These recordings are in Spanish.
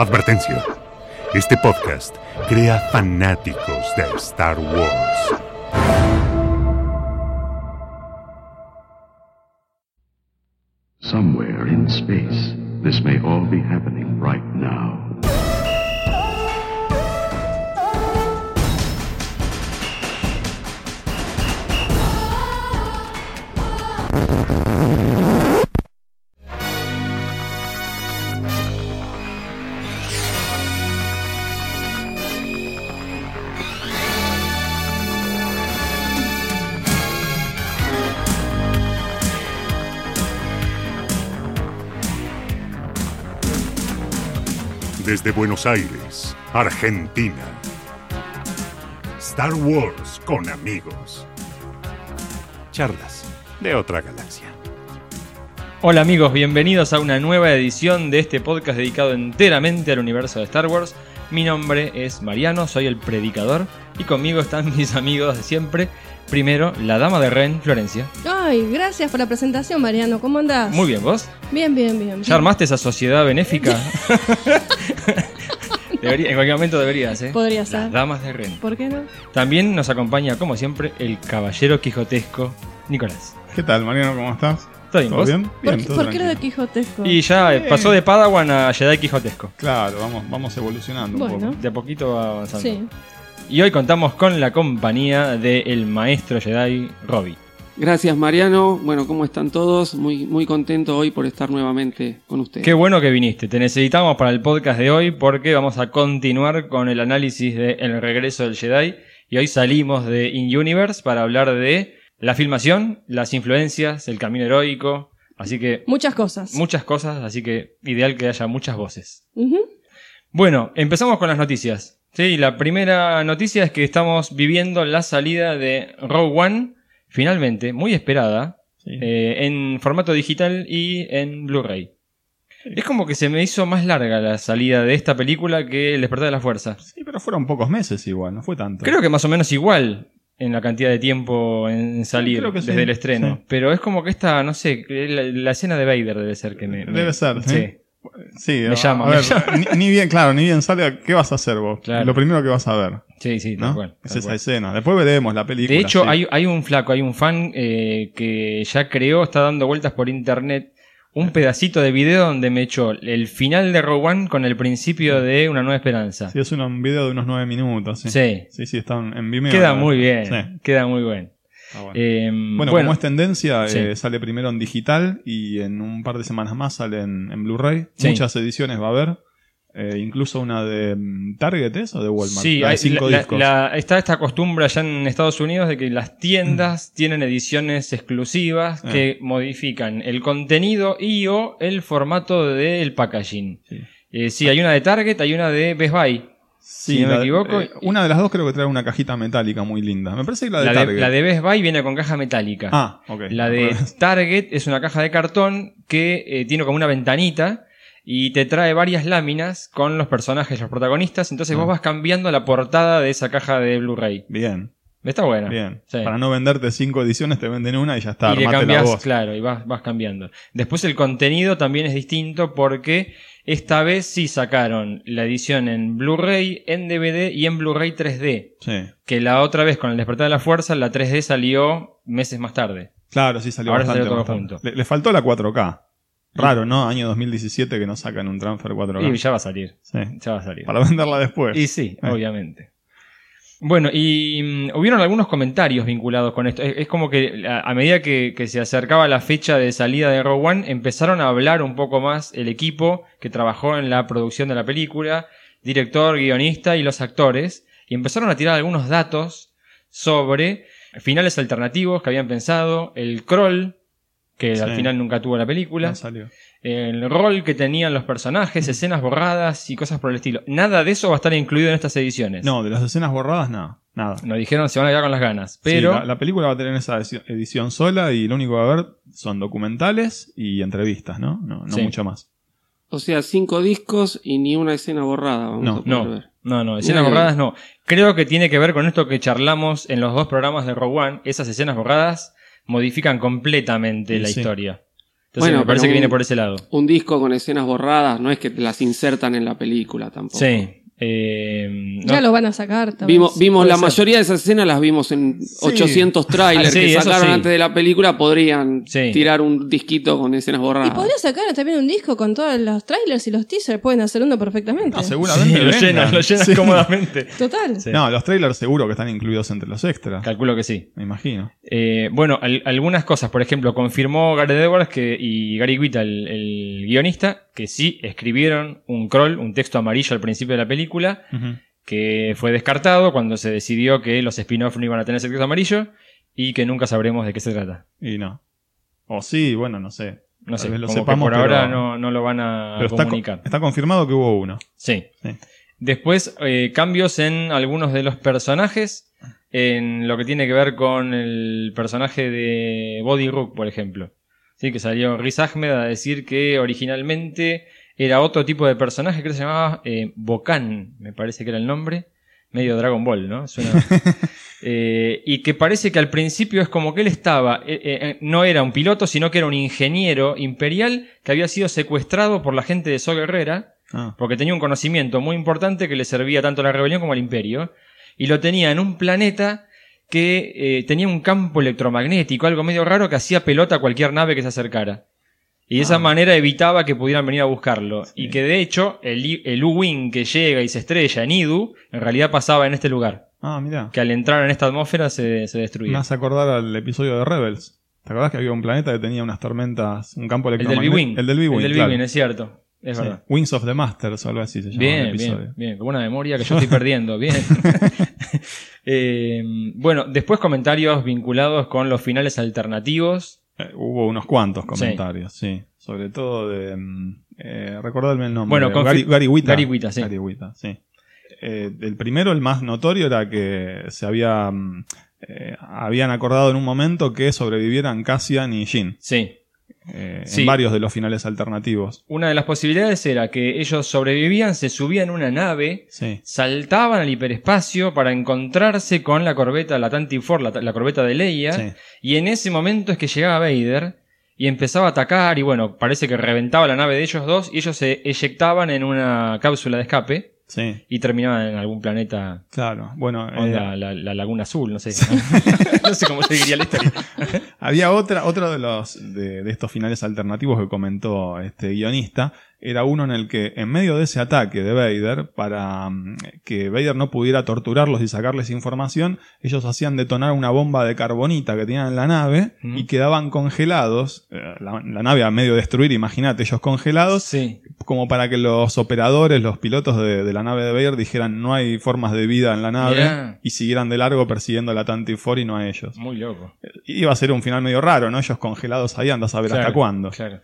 Advertencia. Este podcast crea fanáticos de Star Wars. Somewhere in space, this may all be happening right now. Desde Buenos Aires, Argentina. Star Wars con amigos. Charlas de otra galaxia. Hola amigos, bienvenidos a una nueva edición de este podcast dedicado enteramente al universo de Star Wars. Mi nombre es Mariano, soy el predicador y conmigo están mis amigos de siempre. Primero, la dama de Ren, Florencia. Ay, gracias por la presentación, Mariano. ¿Cómo andás? Muy bien, ¿vos? Bien, bien, bien. ¿Ya armaste esa sociedad benéfica? Debería- en cualquier momento deberías, ¿eh? Podría ser. Las damas de Ren. ¿Por qué no? También nos acompaña, como siempre, el caballero quijotesco, Nicolás. ¿Qué tal, Mariano? ¿Cómo estás? ¿Todo bien, ¿Todo bien? ¿Por, Bien, qué- todo por qué lo de. Quijotesco? Y ya eh, pasó de Padawan a Jedi quijotesco. Claro, vamos, vamos evolucionando un poco. De a poquito va avanzando. Sí. Y hoy contamos con la compañía del maestro Jedi Robbie. Gracias Mariano, bueno, ¿cómo están todos? Muy, muy contento hoy por estar nuevamente con ustedes. Qué bueno que viniste. Te necesitamos para el podcast de hoy porque vamos a continuar con el análisis de El regreso del Jedi. Y hoy salimos de In-Universe para hablar de la filmación, las influencias, el camino heroico. Así que Muchas cosas. muchas cosas, así que ideal que haya muchas voces. Bueno, empezamos con las noticias. Sí, la primera noticia es que estamos viviendo la salida de Rogue One, finalmente, muy esperada, Sí. eh, en formato digital y en Blu-ray. Es como que se me hizo más larga la salida de esta película que El despertar de la fuerza. Sí, pero fueron pocos meses igual, no fue tanto. Creo que más o menos igual en la cantidad de tiempo en salir sí, desde el estreno. sí. Pero es como que esta, no sé, la, la escena de Vader debe ser que me... me- Debe ser, ¿sí? Sí, Me llama, me. Ni, ni bien, claro, ni bien sale, ¿qué vas a hacer vos? Claro. Lo primero que vas a ver, Sí, sí, tal ¿no? cual, es esa cual. escena. Después veremos la película. De hecho, sí. hay, hay un flaco, hay un fan eh, que ya creó, está dando vueltas por internet, un pedacito de video donde me echó el final de Rogue One con el principio de Una Nueva Esperanza. Sí, es un- un video de unos nueve minutos. Sí, Sí. sí, sí, están en Vimeo. Queda muy bien, Sí, queda muy bien. Bueno. Eh, Bueno, como es tendencia, Sí. eh, sale primero en digital y en un par de semanas más sale en, en Blu-ray. Sí. Muchas ediciones va a haber. eh, incluso una de mm, Target, ¿es? O de Walmart. Sí, hay- cinco la- discos. la- está esta costumbre allá en Estados Unidos de que las tiendas tienen ediciones exclusivas Ah. que modifican el contenido y o el formato del packaging. Sí. Eh, sí, hay una de Target, hay una de Best Buy. Sí, si no me la equivoco. eh, una de las dos creo que trae una cajita metálica muy linda. Me parece que la de La de, Target. la de Best Buy viene con caja metálica. Ah, ok. La de Target es una caja de cartón que eh, tiene como una ventanita y te trae varias láminas con los personajes, los protagonistas. Entonces Ah. vos vas cambiando la portada de esa caja de Blu-ray. Bien, Está buena. bien. Sí. Para no venderte cinco ediciones, te venden una y ya está. y le la cambias, voz. claro, y vas, vas cambiando. Después el contenido también es distinto porque esta vez sí sacaron la edición en Blu-ray, en DVD y en Blu-ray 3D. Sí. Que la otra vez con el despertar de la fuerza, la 3D salió meses más tarde. Claro, sí salió Ahora bastante. salió todo bastante. junto. Le, le faltó la 4K. Raro, ¿no? Año 2017 que no sacan un transfer 4K. Y ya va a salir. Sí. Ya va a salir. Para venderla después. Y sí, Eh. obviamente. Bueno, y mm, hubieron algunos comentarios vinculados con esto. Es, es como que a, a medida que, que se acercaba la fecha de salida de Rogue One, empezaron a hablar un poco más el equipo que trabajó en la producción de la película, director, guionista y los actores, y empezaron a tirar algunos datos sobre finales alternativos que habían pensado, el crawl, que Sí. al final nunca tuvo la película, No salió. El rol que tenían los personajes, escenas borradas y cosas por el estilo. Nada de eso va a estar incluido en estas ediciones. No, de las escenas borradas, nada. Nada. Nos dijeron se van a quedar con las ganas. Sí, Pero la, la película va a tener esa edici- edición sola y lo único que va a haber son documentales y entrevistas, ¿no? No, no Sí. mucho más. O sea, cinco discos y ni una escena borrada. Vamos No, a poder no, ver. no, no, escenas borradas no. Creo que tiene que ver con esto que charlamos en los dos programas de Rogue One. Esas escenas borradas modifican completamente la sí. historia. Entonces Bueno, me parece que viene por ese lado. Un disco con escenas borradas, no es que te las insertan en la película tampoco. Sí. Eh, no- Ya lo van a sacar. tal Vimos, vimos la ser. mayoría de esas escenas las vimos en 800 trailers Ah, sí, que sacaron sí. antes de la película. Podrían Sí. tirar un disquito con escenas Y borradas. podría sacar también un disco con todos los trailers y los teasers. Pueden hacer uno perfectamente. No, Sí, seguramente. lo llenas, lo llenas Sí. cómodamente. Total. Sí. No, los trailers seguro que están incluidos entre los extras. Calculo que sí. Me imagino. Eh, bueno, al- algunas cosas, por ejemplo, confirmó Gareth Edwards que, y Gary el, el guionista, que sí escribieron un crawl, un texto amarillo al principio de la película, que fue descartado cuando se decidió que los spin-off no iban a tener ese texto amarillo y que nunca sabremos de qué se trata. Y no. O sí, bueno, no sé. No sé, lo como que sepamos, por ahora no, no lo van a Pero está, co- comunicar. está confirmado que hubo uno. Sí. Sí. Después, eh, cambios en algunos de los personajes, en lo que tiene que ver con el personaje de Body Rook, por ejemplo. Sí, que salió Riz Ahmed a decir que originalmente era otro tipo de personaje, que se llamaba eh, Bokan, me parece que era el nombre. Medio Dragon Ball, ¿no? Suena- Eh, y que parece que al principio es como que él estaba, eh, eh, no era un piloto, sino que era un ingeniero imperial que había sido secuestrado por la gente de So Guerrera Ah, porque tenía un conocimiento muy importante que le servía tanto a la rebelión como al imperio, y lo tenía en un planeta que eh, tenía un campo electromagnético, algo medio raro que hacía pelota a cualquier nave que se acercara. Y de esa Ah. manera evitaba que pudieran venir a buscarlo. Y que de hecho, el, el U-Wing que llega y se estrella en Idu, en realidad pasaba en este lugar. ah mira. Que al entrar en esta atmósfera se, se Me destruía. hace acordar al episodio de Rebels. ¿Te acordás que había un planeta que tenía unas tormentas, un campo El del electromagnético? B-Wing. El del B-Wing, El del claro. B-Wing, es cierto. Es Sí. verdad. Wings of the Masters o algo así se llama el Bien, episodio. bien, bien. Con una memoria que yo estoy perdiendo. Bien. Eh, bueno, después comentarios vinculados con los finales alternativos. Eh, hubo unos cuantos comentarios, sí. Sobre todo de... mm, Eh, recordadme el nombre. Bueno, Gary, Gary Whitta. Gary Whitta, sí. Gary Whitta, sí. Eh, el primero, el más notorio, era que se había... mm, habían acordado en un momento que sobrevivieran Cassian y Jin Sí. Eh, Sí. en varios de los finales alternativos. Una de las posibilidades era que ellos sobrevivían, se subían a una nave, Sí. saltaban al hiperespacio para encontrarse con la corbeta, la Tantive Four, la, la corbeta de Leia, Sí. y en ese momento es que llegaba Vader y empezaba a atacar y bueno, parece que reventaba la nave de ellos dos y ellos se eyectaban en una cápsula de escape Sí, y terminaban en algún planeta claro. Bueno, eh, la, la Laguna Azul, no sé. no sé cómo seguiría la historia. Había otra, otro de los de, de estos finales alternativos que comentó este guionista. Era uno en el que, en medio de ese ataque de Vader, para mm, que Vader no pudiera torturarlos y sacarles información, ellos hacían detonar una bomba de carbonita que tenían en la nave y quedaban congelados. eh, La, la nave a medio destruir, imagínate, ellos congelados, Sí. como para que los operadores, los pilotos de, de la nave de Vader dijeran no hay formas de vida en la nave y siguieran de largo persiguiendo a la Tantive Four y no a ellos. Muy loco. Iba a ser un final medio raro, ¿no? Ellos congelados ahí, andas a ver hasta cuándo. Claro.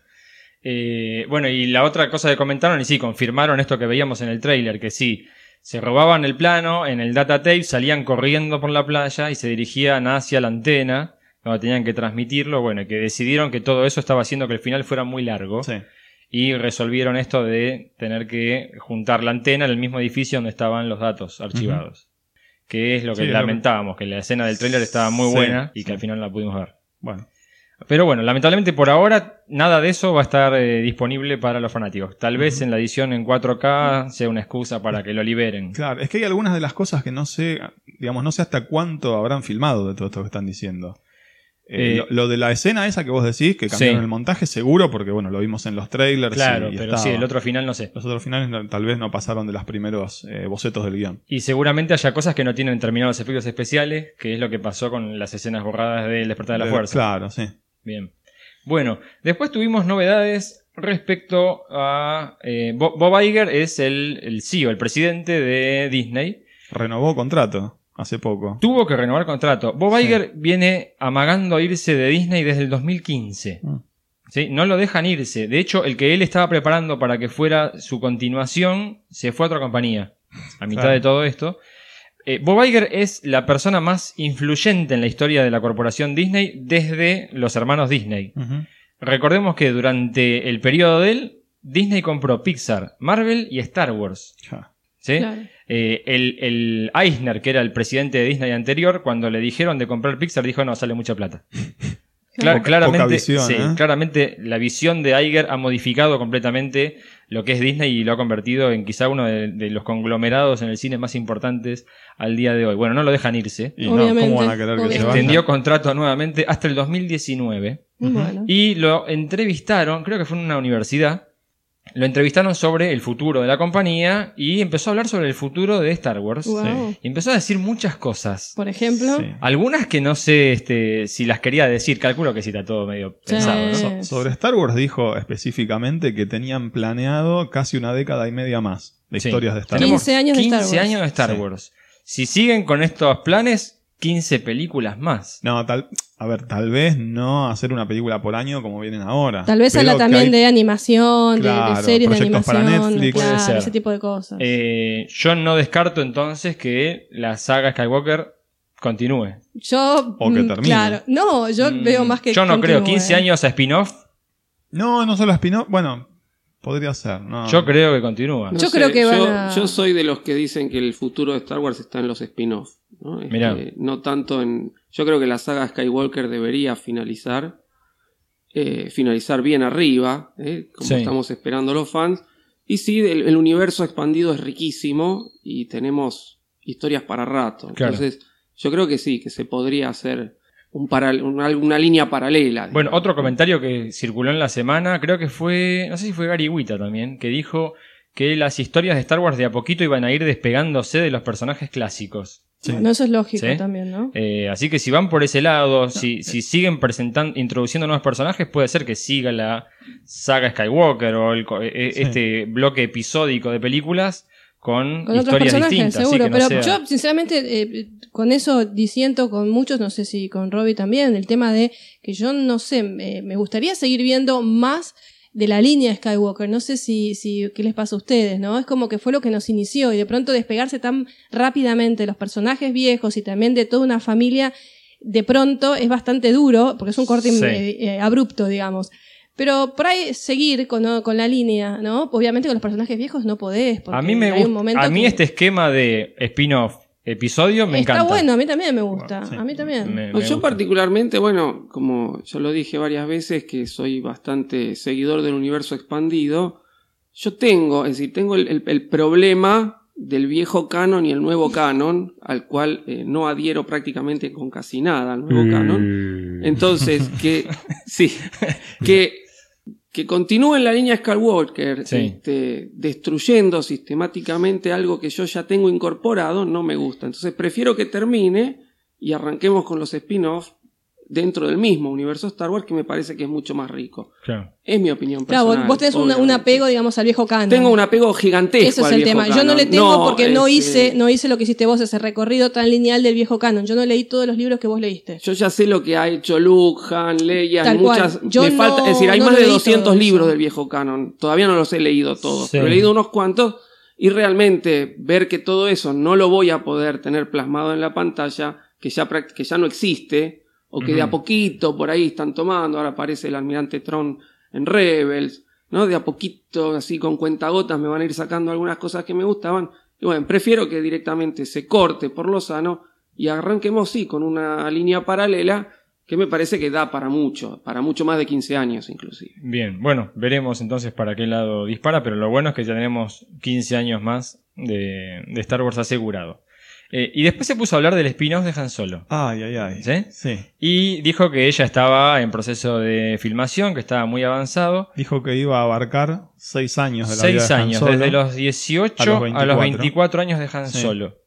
Eh, bueno, y la otra cosa que comentaron, y sí, confirmaron esto que veíamos en el tráiler, que sí, se robaban el plano, en el data tape salían corriendo por la playa y se dirigían hacia la antena, cuando tenían que transmitirlo, bueno, y que decidieron que todo eso estaba haciendo que el final fuera muy largo, Sí. y resolvieron esto de tener que juntar la antena en el mismo edificio donde estaban los datos archivados. Que es lo que Sí, lamentábamos, que la escena del tráiler estaba muy Sí, buena y que al final no la pudimos ver. Bueno. Pero bueno, lamentablemente por ahora nada de eso va a estar eh, disponible para los fanáticos. Tal vez en la edición en 4K sea una excusa para que lo liberen. Claro, es que hay algunas de las cosas que no sé, digamos, no sé hasta cuánto habrán filmado de todo esto que están diciendo. Eh, Eh, lo, lo de la escena esa que vos decís, que cambiaron Sí. el montaje, seguro, porque bueno, lo vimos en los trailers. Claro, y pero estaba. sí, el otro final no sé. Los otros finales no- tal vez no pasaron de los primeros eh, bocetos del guion. Y seguramente haya cosas que no tienen terminados efectos especiales, que es lo que pasó con las escenas borradas del Despertar de la Fuerza. Claro, sí. Bien. Bueno, después tuvimos novedades respecto a... eh, Bo- Bob Iger es el, el CEO, el presidente de Disney. Renovó contrato hace poco. Tuvo que renovar contrato. Bob Sí. Iger viene amagando a irse de Disney desde el 2015. Mm. ¿Sí? No lo dejan irse. De hecho, el que él estaba preparando para que fuera su continuación se fue a otra compañía. A mitad Claro. de todo esto. Eh, Bob Iger es la persona más influyente en la historia de la corporación Disney desde los hermanos Disney. Recordemos que durante el periodo de él, Disney compró Pixar, Marvel y Star Wars. ¿sí? Claro. Eh, el, el Eisner, que era el presidente de Disney anterior, cuando le dijeron de comprar Pixar, dijo no, sale mucha plata. Claramente, poca visión, sí, ¿eh? claramente la visión de Iger ha modificado completamente lo que es Disney y lo ha convertido en quizá uno de, de los conglomerados en el cine más importantes al día de hoy. Bueno, no lo dejan irse. Y no, Obviamente, ¿cómo van a querer que se? Extendió contrato nuevamente hasta el 2019 Bueno. y lo entrevistaron, creo que fue en una universidad, lo entrevistaron sobre el futuro de la compañía y empezó a hablar sobre el futuro de Star Wars. Wow. Y empezó a decir muchas cosas. Por ejemplo. Sí. Algunas que no sé este, si las quería decir, calculo que sí está todo medio Sí. pensado. ¿no? So- sobre Star Wars dijo específicamente que tenían planeado casi una década y media más de Sí. historias de Star Wars. 15 años de 15 Star Wars. años de Star Sí. Wars. Si siguen con estos planes, 15 películas más. No, tal, a ver, tal vez no hacer una película por año como vienen ahora. Tal vez habla también hay- de animación, de- de, Claro, series de proyectos para animación, Netflix. claro, Puede ser. ese tipo de cosas. Eh, yo no descarto entonces que la saga Skywalker continúe. yo, o que mm, termine. claro, no, yo Mm, veo más que Yo no creo, continúe. 15 años a spin-off, No, no solo spin-off. Bueno, podría ser. No. yo creo que continúa. Yo creo que van yo, a- yo soy de los que dicen que el futuro de Star Wars está en los spin-off. ¿No? Este, no tanto en. Yo creo que la saga Skywalker debería finalizar. eh, finalizar bien arriba, ¿eh? como Sí. estamos esperando los fans. Y sí, el, el universo expandido es riquísimo y tenemos historias para rato. Claro. Entonces, yo creo que sí, que se podría hacer un paral- una, una línea paralela. Bueno, otro comentario que circuló en la semana, creo que fue, no sé si fue Gary Wita también, que dijo que las historias de Star Wars de a poquito iban a ir despegándose de los personajes clásicos. Sí. Bueno, eso es lógico Sí. también, ¿no? Eh, así que si van por ese lado, si, si siguen presentando, introduciendo nuevos personajes, puede ser que siga la saga Skywalker o el eh, Sí. este bloque episódico de películas con, Con otros historias personajes, distintas. así seguro. que no pero sea- yo, sinceramente, eh, con eso disiento con muchos, no sé si con Robbie también, el tema de que yo no sé, me, me gustaría seguir viendo más de la línea Skywalker. No sé si, si, qué les pasa a ustedes, ¿no? Es como que fue lo que nos inició y de pronto despegarse tan rápidamente de los personajes viejos y también de toda una familia, de pronto es bastante duro, porque es un corte Sí. eh, eh, abrupto, digamos. Pero por ahí seguir con, ¿no? con la línea, ¿no? Obviamente con los personajes viejos no podés. Porque a mí me hay un momento a mí que- este esquema de spin-off episodio me Está encanta. bueno, a mí también me gusta. Bueno, sí. A mí también. Me- No, me yo gusta. particularmente, bueno, como yo lo dije varias veces, que soy bastante seguidor del universo expandido, yo tengo, es decir, tengo el, el- el problema del viejo canon y el nuevo canon, al cual eh, no adhiero prácticamente con casi nada al nuevo canon. Entonces, que sí, que, que continúe en la línea Skywalker, Sí. este, destruyendo sistemáticamente algo que yo ya tengo incorporado, no me gusta. Entonces prefiero que termine y arranquemos con los spin-offs dentro del mismo universo Star Wars, que me parece que es mucho más rico. Claro. Es mi opinión Claro, personal. vos, vos tenés un, apego, digamos, al viejo canon. Tengo un apego gigantesco. Eso es al el viejo tema. Yo no le tengo porque no hice, no hice lo que hiciste vos, ese recorrido tan lineal del viejo canon. Yo no leí todos los libros que vos leíste. Yo ya sé lo que ha hecho Luke, Han, Leia, Tal y muchas. cual. Yo me no- falta, es decir, hay no más de leí 200 todo eso. libros del viejo canon. Todavía no los he leído todos, Sí. pero he leído unos cuantos. Y realmente ver que todo eso no lo voy a poder tener plasmado en la pantalla, que ya, que ya no existe, o que de a poquito por ahí están tomando. Ahora aparece el almirante Tron en Rebels, ¿no? De a poquito, así con cuentagotas, me van a ir sacando algunas cosas que me gustaban. Y bueno, prefiero que directamente se corte por lo sano y arranquemos, sí, con una línea paralela que me parece que da para mucho, para mucho más de 15 años inclusive. Bien, bueno, veremos entonces para qué lado dispara, pero lo bueno es que ya tenemos 15 años más de, de Star Wars asegurado. Eh, y después se puso a hablar del spin-off de Han Solo. Ay, ay, ay. ¿Sí? Sí. Y dijo que ella estaba en proceso de filmación, que estaba muy avanzado. Dijo que iba a abarcar seis años de la Seis vida de Han años, Solo, desde los 18 a los a los 24. 24 años de Han Sí. Solo.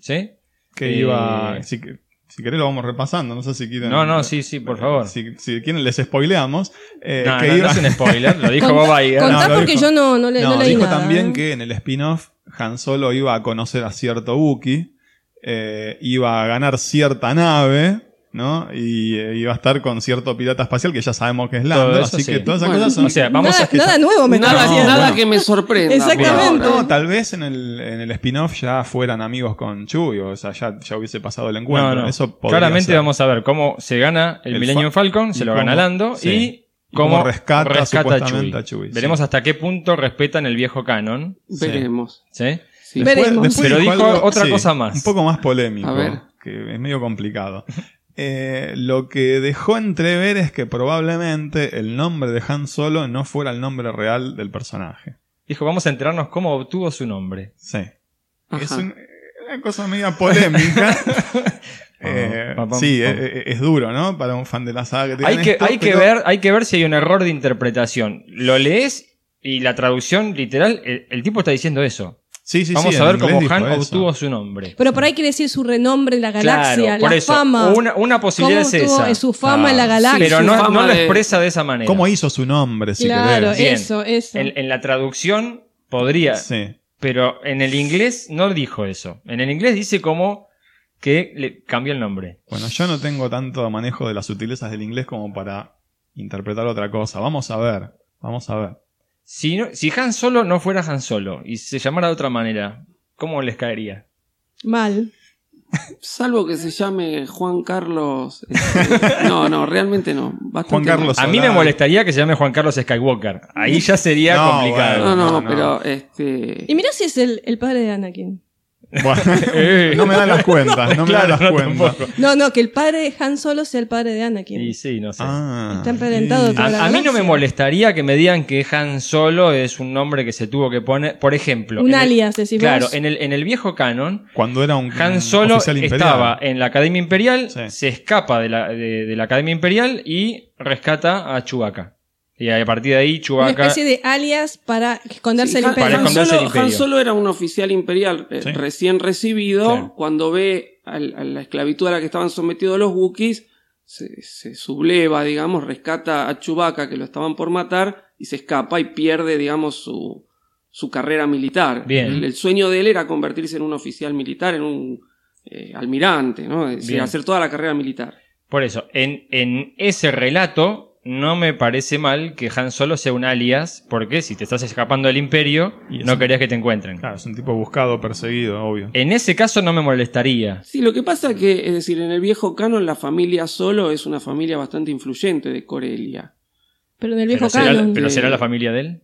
¿Sí? Que Eh, iba. Si, si querés lo vamos repasando. No sé si quieren. No, no, sí, sí, por favor. Si, si quieren, les spoileamos. Eh, no, que no, iba- no es un spoiler, lo dijo Bob Iger. No, Contá lo porque dijo. yo no, no, le, no No, leí dijo nada. también ¿eh? que en el spin-off Han Solo iba a conocer a cierto Wookiee, eh, iba a ganar cierta nave, ¿no? Y eh, iba a estar con cierto pirata espacial que ya sabemos que es Todo Lando, eso así sí. que todas esas Bueno, cosas son... O sea, vamos nada, a que nada nuevo me nada bueno. que me sorprenda. Exactamente. No, tal vez en el, en el spin-off ya fueran amigos con Chewie, o sea, ya, ya hubiese pasado el encuentro. No, no. Eso Claramente ser. vamos a ver cómo se gana el, El Millennium fa- Falcon, se lo cómo- gana Lando sí. y cómo rescata rescata, a Chewie. a Chewie, sí. Veremos hasta qué punto respetan el viejo canon. Veremos. ¿sí? Sí. Veremos. Pero dijo otra cosa más. Un poco más polémico. A ver. Que es medio complicado. eh, lo que dejó entrever es que probablemente el nombre de Han Solo no fuera el nombre real del personaje. Dijo, vamos a enterarnos cómo obtuvo su nombre. Sí. Ajá. Es un- una cosa media polémica. Eh, Pam, pam, sí, pam. eh, eh, es duro, ¿no? Para un fan de la saga que Hay que, esto, hay, que ver, hay que ver si hay un error de interpretación. Lo lees y la traducción literal, el, el tipo está diciendo eso. Sí, sí, Vamos sí, a ver cómo Han eso. obtuvo su nombre. Pero por ahí quiere decir su renombre en la galaxia, Claro, por la eso. fama. Una, una posibilidad ¿Cómo es tuvo esa. su fama en la Ah, galaxia? Pero no, no lo expresa de esa manera. ¿Cómo hizo su nombre, si claro, querés? Bien. eso, eso. En, en la traducción podría, Sí. pero en el inglés no dijo eso. En el inglés dice como que le cambió el nombre. Bueno, yo no tengo tanto manejo de las sutilezas del inglés como para interpretar otra cosa. Vamos a ver, vamos a ver. Si, no- si Han Solo no fuera Han Solo y se llamara de otra manera, ¿cómo les caería? Mal. Salvo que se llame Juan Carlos. este, no, no, realmente no. Bastante Juan Carlos. A mí me molestaría que se llame Juan Carlos Skywalker. Ahí ya sería No, complicado. No, no, No, no. pero este. Y mirá si es el, el padre de Anakin. Bueno, Eh. no me dan las cuentas, no me Claro, dan las no, cuentas. tampoco. No, no, que el padre de Han Solo sea el padre de Anakin. Y sí, no sé. Ah, Está emparentado A, a mí no me molestaría que me digan que Han Solo es un nombre que se tuvo que poner. Por ejemplo. Un en el- alias, decís Claro, en el, en el viejo canon, Cuando era un Han Solo estaba en la Academia Imperial, Sí. se escapa de la, de, de la Academia Imperial y rescata a Chewbacca. Y a partir de ahí Una Chewbacca... especie de alias para esconderse Sí, el Han, Para imperio. Han esconderse el Solo, imperio. Han Solo era un oficial imperial eh, Sí. recién recibido. Cuando ve al- a, la esclavitud a la que estaban sometidos los Wookiees, se, se subleva, digamos, rescata a Chewbacca que lo estaban por matar y se escapa y pierde, digamos, su, su carrera militar. Bien. El, el sueño de él era convertirse en un oficial militar, en un eh, almirante, ¿no? Es decir, hacer toda la carrera militar. Por eso, en, en ese relato no me parece mal que Han Solo sea un alias, porque si te estás escapando del imperio, Y no un- querías que te encuentren. Claro, es un tipo buscado, perseguido, obvio. En ese caso no me molestaría. Sí, lo que pasa es que, es decir, en el viejo canon la familia Solo es una familia bastante influyente de Corelia. Pero en el viejo Pero será, canon. pero será la familia de él.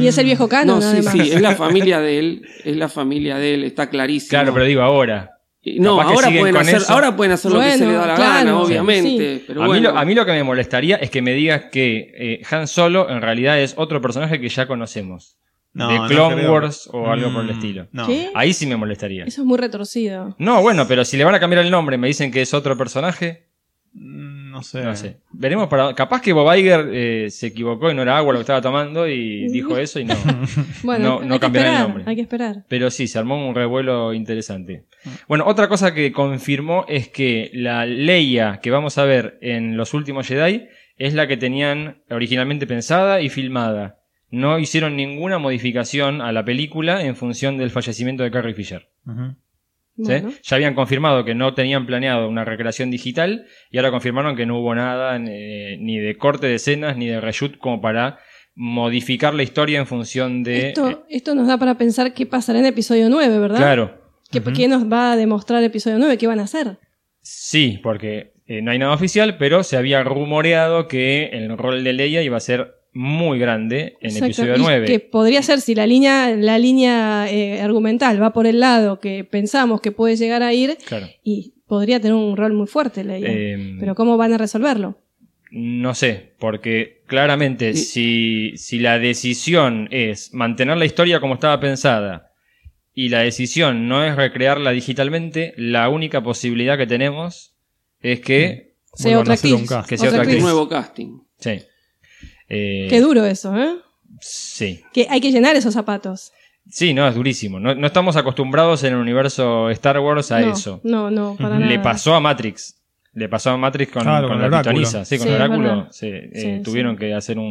Y es el viejo canon, no, sí, además. sí, es la familia de él, es la familia de él, está clarísimo. Claro, pero digo ahora. No, ahora pueden, hacer, ahora pueden hacer lo que se les da la claro, gana, obviamente. sí. Pero a, mí bueno, lo, a mí lo que me molestaría es que me digas que eh, Han Solo en realidad es otro personaje que ya conocemos. No, de Clone. Wars o algo por el Mm, estilo. No. ¿Qué? Ahí sí me molestaría. Eso es muy retorcido. No, bueno, pero si le van a cambiar el nombre y me dicen que es otro personaje, Mm, No sé. no sé. Veremos para. Capaz que Bob Iger eh, se equivocó y no era agua lo que estaba tomando y dijo eso y no. Bueno, No- no cambiará el nombre. hay que esperar. Pero sí, se armó un revuelo interesante. Bueno, otra cosa que confirmó es que la Leia que vamos a ver en los últimos Jedi es la que tenían originalmente pensada y filmada. No hicieron ninguna modificación a la película en función del fallecimiento de Carrie Fisher. ¿sí? Bueno. Ya habían confirmado que no tenían planeado una recreación digital y ahora confirmaron que no hubo nada eh, ni de corte de escenas ni de reshoot como para modificar la historia en función de... eh, Esto, esto nos da para pensar qué pasará en episodio 9, ¿verdad? claro, ¿Qué, qué nos va a demostrar episodio 9? ¿Qué van a hacer? Sí, porque eh, no hay nada oficial, pero se había rumoreado que el rol de Leia iba a ser muy grande en Exacto. episodio Y 9. Que podría ser, si la línea, la línea eh, argumental va por el lado que pensamos que puede llegar a ir, Claro. y podría tener un rol muy fuerte Leia. Eh, Pero ¿cómo van a resolverlo? No sé, porque claramente Y- si, si la decisión es mantener la historia como estaba pensada y la decisión no es recrearla digitalmente, la única posibilidad que tenemos es que... Sea otra actriz. un cast. Que sea Otra otra un nuevo casting. Sí. Eh, Qué duro eso, ¿eh? Sí. Que hay que llenar esos zapatos. Sí, no, es durísimo. No, no estamos acostumbrados en el universo Star Wars a no, eso. No, no, para Le nada. pasó a Matrix. Le pasó a Matrix con, Claro, con con la el oráculo. pitonisa. Sí, con Sí, el es oráculo. sí, eh, Sí, tuvieron que hacer un,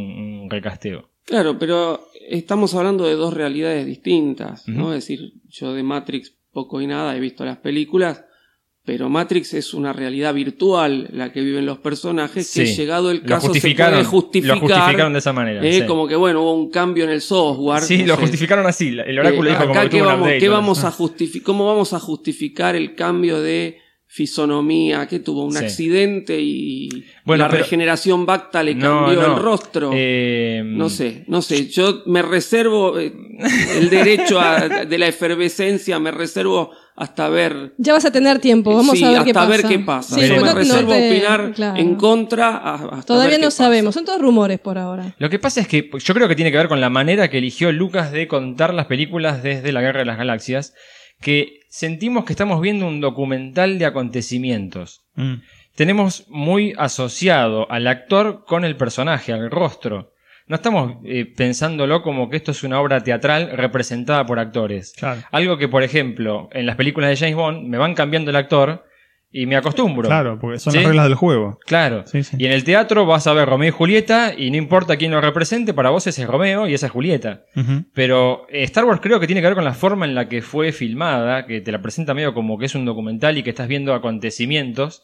un recasteo. Claro, pero estamos hablando de dos realidades distintas, ¿no? Es decir, yo de Matrix poco y nada he visto las películas, pero Matrix es una realidad virtual la que viven los personajes que llegado el caso se puede justificar. lo justificaron de esa manera. eh, sí. Como que bueno, hubo un cambio en el software. Sí, no lo sé. justificaron así. El oráculo Eh, dijo como acá que tuvo un vamos, qué vamos a justificar, ¿cómo vamos a justificar el cambio de fisonomía, que tuvo un Sí. accidente y Bueno, la pero- regeneración Bacta le No, cambió no. el rostro. Eh, No sé, no sé, yo me reservo eh, el derecho a- de la efervescencia, me reservo hasta ver Ya vas a tener tiempo, vamos Sí, a ver hasta qué pasa. ver qué pasa. Sí, Veremos. Yo me no- no reservo te- opinar claro. en contra hasta Todavía ver qué no pasa. sabemos, son todos rumores por ahora. Lo que pasa es que yo creo que tiene que ver con la manera que eligió Lucas de contar las películas desde la Guerra de las Galaxias, que sentimos que estamos viendo un documental de acontecimientos. Mm. Tenemos muy asociado al actor con el personaje, al rostro. No estamos eh, pensándolo como que esto es una obra teatral representada por actores. Claro. Algo que, por ejemplo, en las películas de James Bond me van cambiando el actor y me acostumbro. Claro, porque son ¿Sí? las reglas del juego. Claro. Sí, sí. Y en el teatro vas a ver Romeo y Julieta y no importa quién lo represente, para vos ese es Romeo y esa es Julieta. Pero Star Wars creo que tiene que ver con la forma en la que fue filmada, que te la presenta medio como que es un documental y que estás viendo acontecimientos.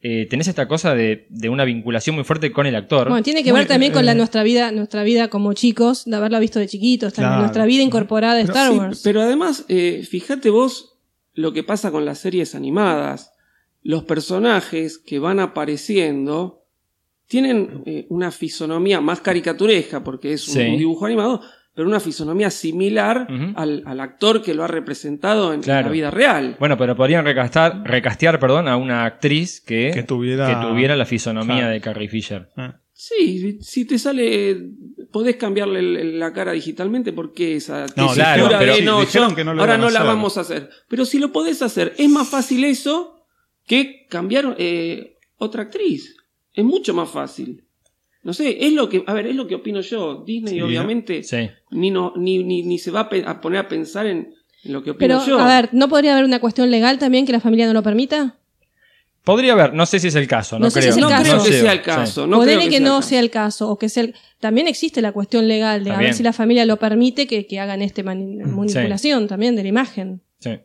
Eh, tenés esta cosa de, de una vinculación muy fuerte con el actor. Bueno, tiene que Muy- ver también con la eh, nuestra vida, nuestra vida como chicos, de haberla visto de chiquitos, Claro. nuestra vida incorporada de Pero Star Sí, Wars. pero además, eh, fíjate vos lo que pasa con las series animadas. Los personajes que van apareciendo tienen eh, una fisonomía más caricaturesca, porque es un, Sí. un dibujo animado, pero una fisonomía similar al, al actor que lo ha representado en, Claro. la vida real. Bueno, pero podrían recastar, recastear perdón, a una actriz que, Que tuviera- que tuviera la fisonomía Claro. de Carrie Fisher. Ah. Sí, si te sale, podés cambiarle la cara digitalmente porque esa No, claro, de, pero no, dijeron yo- que no lo ahora no la vamos a hacer. Pero si lo podés hacer, es más fácil eso que cambiar eh, otra actriz. Es mucho más fácil. No sé, es lo que, a ver, es lo que opino yo. Disney Sí, obviamente Sí. ni, no, ni, ni, ni se va a, poner a pensar en, en lo que opino Pero, yo. a ver, ¿no podría haber una cuestión legal también que la familia no lo permita? Podría haber, no sé si es el caso, no, No sé si creo. es el no caso. creo que sea el sí. caso. No Ponele creo que, sea no el caso. sea el caso, o que sea el- También existe la cuestión legal de a ver si la familia lo permite que, que hagan este mani- manipulación también de la imagen. Sí.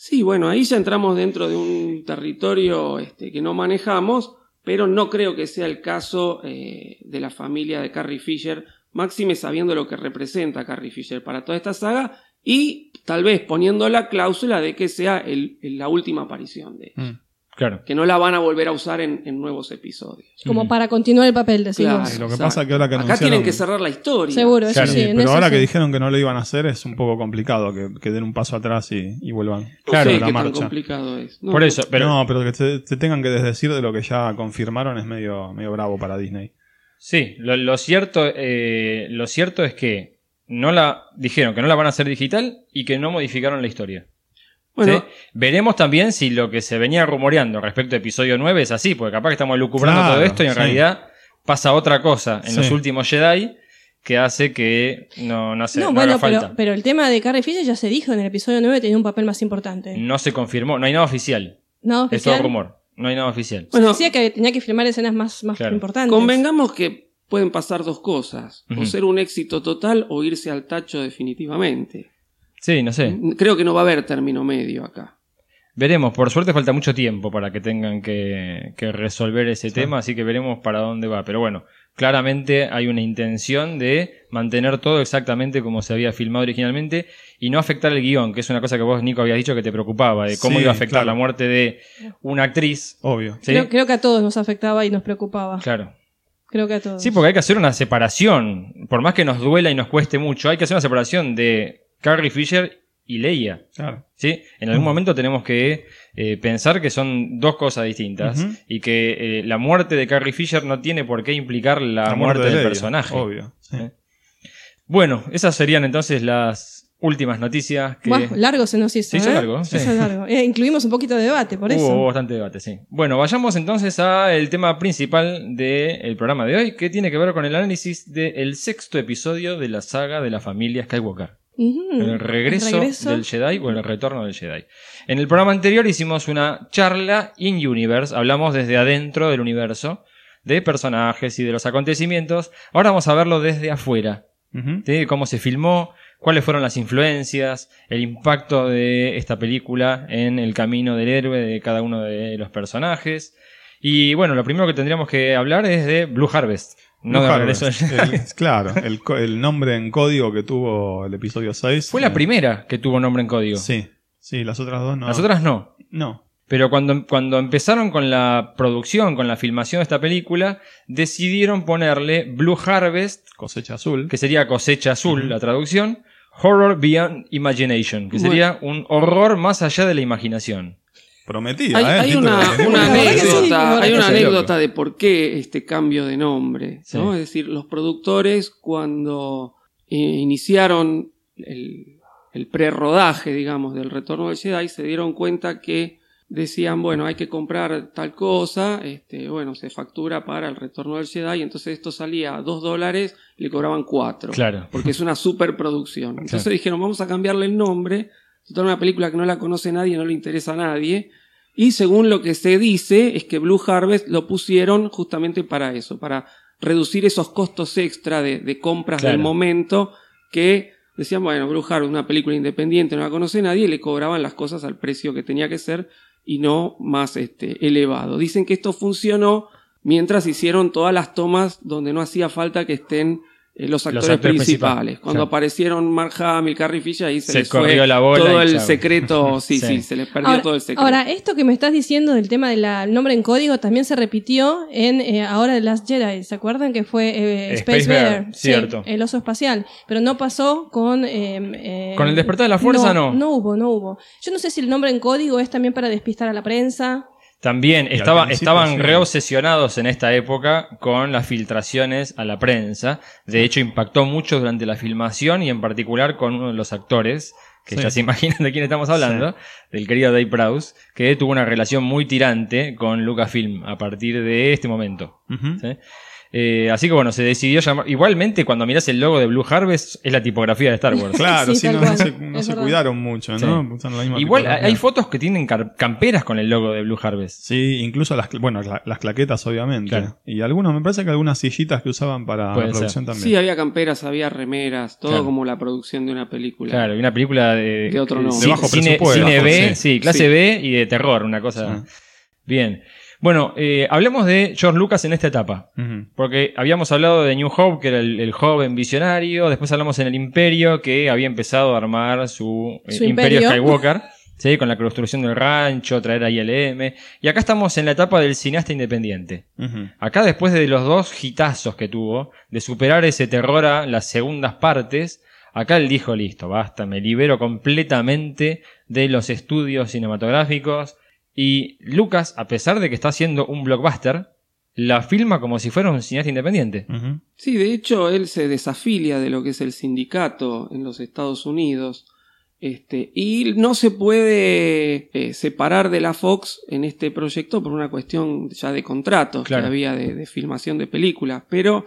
Sí, bueno, ahí ya entramos dentro de un territorio este, que no manejamos, pero no creo que sea el caso eh, de la familia de Carrie Fisher, máxime sabiendo lo que representa Carrie Fisher para toda esta saga y tal vez poniendo la cláusula de que sea la última aparición de ella, Mm. Claro. que no la van a volver a usar en, en nuevos episodios. Como para continuar el papel, decimos. Claro, Lo que exacto. pasa que ahora que Acá anunciaron- tienen que cerrar la historia. Seguro, eso Claro. sí. Pero eso ahora sí. que dijeron que no lo iban a hacer es un poco complicado que, que den un paso atrás y, y vuelvan Claro, la qué tan marcha. complicado es. No, Por eso, pero no, pero que te, te tengan que desdecir de lo que ya confirmaron es medio, medio bravo para Disney. sí, lo, lo cierto, eh, lo cierto es que no la dijeron que no la van a hacer digital y que no modificaron la historia. Bueno, ¿sí? Veremos también si lo que se venía rumoreando respecto a episodio 9 es así, porque capaz que estamos lucubrando Claro, todo esto y en sí. realidad pasa otra cosa en Sí. los últimos Jedi que hace que no, no, sé, No, no bueno, haga falta. pero el tema de Carrie Fisher ya se dijo en el episodio 9 tenía un papel más importante. No se confirmó, no hay nada oficial. ¿No? Es todo Oficial. rumor, no hay nada oficial. bueno, Decía que tenía que filmar escenas más, más Claro. importantes. Convengamos que pueden pasar dos cosas, o ser un éxito total o irse al tacho definitivamente. Sí, no sé. Creo que no va a haber término medio acá. Veremos, por suerte falta mucho tiempo para que tengan que, que resolver ese tema, así que veremos para dónde va. Pero bueno, claramente hay una intención de mantener todo exactamente como se había filmado originalmente y no afectar el guion, que es una cosa que vos, Nico, habías dicho que te preocupaba, de cómo Sí, iba a afectar claro. la muerte de una actriz. Obvio. ¿sí? Creo, creo que a todos nos afectaba y nos preocupaba. Claro. Creo que a todos. Sí, porque hay que hacer una separación. Por más que nos duela y nos cueste mucho, hay que hacer una separación de Carrie Fisher y Leia. Claro. ¿sí? En algún momento tenemos que eh, pensar que son dos cosas distintas y que eh, la muerte de Carrie Fisher no tiene por qué implicar la, muerte, de del Leia, personaje. Obvio. sí. ¿Eh? Bueno, esas serían entonces las últimas noticias que Buah, largo se nos hizo. Se hizo ¿eh? largo, Se sí. hizo largo. Eh, incluimos un poquito de debate, por hubo eso. bastante debate, sí. Bueno, vayamos entonces al tema principal del programa de hoy, que tiene que ver con el análisis del sexto episodio de la saga de la familia Skywalker. El regreso, El regreso. del Jedi o el retorno del Jedi. En el programa anterior hicimos una charla in-universe, hablamos desde adentro del universo, de personajes y de los acontecimientos. Ahora vamos a verlo desde afuera, de cómo se filmó, cuáles fueron las influencias, el impacto de esta película en el camino del héroe de cada uno de los personajes. Y bueno, lo primero que tendríamos que hablar es de Blue Harvest. No Harvest. El- claro, el nombre en código que tuvo el episodio 6. Fue la eh, primera que tuvo nombre en código. Sí, sí, las otras dos no. Las otras no. No. Pero cuando, cuando empezaron con la producción, con la filmación de esta película, decidieron ponerle Blue Harvest, Cosecha azul. que sería cosecha azul, la traducción, Horror Beyond Imagination, que sería un horror más allá de la imaginación. Prometida, Hay, ¿eh? hay una, anécdota, hay una anécdota de por qué este cambio de nombre. ¿no? Sí. Es decir, los productores cuando eh, iniciaron el, el pre-rodaje, digamos, del Retorno del Jedi, se dieron cuenta que decían, bueno, hay que comprar tal cosa, este, bueno, se factura para el Retorno del Jedi, entonces esto salía a dos dólares y le cobraban cuatro. Claro. Porque es una superproducción. Entonces Claro. dijeron, vamos a cambiarle el nombre. Total, una película que no la conoce nadie, no le interesa a nadie. Y según lo que se dice, es que Blue Harvest lo pusieron justamente para eso, para reducir esos costos extra de, de compras Claro. del momento que decían, bueno, Blue Harvest, una película independiente, no la conoce nadie, y le cobraban las cosas al precio que tenía que ser y no más este, elevado. Dicen que esto funcionó mientras hicieron todas las tomas donde no hacía falta que estén los actores, actores principales. principales, Cuando claro. aparecieron Mark Hamill, Carrie Fisher, ahí se, Se les fue corrió la bola todo el secreto, sí, sí, Sí. se les perdió Ahora, todo el secreto. ahora, esto que me estás diciendo del tema del nombre en código también se repitió en eh, ahora The Last Jedi. ¿Se acuerdan que fue eh, Space Space, Bear, Bear? cierto. Sí, el oso espacial. Pero no pasó con. eh, eh, ¿Con el despertar de la fuerza, no? No hubo, no hubo. Yo no sé si el nombre en código es también para despistar a la prensa. También estaba, estaban sí. reobsesionados en esta época con las filtraciones a la prensa. De hecho, impactó mucho durante la filmación y en particular con uno de los actores, que Sí. ya se imaginan de quién estamos hablando, del querido Dave Prowse, que tuvo una relación muy tirante con Lucasfilm a partir de este momento. Eh, así que bueno, se decidió llamar. Igualmente, cuando mirás el logo de Blue Harvest, es la tipografía de Star Wars. Claro, Sí, sí, no, no se, no se cuidaron mucho, Sí. ¿no? Usan la misma Igual tipografía. hay fotos que tienen camperas con el logo de Blue Harvest. Sí, incluso las, bueno, la- las claquetas, obviamente. Claro. Y algunos, me parece que algunas sillitas que usaban para Puede la producción también. Sí, había camperas, había remeras, todo Claro. como la producción de una película. Claro, y una película de, De otro nombre. ci- De bajo cine, presupuesto. cine B, Sí. sí, clase Sí. B y de terror, una cosa. Bien. Bueno, eh, hablemos de George Lucas en esta etapa. Porque habíamos hablado de New Hope, que era el, el joven visionario. Después hablamos en el Imperio, que había empezado a armar su, eh, Su Imperio imperio. Skywalker. ¿sí? Con la construcción del rancho, traer a ILM. Y acá estamos en la etapa del cineasta independiente. Acá después de los dos hitazos que tuvo, de superar ese terror a las segundas partes, acá él dijo, listo, basta, me libero completamente de los estudios cinematográficos. Y Lucas, a pesar de que está haciendo un blockbuster, la filma como si fuera un cineasta independiente. Sí, de hecho, él se desafilia de lo que es el sindicato en los Estados Unidos. Este, y no se puede eh, separar de la Fox en este proyecto por una cuestión ya de contratos Claro. que había de, de filmación de películas. Pero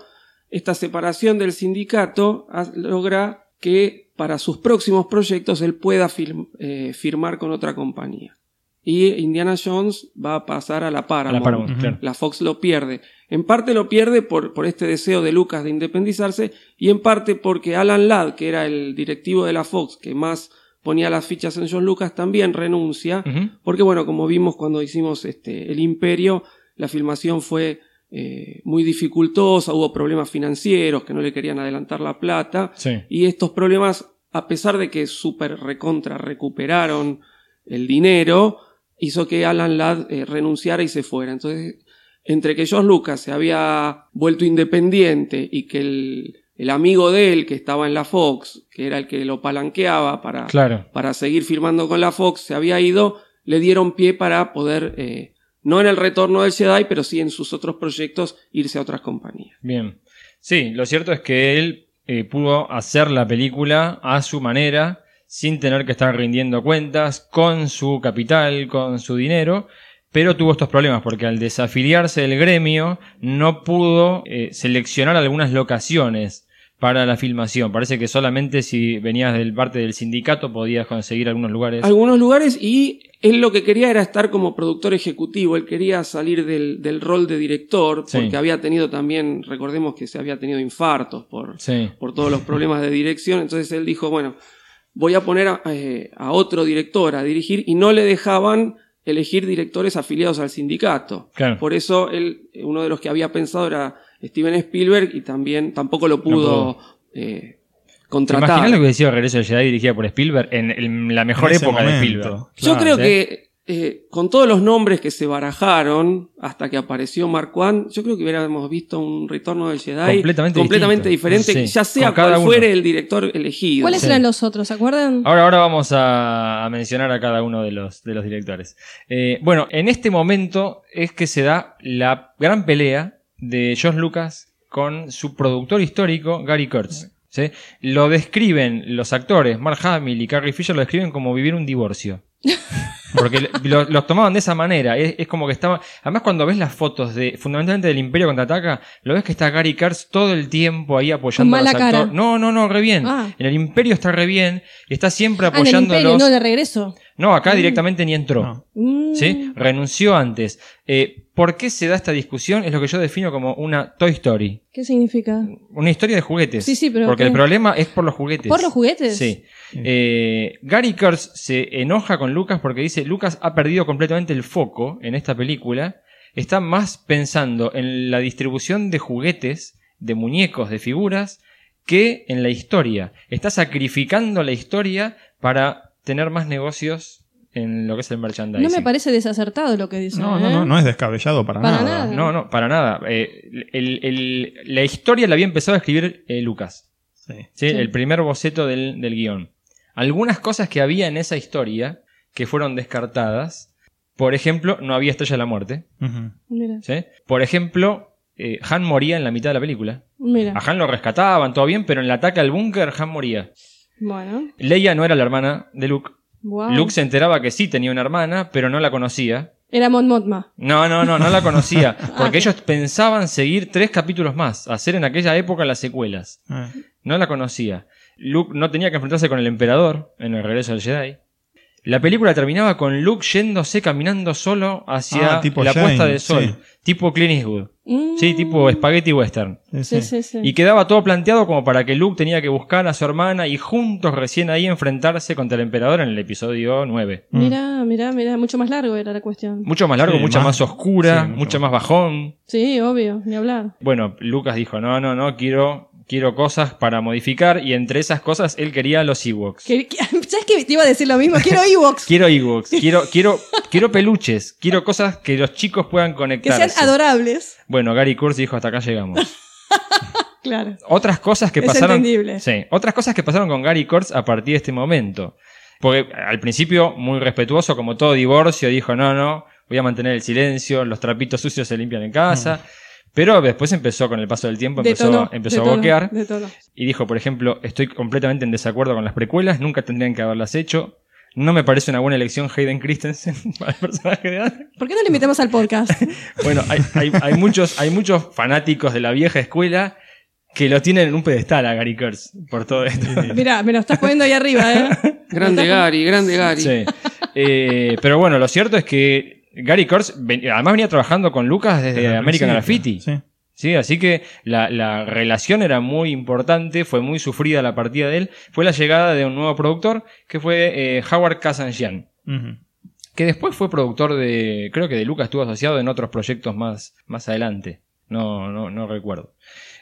esta separación del sindicato logra que para sus próximos proyectos él pueda fir- eh, firmar con otra compañía. Y Indiana Jones va a pasar a la A Paramount. la Paramount, claro. La Fox lo pierde. En parte lo pierde por, por este deseo de Lucas de independizarse y en parte porque Alan Ladd, que era el directivo de la Fox que más ponía las fichas en John Lucas, también renuncia. Porque bueno, como vimos cuando hicimos este, El Imperio, la filmación fue eh, muy dificultosa, hubo problemas financieros que no le querían adelantar la plata. Sí. Y estos problemas, a pesar de que super recontra recuperaron el dinero, hizo que Alan Ladd eh, renunciara y se fuera. Entonces, entre que George Lucas se había vuelto independiente y que el, el amigo de él, que estaba en la Fox, que era el que lo palanqueaba para, Claro. para seguir firmando con la Fox, se había ido, le dieron pie para poder, eh, no en el retorno del Jedi, pero sí en sus otros proyectos, irse a otras compañías. Bien. Sí, lo cierto es que él eh, pudo hacer la película a su manera, sin tener que estar rindiendo cuentas, con su capital, con su dinero, pero tuvo estos problemas porque al desafiliarse del gremio no pudo eh, seleccionar algunas locaciones para la filmación. Parece que solamente si venías del parte del sindicato podías conseguir algunos lugares. algunos lugares y él lo que quería era estar como productor ejecutivo, él quería salir del, del rol de director, Sí. porque había tenido también, recordemos que se había tenido infartos por, Sí. por todos los problemas de dirección, entonces él dijo, bueno, voy a poner a, eh, a otro director a dirigir y no le dejaban elegir directores afiliados al sindicato. Claro. Por eso él, uno de los que había pensado era Steven Spielberg y también tampoco lo pudo, eh, ¿Te contratar. imaginas lo que decía Regreso del Jedi dirigida por Spielberg en, en la mejor época de momento. Spielberg? Yo Claro, creo ¿sí? que eh, con todos los nombres que se barajaron hasta que apareció Mark One, yo creo que hubiéramos visto un retorno del Jedi Completamente diferente. Sí, ya sea cual uno. fuere el director elegido. ¿Cuáles Sí. eran los otros? ¿Se acuerdan? Ahora, ahora vamos a, a mencionar a cada uno de los, de los directores. Eh, bueno, en este momento es que se da la gran pelea de George Lucas con su productor histórico, Gary Kurtz. ¿sí? Lo describen los actores, Mark Hamill y Carrie Fisher, lo describen como vivir un divorcio. Porque lo- los tomaban de esa manera. Es, es como que estaba. Además, cuando ves las fotos de. Fundamentalmente del Imperio contraataca, lo ves que está Gary Kurtz todo el tiempo ahí apoyando a los mala cara. actores. No, no, no, re bien. Ah. En el Imperio está re bien. Y está siempre Ah, en el apoyando Imperio, los. no de regreso. No, acá directamente ni entró. No. Mm. ¿Sí? Renunció antes. Eh, ¿Por qué se da esta discusión? Es lo que yo defino como una Toy Story. ¿Qué significa? Una historia de juguetes. Sí, sí, pero Porque ¿qué? el problema es por los juguetes. ¿Por los juguetes? Sí. Eh, Gary Kurtz se enoja con Lucas porque dice Lucas ha perdido completamente el foco en esta película. Está más pensando en la distribución de juguetes, de muñecos, de figuras, que en la historia. Está sacrificando la historia para tener más negocios en lo que es el merchandising. No me parece desacertado lo que dice. No, ¿eh? no, no, no es descabellado para, Para nada. nada. No, no, para nada. Eh, el- el- la historia la había empezado a escribir eh, Lucas. Sí. ¿sí? Sí. El primer boceto del, del guion. Algunas cosas que había en esa historia que fueron descartadas. Por ejemplo, no había Estrella de la Muerte. Ujú. Mira, ¿sí? Por ejemplo, eh, Han moría en la mitad de la película. mira. A Han lo rescataban, todo bien, pero en el ataque al búnker Han moría. Bueno. Leia no era la hermana de Luke. Wow. Luke se enteraba que sí tenía una hermana, pero no la conocía. Era Mon Mothma. No, no, no, no la conocía. Porque Ah, ellos pensaban seguir tres capítulos más, hacer en aquella época las secuelas. Eh, No la conocía. Luke no tenía que enfrentarse con el emperador en el regreso del Jedi. La película terminaba con Luke yéndose caminando solo hacia Ah, tipo la puesta de sol. sí. Tipo Clint Eastwood. Mm. Sí, tipo Spaghetti Western. sí, Sí. Y quedaba todo planteado como para que Luke tenía que buscar a su hermana y juntos recién ahí enfrentarse contra el emperador en el episodio 9. Mirá, mirá, mirá. Mucho más largo era la cuestión. Mucho más largo, Sí, mucha más- más, oscura, sí, mucho más bajón. Sí, obvio. Ni hablar. Bueno, Lucas dijo, no, no, no, quiero, quiero cosas para modificar y entre esas cosas él quería los Ewoks. Que- que- ¿Sabes que te iba a decir lo mismo? Quiero Ewoks. Quiero Ewoks, quiero, quiero, quiero peluches, quiero cosas que los chicos puedan que conectarse. sean adorables. Bueno, Gary Kurtz dijo, hasta acá llegamos. Claro. Otras cosas que Es pasaron. entendible. Sí, otras cosas que pasaron con Gary Kurtz a partir de este momento. Porque al principio, muy respetuoso, como todo divorcio, dijo, no, no, voy a mantener el silencio, los trapitos sucios se limpian en casa. Pero después empezó, con el paso del tiempo, empezó, empezó a boquear. Y dijo, por ejemplo, estoy completamente en desacuerdo con las precuelas, nunca tendrían que haberlas hecho. No me parece una buena elección Hayden Christensen para el personaje de Anakin. ¿Por qué no le invitamos al podcast? Bueno, hay, hay- hay muchos, hay muchos fanáticos de la vieja escuela que lo tienen en un pedestal a Gary Kurtz por todo esto. Mirá, me lo estás poniendo ahí arriba, ¿eh? Grande Gary, grande Gary. Sí. Eh, pero bueno, lo cierto es que Gary Kurtz ven- además venía trabajando con Lucas desde American principio, Graffiti. sí. Sí, así que la, la relación era muy importante, fue muy sufrida la partida de él. Fue la llegada de un nuevo productor que fue eh, Howard Kazanjian, Ujú. que después fue productor de, creo que de Lucas estuvo asociado en otros proyectos más, más adelante. No, no, no recuerdo.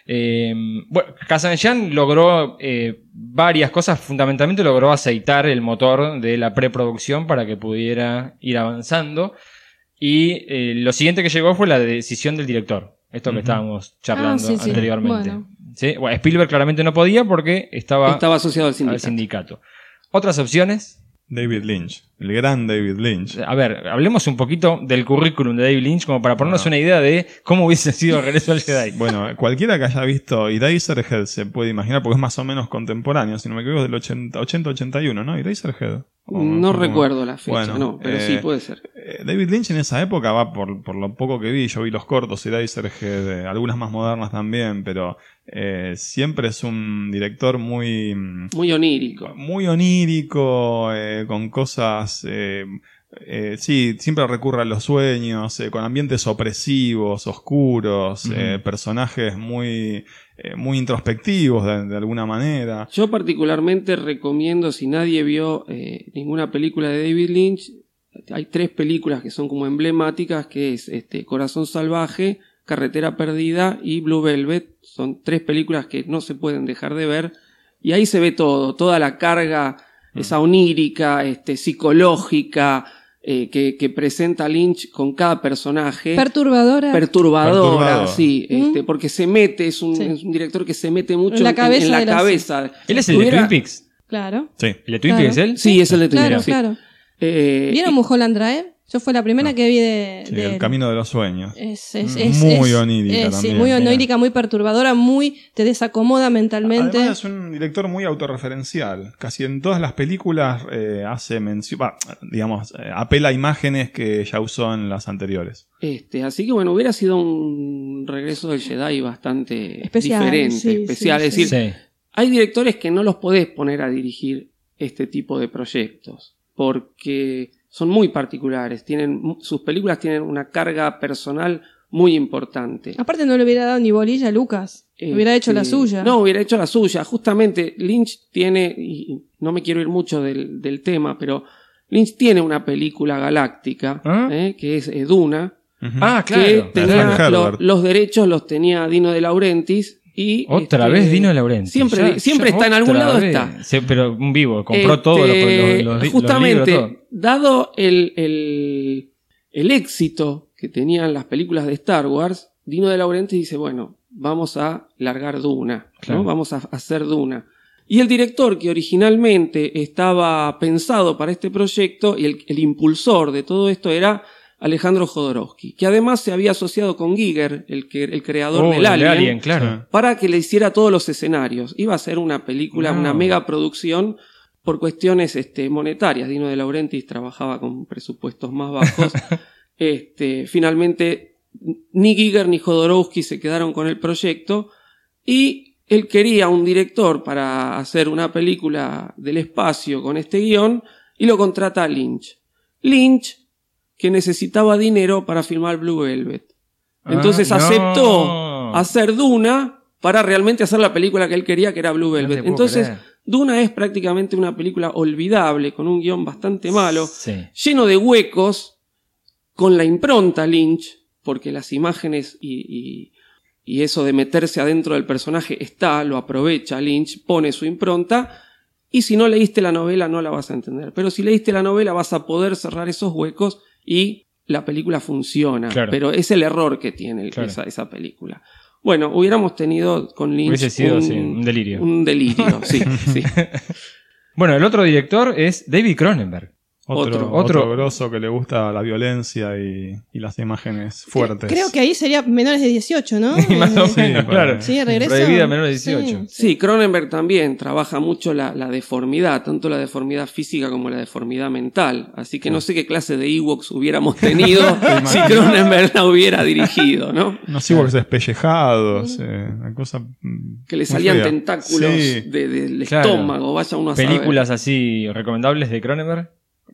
Eh, bueno, Kazanjian logró eh, varias cosas, fundamentalmente logró aceitar el motor de la preproducción para que pudiera ir avanzando. Y eh, lo siguiente que llegó fue la decisión del director. Esto que estábamos charlando Ah, sí, sí. anteriormente. Bueno. ¿Sí? Bueno, Spielberg claramente no podía porque estaba, Estaba asociado al al sindicato. Otras opciones. David Lynch, el gran David Lynch. A ver, hablemos un poquito del currículum de David Lynch como para ponernos una idea de cómo hubiese sido el regreso al Jedi. Bueno, cualquiera que haya visto Eraserhead se puede imaginar, porque es más o menos contemporáneo, si no me equivoco, del 80 80-81, ¿no? Eraserhead. ¿O No recuerdo la fecha, Bueno, no, pero eh, sí puede ser. Eh, David Lynch en esa época va por, por lo poco que vi, yo vi los cortos y eh, algunas más modernas también, pero eh, siempre es un director muy, Muy onírico. muy onírico, eh, con cosas, eh, eh, sí, siempre recurre a los sueños, eh, con ambientes opresivos, oscuros, eh, personajes muy, eh, muy introspectivos de, de alguna manera. Yo particularmente recomiendo, si nadie vio eh, ninguna película de David Lynch, hay tres películas que son como emblemáticas, que es este, Corazón Salvaje, Carretera Perdida y Blue Velvet. Son tres películas que no se pueden dejar de ver. Y ahí se ve todo, toda la carga, esa onírica, este, psicológica, eh, que, que presenta Lynch con cada personaje. Perturbadora. Perturbadora, Perturbador. sí, Mm. este, porque se mete, es un, Sí. es un director que se mete mucho En la cabeza en la las- cabeza. ¿Él es el de Twin Peaks? claro. Sí. ¿El de Twin Claro. Peaks es él? Sí, es el de Twin Claro, Peaks, sí. claro. Eh, ¿Vieron y- Mulholland Drive? Yo fue la primera que vi de. Sí, de- el camino de los sueños. Es, es- Mm, es- muy es- onírica es, sí, también, muy mira. onírica, muy perturbadora, muy. te desacomoda mentalmente. Además es un director muy autorreferencial. Casi en todas las películas eh, hace mención, digamos, eh, apela a imágenes que ya usó en las anteriores. Este, así que bueno, hubiera sido un regreso del Jedi bastante Especial, diferente, sí, especial. sí, es sí. decir, Sí. hay directores que no los podés poner a dirigir este tipo de proyectos, porque son muy particulares, tienen, sus películas tienen una carga personal muy importante. Aparte, no le hubiera dado ni bolilla a Lucas. hubiera hecho la Este, suya. No, hubiera hecho la suya. Justamente Lynch tiene, y no me quiero ir mucho del, del tema, pero Lynch tiene una película galáctica, ¿Ah? ¿eh? que es Duna, Ujú. Ah, que claro. tenía lo- los derechos los tenía Dino de Laurentiis y Otra este, vez Dino de Laurenti. Siempre, Ya- siempre ya está en algún lado vez. está. Sí, pero un vivo, compró Este, todo lo, los, los, los justamente, libros, todo. dado el, el, el éxito que tenían las películas de Star Wars, Dino de Laurentiis dice, bueno, vamos a largar Duna. Vamos a hacer Duna. Y el director que originalmente estaba pensado para este proyecto y el, el impulsor de todo esto era Alejandro Jodorowsky, que además se había asociado con Giger, el, que, el creador Oh, del el de Alien, claro. para que le hiciera todos los escenarios. Iba a ser una película, No. una mega producción por cuestiones este, monetarias. Dino de Laurentiis trabajaba con presupuestos más bajos. este, finalmente, ni Giger ni Jodorowsky se quedaron con el proyecto y él quería un director para hacer una película del espacio con este guion y lo contrata a Lynch. Lynch, que necesitaba dinero para filmar Blue Velvet. Entonces Ah, no. aceptó hacer Duna para realmente hacer la película que él quería, que era Blue Velvet. Entonces, creer. Duna es prácticamente una película olvidable, con un guion bastante malo, Sí. lleno de huecos, con la impronta Lynch, porque las imágenes y, y- y eso de meterse adentro del personaje está, lo aprovecha Lynch, pone su impronta, y si no leíste la novela no la vas a entender. Pero si leíste la novela vas a poder cerrar esos huecos y la película funciona. Claro. Pero es el error que tiene Claro. esa, esa película. Bueno, hubiéramos tenido con Lynch Hubiese sido, un, sí, un delirio. Un delirio, sí, sí. Bueno, el otro director es David Cronenberg. Otro, Otro. otro, grosso que le gusta la violencia y, y las imágenes fuertes. Creo que ahí sería menores de 18, ¿no? Más o menos, Sí, claro. Sí, regresa. Prohibida a menores de 18. Sí, Cronenberg también trabaja mucho la, la deformidad, tanto la deformidad física como la deformidad mental. Así que no sé qué clase de Ewoks hubiéramos tenido si Cronenberg la hubiera dirigido, ¿no? No sé, porque despellejados, eh, una cosa. Que le salían tentáculos Sí. de- del Claro. estómago, vaya uno a saber. Películas así recomendables de Cronenberg.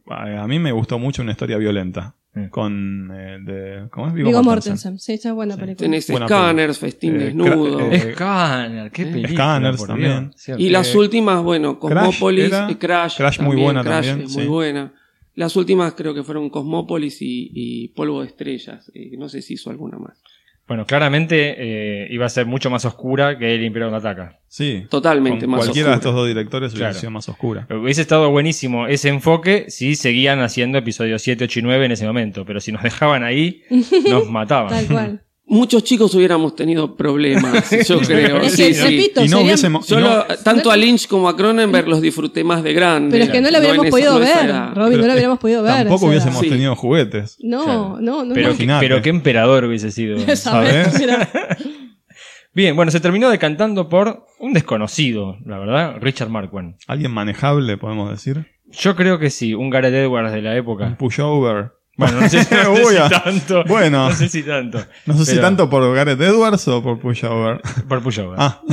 A mí me gustó mucho una historia violenta. Mm. Con. eh, de- ¿Cómo es? Viggo Mortensen. Sí, esa es buena Sí. película. Tenés Buena Scanners, Festín Eh, Desnudo. eh, Scanner, qué película. Scanners también. Cierto. Y las últimas, bueno, Cosmópolis, y Crash. Crash muy también, buena Crash también, es muy buena. Las últimas creo que fueron Cosmópolis y, y Polvo de Estrellas. eh, no sé si hizo alguna más. Bueno, claramente eh, iba a ser mucho más oscura que el Imperio Contraataca. Sí. Totalmente Con más cualquiera de estos dos directores hubiera Claro. sido más oscura. Hubiese estado buenísimo ese enfoque si seguían haciendo episodios 7, 8 y 9 en ese momento, pero si nos dejaban ahí, nos mataban. Tal cual. Muchos chicos hubiéramos tenido problemas, yo creo. Es que, sí. repito, Y no hubiésemos. Yo no- tanto a Lynch como a Cronenberg los disfruté más de grande. Pero es que no lo hubiéramos podido esa ver. Robin, no lo hubiéramos podido ver. Tampoco o sea, hubiésemos Sí. tenido juguetes. No, Claro. no, no. Pero, pero qué emperador hubiese sido. ¿Sabes? Bien, bueno, se terminó decantando por un desconocido, la verdad, Richard Marquand. Alguien manejable, podemos decir. Yo creo que sí, un Gareth Edwards de la Un época. pushover. Bueno, no sé, no sé Uy, si ah. tanto. Bueno. No sé si tanto. No sé si tanto por Gareth Edwards o por pushover. Por Pushover. Ah,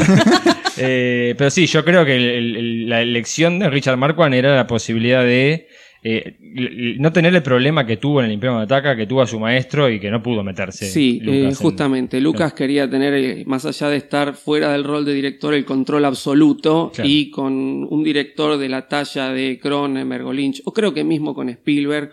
Eh, pero sí, yo creo que el- el- el- la elección de Richard Marquand era la posibilidad de eh, no tener el problema que tuvo en el Imperio de Ataca, que tuvo a su maestro y que no pudo meterse. Sí, Lucas eh, en- justamente. Lucas quería tener, más allá de estar fuera del rol de director, el control absoluto Claro. y con un director de la talla de Cronenberg o Lynch, o creo que mismo con Spielberg,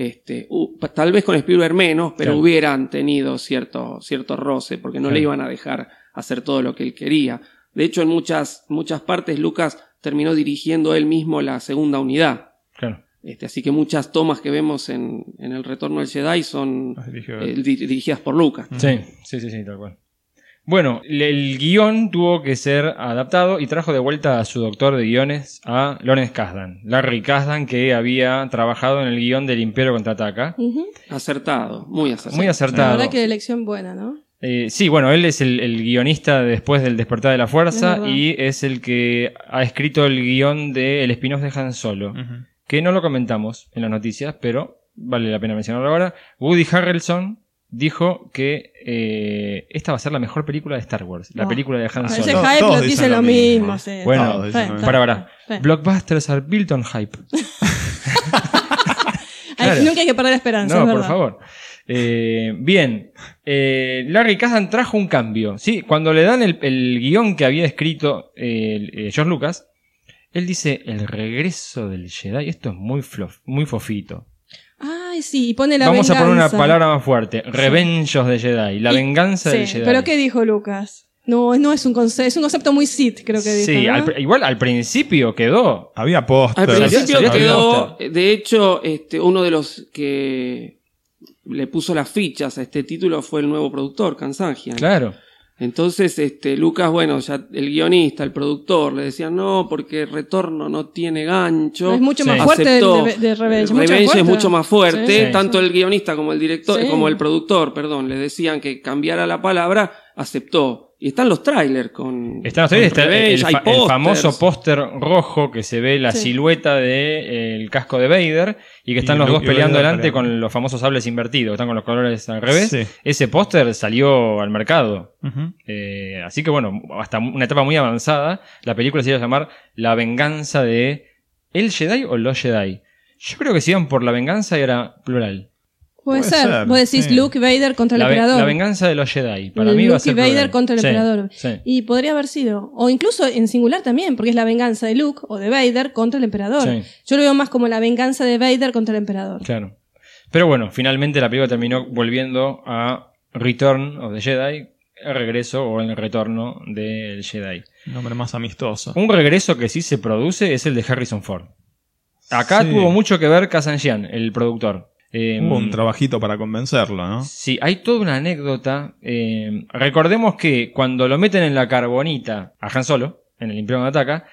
este, tal vez con Spielberg menos, pero Claro. hubieran tenido cierto, cierto roce, porque no le iban a dejar hacer todo lo que él quería. De hecho, en muchas, muchas partes Lucas terminó dirigiendo él mismo la segunda unidad. Claro. Este, así que muchas tomas que vemos en, en El Retorno del Jedi son eh, di- dirigidas por Lucas. Sí, sí, sí, sí, tal cual. Bueno, el, el guion tuvo que ser adaptado y trajo de vuelta a su doctor de guiones, a Lawrence Kasdan. Larry Kasdan, que había trabajado en el guion del Imperio Contraataca. Ujú. Acertado, muy acertado. Muy La acertado. verdad que elección buena, ¿no? Eh, sí, bueno, él es el, el guionista después del Despertar de la Fuerza y es el que ha escrito el guion de El spin-off de Han Solo, que no lo comentamos en las noticias, pero vale la pena mencionarlo ahora. Woody Harrelson dijo que eh, esta va a ser la mejor película de Star Wars, la Oh. película de Han Ese Solo. Todos hype dice lo mismo. mismo. sí. Bueno, Para, para. Blockbusters are built on hype. Claro. Nunca hay que perder esperanza. No, es por favor. Eh, bien, Eh, Larry Kasdan trajo un cambio. ¿sí? Cuando le dan el, el guion que había escrito eh, eh, George Lucas, él dice el regreso del Jedi. Esto es muy, flof- muy fofito. Ay, sí, y pone la Vamos a poner una palabra más fuerte. Revenge of the Jedi. La Y- venganza Sí, Jedi. pero ¿qué dijo Lucas? No, no es un concepto, es un concepto muy Sith, creo que dijo. Sí, ¿no? al pr- igual al principio quedó. Había póster. Al principio salió quedó, posta. de hecho, este, uno de los que le puso las fichas a este título fue el nuevo productor, Kansangian. Claro. Entonces, este, Lucas, bueno, ya el guionista, el productor, le decían no, porque Retorno no tiene gancho. es mucho Sí. más fuerte Aceptó. de, de Revenge. Revenge mucho es fuerte. mucho más fuerte. Sí, Tanto sí. el guionista como el director, Sí. como el productor, perdón, le decían que cambiara la palabra, aceptó. Y están los trailers con. Está, con está el, Revenge, hay fa- el pósters. famoso póster rojo que se ve la Sí. silueta del casco de Vader y que están Y los Luke dos peleando delante con los famosos sables invertidos, que están con los colores al revés. Sí. Ese póster salió al mercado. Eh, así que bueno, hasta una etapa muy avanzada, la película se iba a llamar La venganza de ¿El Jedi o los Jedi? Yo creo que si iban por la venganza era plural. Puede, Puede ser. ser, Vos decís sí. Luke Vader contra el La, emperador. la venganza de los Jedi. Para mí va a Luke ser y Vader contra el Sí, emperador. sí. Y podría haber sido. O incluso en singular también, porque es la venganza de Luke o de Vader contra el emperador. Sí. Yo lo veo más como la venganza de Vader contra el emperador. Claro. Pero bueno, finalmente la película terminó volviendo a Return of the Jedi, el regreso o el retorno del Jedi. Nombre más amistoso. Un regreso que sí se produce es el de Harrison Ford. Acá Sí. tuvo mucho que ver Kazan Jian, el productor. Eh, Hubo un trabajito para convencerlo, ¿no? Sí, hay toda una anécdota. eh, recordemos que cuando lo meten en la carbonita a Han Solo, en el Imperio Ataca,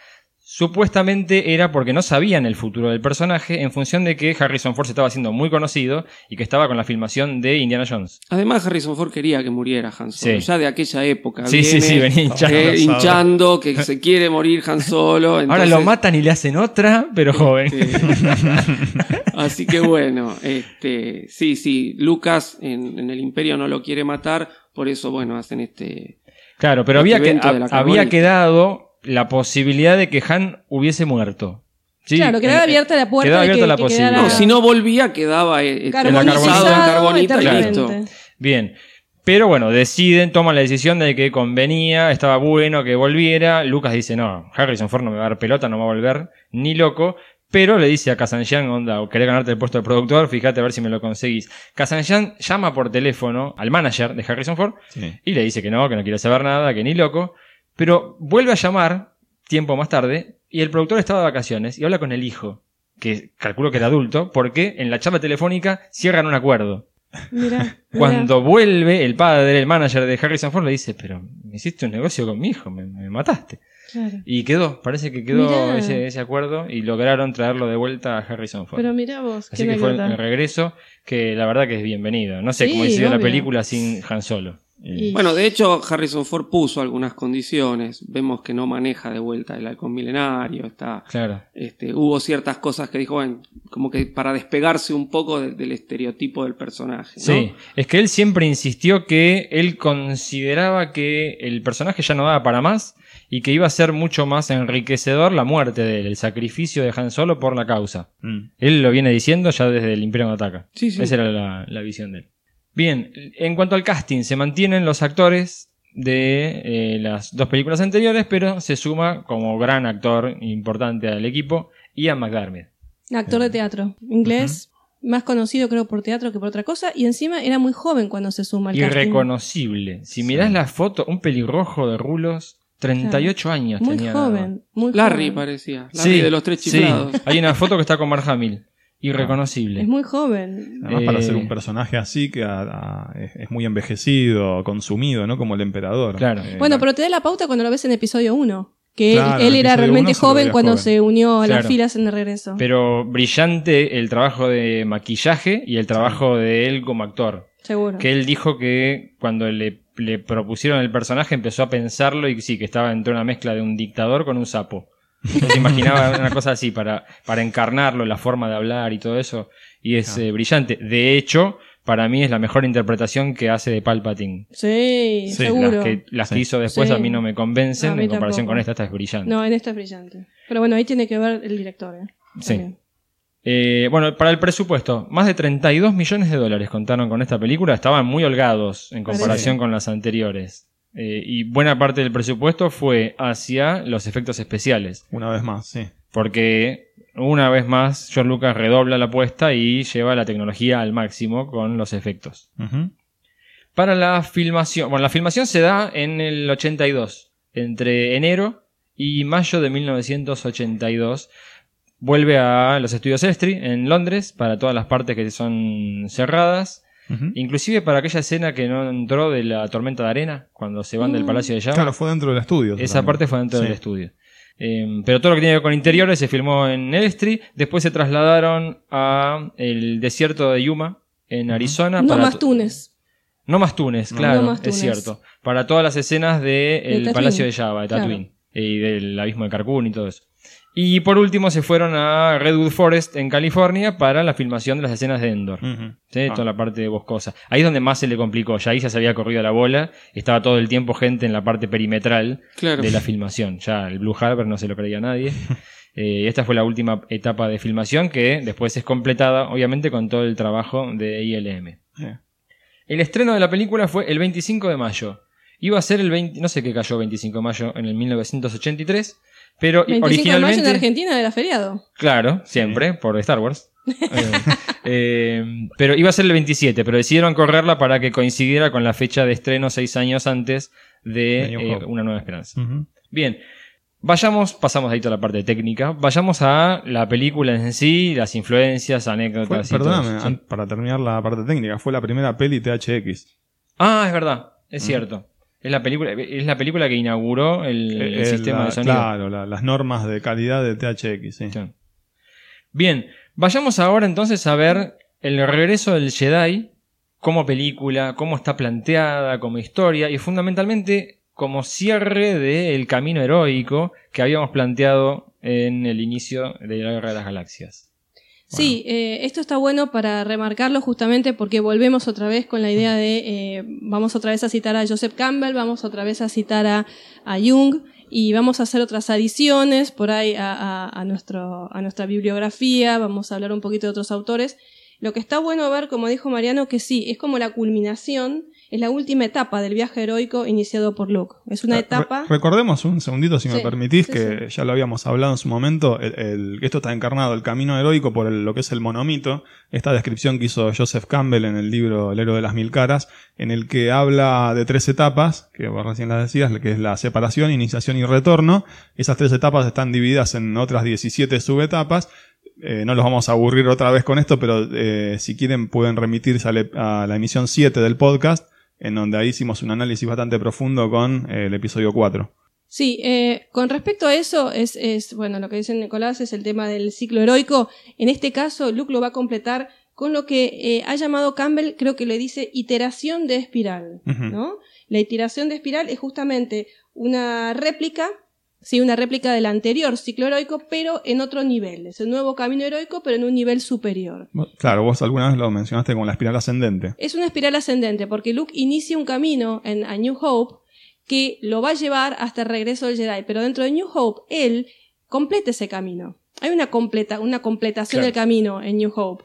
supuestamente era porque no sabían el futuro del personaje en función de que Harrison Ford se estaba haciendo muy conocido y que estaba con la filmación de Indiana Jones. Además, Harrison Ford quería que muriera Han Solo, Sí. ya de aquella época. Sí, sí, viene, sí, venía hinchando. que se quiere morir Han Solo. Ahora lo matan y le hacen otra, pero joven. Este, así que bueno, este, sí, sí, Lucas en, en el Imperio no lo quiere matar, por eso, bueno, hacen este... Claro, pero Este había, que, había quedado la posibilidad de que Han hubiese muerto. Sí, Claro, quedaba eh, abierta la puerta quedaba que- abierta la que posibilidad. quedara- No, si no volvía quedaba eh, Carbonizado carbonizado en carbonita y listo. Bien. Pero bueno, deciden, toman la decisión de que convenía, estaba bueno que volviera. Lucas dice, no, Harrison Ford no me va a dar pelota, no va a volver, ni loco. Pero le dice a Kazanjian, onda, querés ganarte el puesto de productor, fíjate a ver si me lo conseguís. Kazanjian llama por teléfono al manager de Harrison Ford Sí. y le dice que no, que no quiere saber nada, que ni loco. Pero vuelve a llamar tiempo más tarde y el productor estaba de vacaciones y habla con el hijo, que calculo que era adulto, porque en la charla telefónica cierran un acuerdo. Mirá, mirá. Cuando vuelve, el padre, el manager de Harrison Ford le dice, pero me hiciste un negocio con mi hijo, me, me mataste. Claro. Y quedó, parece que quedó ese, ese acuerdo y lograron traerlo de vuelta a Harrison Ford. Pero mirá vos, Así que fue el, regreso, que la verdad que es bienvenido. No sé Sí, cómo sido la película sin Han Solo. Y- Bueno, de hecho, Harrison Ford puso algunas condiciones. Vemos que no maneja de vuelta el halcón milenario. Está, Claro. este, hubo ciertas cosas que dijo, bueno, como que para despegarse un poco de- del estereotipo del personaje. ¿no? Sí, es que él siempre insistió que él consideraba que el personaje ya no daba para más y que iba a ser mucho más enriquecedor la muerte de él, el sacrificio de Han Solo por la causa. Mm. Él lo viene diciendo ya desde el Imperio Ataca. Sí, sí. Esa era la, la visión de él. Bien, en cuanto al casting, se mantienen los actores de eh, las dos películas anteriores, pero se suma como gran actor importante al equipo Ian McDermott. Actor de teatro, inglés, más conocido creo por teatro que por otra cosa, y encima era muy joven cuando se suma al casting. Irreconocible. Si mirás la foto, un pelirrojo de rulos, 38 años Muy tenía. joven, muy Larry joven. parecía. Larry de los tres sí. chiflados. Hay una foto que está con Mark Hamill. Irreconocible. Es muy joven. Además, para Eh, ser un personaje así que a- a- es, es muy envejecido, consumido, ¿no? Como el emperador. Claro. Eh, Bueno, la- pero te da la pauta cuando lo ves en episodio 1. Que él- Claro, él, en era realmente joven cuando joven. se unió a las filas en el regreso. Pero brillante el trabajo de maquillaje y el trabajo de él como actor. Seguro. Que él dijo que cuando le, le propusieron el personaje empezó a pensarlo y sí, que estaba entre una mezcla de un dictador con un sapo. Se imaginaba una cosa así para, para encarnarlo, la forma de hablar y todo eso. Y es eh, brillante. De hecho, para mí es la mejor interpretación que hace de Palpatine. Sí, Sí, seguro. Las que, las que Sí. hizo después Sí. a mí no me convencen. A mí en comparación tampoco. con esta, esta es brillante. No, en esta es brillante. Pero bueno, ahí tiene que ver el director. ¿eh? Sí. También. Eh, bueno, para el presupuesto, más de 32 millones de dólares contaron con esta película, estaban muy holgados en comparación Parece. con las anteriores. Eh, y buena parte del presupuesto fue hacia los efectos especiales, Una vez más, sí. porque una vez más George Lucas redobla la apuesta y lleva la tecnología al máximo con los efectos. Para la filmación, bueno, la filmación se da en el 82, entre enero y mayo de 1982. Vuelve a los estudios Estri en Londres para todas las partes que son cerradas, Inclusive para aquella escena que no entró de la tormenta de arena cuando se van del Mm. Palacio de Java. Claro, fue dentro del estudio. Esa también. parte fue dentro Sí. del estudio. Eh, pero todo lo que tiene que ver con interiores se filmó en Elstree. Después se trasladaron a el desierto de Yuma, en Arizona. No para más Túnez. no más Túnez, claro, No más es cierto. Para todas las escenas del. Palacio de Java, de Claro. Tatooine, y del abismo de Carcún y todo eso. Y por último se fueron a Redwood Forest en California para la filmación de las escenas de Endor. Ah. Toda la parte boscosa. Ahí es donde más se le complicó. Ya ahí ya se había corrido la bola. Estaba todo el tiempo gente en la parte perimetral Claro. de la filmación. Ya el Blue Harbor no se lo creía nadie. Eh, esta fue la última etapa de filmación que después es completada, obviamente, con todo el trabajo de ILM. El estreno de la película fue el 25 de mayo. Iba a ser el 20, no sé qué cayó 25 de mayo en el 1983, pero 25 de mayo originalmente en Argentina era feriado. Claro, siempre, por Star Wars. Eh, eh, pero iba a ser el 27, pero decidieron correrla para que coincidiera con la fecha de estreno seis años antes de eh. Una Nueva Esperanza. Bien, vayamos, pasamos ahí toda la parte técnica, vayamos a la película en sí, las influencias, Fue- anécdotas y todo perdóname, eso, ¿sí? an- para terminar la parte técnica, fue la primera peli THX. Ah, es verdad, es cierto. Es la película, es la película que inauguró el, el Eh, sistema la- de sonido. Claro, la- las normas de calidad de THX, sí. Sí. Bien, vayamos ahora entonces a ver el regreso del Jedi como película, cómo está planteada, como historia y fundamentalmente como cierre del camino heroico que habíamos planteado en el inicio de la Guerra de las Galaxias. Sí, eh, esto está bueno para remarcarlo justamente porque volvemos otra vez con la idea de, eh, vamos otra vez a citar a Joseph Campbell, vamos otra vez a citar a, a Jung y vamos a hacer otras adiciones por ahí a, a- a nuestro, a nuestra bibliografía, vamos a hablar un poquito de otros autores. Lo que está bueno ver, como dijo Mariano, que sí, es como la culminación, es la última etapa del viaje heroico iniciado por Luke. Es una Re- etapa... recordemos un segundito, si me permitís, sí, que ya lo habíamos hablado en su momento, el, el- esto está encarnado, el camino heroico por el- lo que es el monomito, esta descripción que hizo Joseph Campbell en el libro El héroe de las mil caras, en el que habla de tres etapas, que vos recién las decías, que es la separación, iniciación y retorno. Esas tres etapas están divididas en otras 17 subetapas. Eh, no los vamos a aburrir otra vez con esto, pero eh, si quieren pueden remitirse a, a la emisión 7 del podcast, en donde ahí hicimos un análisis bastante profundo con eh, el episodio 4. Sí, eh, con respecto a eso, es, es, bueno, lo que dice Nicolás es el tema del ciclo heroico. En este caso, Luke lo va a completar con lo que eh, ha llamado Campbell, creo que le dice iteración de espiral. ¿no? La iteración de espiral es justamente una réplica, sí, una réplica del anterior ciclo heroico, pero en otro nivel. Es el nuevo camino heroico, pero en un nivel superior. Claro, vos alguna vez lo mencionaste con la espiral ascendente. Es una espiral ascendente, porque Luke inicia un camino en A New Hope que lo va a llevar hasta el regreso del Jedi, pero dentro de New Hope él completa ese camino. Hay una completa, una completación Claro. del camino en New Hope,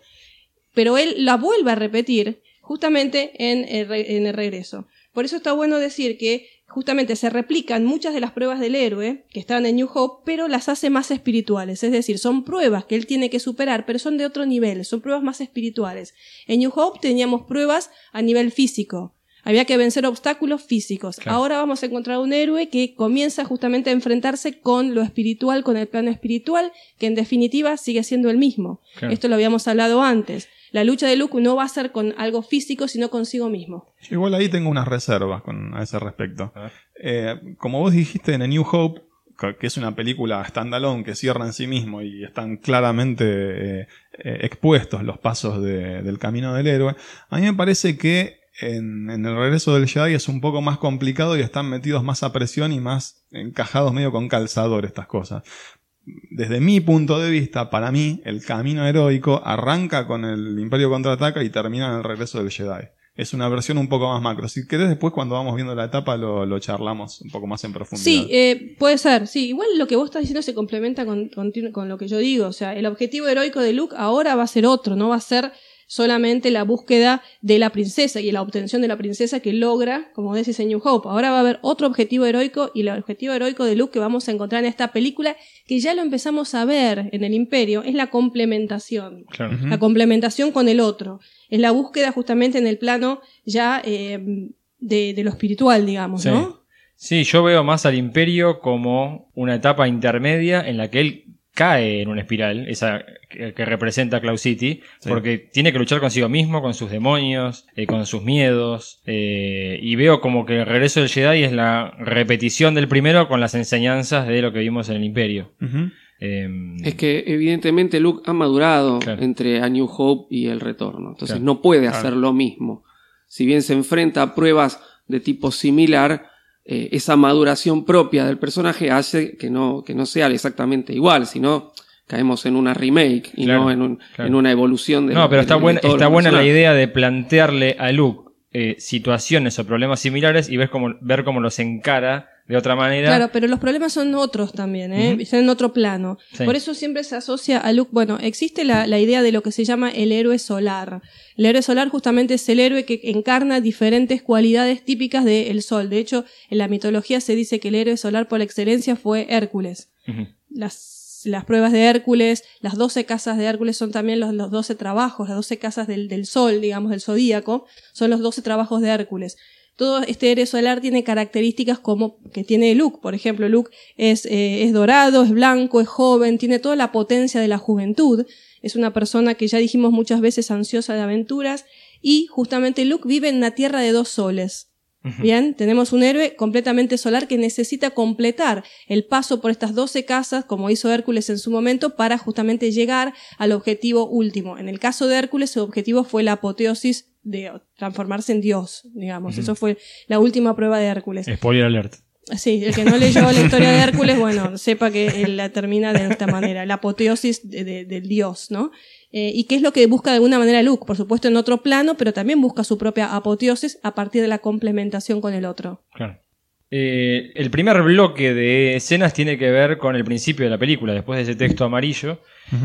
pero él la vuelve a repetir justamente en el, en el regreso. Por eso está bueno decir que justamente se replican muchas de las pruebas del héroe que están en New Hope, pero las hace más espirituales. Es decir, son pruebas que él tiene que superar, pero son de otro nivel, son pruebas más espirituales. En New Hope teníamos pruebas a nivel físico. Había que vencer obstáculos físicos. Claro. Ahora vamos a encontrar un héroe que comienza justamente a enfrentarse con lo espiritual, con el plano espiritual, que en definitiva sigue siendo el mismo. Claro. Esto lo habíamos hablado antes. La lucha de Luke no va a ser con algo físico, sino consigo mismo. Igual ahí tengo unas reservas con, a ese respecto. A. Eh, como vos dijiste en A New Hope, que- es una película standalone que cierra en sí mismo y están claramente eh, eh, expuestos los pasos de- del camino del héroe, a mí me parece que en, en el regreso del Jedi es un poco más complicado y están metidos más a presión y más encajados medio con calzador estas cosas. Desde mi punto de vista, para mí, el camino heroico arranca con el Imperio contraataca y termina en el regreso del Jedi. Es una versión un poco más macro. Si querés, después cuando vamos viendo la etapa lo, lo charlamos un poco más en profundidad. Sí, eh, puede ser, sí. Igual lo que vos estás diciendo se complementa con, con, con lo que yo digo. O sea, el objetivo heroico de Luke ahora va a ser otro, no va a ser solamente la búsqueda de la princesa y la obtención de la princesa que logra, como decís en New Hope. Ahora va a haber otro objetivo heroico y el objetivo heroico de Luke que vamos a encontrar en esta película, que ya lo empezamos a ver en el Imperio, es la complementación Claro. La complementación con el otro. Es la búsqueda justamente en el plano ya eh, de, de lo espiritual, digamos, Sí. ¿no? Sí, yo veo más al Imperio como una etapa intermedia en la que él cae en una espiral, esa que, que representa Cloud City, Sí. porque tiene que luchar consigo mismo, con sus demonios, eh, con sus miedos, eh, y veo como que el regreso del Jedi es la repetición del primero con las enseñanzas de lo que vimos en el Imperio. Eh, Es que evidentemente Luke ha madurado Claro. entre A New Hope y el retorno. Entonces Claro. no puede Claro. hacer lo mismo. Si bien se enfrenta a pruebas de tipo similar, eh, esa maduración propia del personaje hace que no, que no sea exactamente igual, sino caemos en una remake y Claro, no en, un- claro. en una evolución de no, pero de- está, de está buena la idea de plantearle a Luke eh, situaciones o problemas similares y ver cómo, ver cómo los encara de otra manera. Claro, pero los problemas son otros también, ¿eh? Ujú. están en otro plano. Sí. Por eso siempre se asocia a Luke. Bueno, existe la, la idea de lo que se llama el héroe solar. El héroe solar justamente es el héroe que encarna diferentes cualidades típicas del sol. De hecho, en la mitología se dice que el héroe solar por excelencia fue Hércules. Las, las pruebas de Hércules, las 12 casas de Hércules son también los, 12 trabajos, las 12 casas del, del sol, digamos, del zodíaco, son los 12 trabajos de Hércules. Todo este héroe solar tiene características como que tiene Luke. Por ejemplo, Luke es, eh, es dorado, es blanco, es joven, tiene toda la potencia de la juventud. Es una persona que ya dijimos muchas veces ansiosa de aventuras. Y justamente Luke vive en una tierra de dos soles. Bien, tenemos un héroe completamente solar que necesita completar el paso por estas 12 casas, como hizo Hércules en su momento, para justamente llegar al objetivo último. En el caso de Hércules, su objetivo fue la apoteosis de transformarse en Dios, digamos. Eso fue la última prueba de Hércules. Spoiler alert. Sí, el que no leyó la historia de Hércules, bueno, sepa que él la termina de esta manera, la apoteosis de- de- del dios, ¿no? Eh, y qué es lo que busca de alguna manera Luke, por supuesto en otro plano, pero también busca su propia apoteosis a partir de la complementación con el otro. Claro. Eh, el primer bloque de escenas tiene que ver con el principio de la película, después de ese texto amarillo,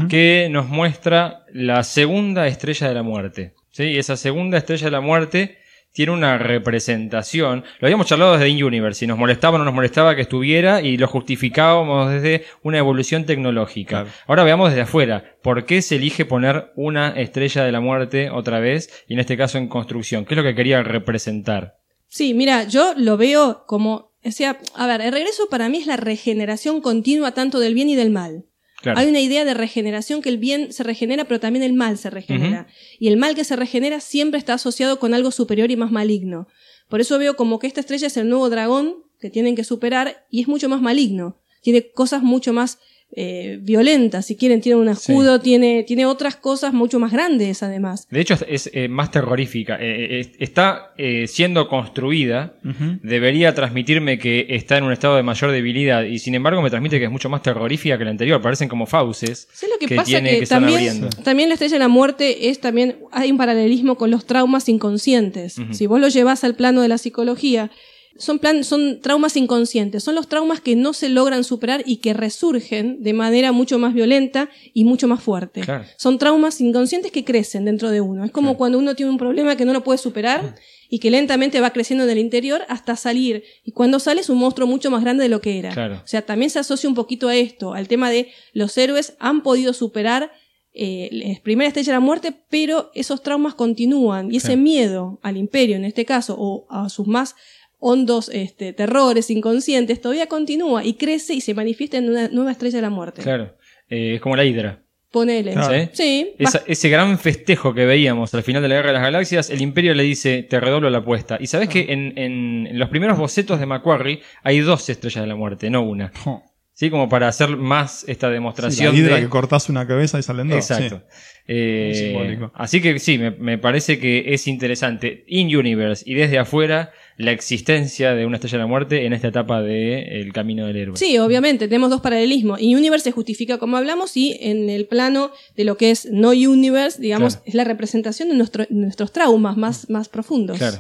que nos muestra la segunda estrella de la muerte. ¿sí? Esa segunda estrella de la muerte tiene una representación. Lo habíamos charlado desde In-Universe, si nos molestaba o no nos molestaba que estuviera y lo justificábamos desde una evolución tecnológica. Claro. Ahora veamos desde afuera, ¿por qué se elige poner una estrella de la muerte otra vez y en este caso en construcción? ¿Qué es lo que quería representar? Sí, mira, yo lo veo como, o sea, a ver, el regreso para mí es la regeneración continua tanto del bien y del mal. Claro. Hay una idea de regeneración que el bien se regenera, pero también el mal se regenera. Y el mal que se regenera siempre está asociado con algo superior y más maligno. Por eso veo como que esta estrella es el nuevo dragón que tienen que superar y es mucho más maligno. Tiene cosas mucho más eh, violentas, si quieren, tiene un escudo, tiene, tiene otras cosas mucho más grandes además. De hecho, es, es, eh, más terrorífica. Eh, eh, está eh, siendo construida. Debería transmitirme que está en un estado de mayor debilidad. Y sin embargo, me transmite que es mucho más terrorífica que la anterior. Parecen como fauces. ¿Sé lo que, que pasa? tiene que que también, abriendo. también la estrella de la muerte es también, hay un paralelismo con los traumas inconscientes. Si vos lo llevas al plano de la psicología, son, plan, son traumas inconscientes, son los traumas que no se logran superar y que resurgen de manera mucho más violenta y mucho más fuerte. Claro. Son traumas inconscientes que crecen dentro de uno. Es como Claro. cuando uno tiene un problema que no lo puede superar y que lentamente va creciendo en el interior hasta salir. Y cuando sale es un monstruo mucho más grande de lo que era. Claro. O sea, también se asocia un poquito a esto, al tema de los héroes han podido superar eh, la primera estrella de la muerte, pero esos traumas continúan y ese miedo al imperio en este caso o a sus más hondos este, terrores inconscientes todavía continúa y crece y se manifiesta en una nueva estrella de la muerte. Claro. Eh, es como la Hidra. Ponele. Claro. Sí. Esa- va- ese gran festejo que veíamos al final de la Guerra de las Galaxias, el Imperio le dice, te redoblo la apuesta. Y sabes que en, en- en los primeros bocetos de Macquarie hay dos estrellas de la muerte, no una. Oh. ¿Sí? Como para hacer más esta Sí, demostración la hidra de... que cortás una cabeza y salen dos. Exacto. Eh, Muy simbólico. así que sí, me, me parece que es interesante. In Universe y desde afuera, la existencia de una estrella de la muerte en esta etapa del camino del héroe. Sí, obviamente, tenemos dos paralelismos. Y Universe se justifica como hablamos y en el plano de lo que es no Universe, digamos, Claro. es la representación de nuestro- nuestros traumas más, más profundos. Claro.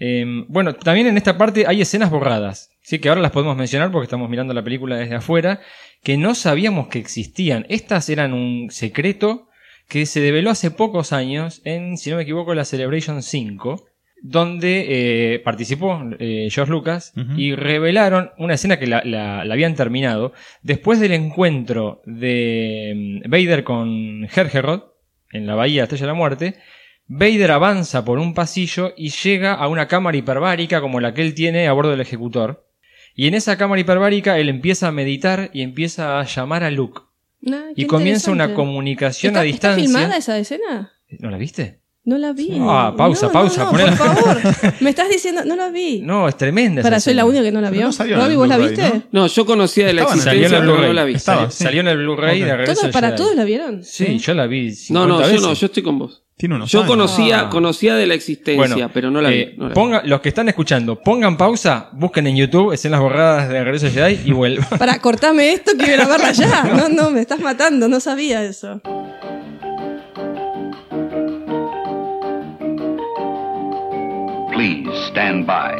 Eh, bueno, también en esta parte hay escenas borradas, sí que ahora las podemos mencionar porque estamos mirando la película desde afuera, que no sabíamos que existían. Estas eran un secreto que se develó hace pocos años en, si no me equivoco, la Celebration 5, donde eh, participó eh, George Lucas y revelaron una escena que la, la- la habían terminado después del encuentro de mm, Vader con Hergerod en la Bahía de la Estrella de la Muerte. Vader avanza por un pasillo y llega a una cámara hiperbárica como la que él tiene a bordo del ejecutor. Y en esa cámara hiperbárica él empieza a meditar y empieza a llamar a Luke. Ah, Y comienza una comunicación ¿Está, a ¿Está distancia. filmada esa escena? ¿No la viste? No la vi. Ah, pausa, No, pausa, No, por favor. Me estás diciendo, no la vi. No, es tremenda. Para, soy la única que no la vio. no Robbie, ¿vos la viste? ¿no? No, yo conocía de la Estaba existencia, pero no la vi. Estaba, Salió, sí. salió en el Blu-ray Ok. de Regreso ¿Todos, para Jedi. todos la vieron? Sí, yo la vi. No, 50 no, yo veces. no, yo estoy con vos. Tiene unos Yo años. conocía, Ah. conocía de la existencia, pero no la vi. eh, no la vi. ponga- los que están escuchando, pongan pausa, busquen en YouTube escenas borradas de Regreso del Jedi y vuelvan. Para, cortame esto que iba a verla ya. No, no, me estás matando, no sabía eso. Please stand by.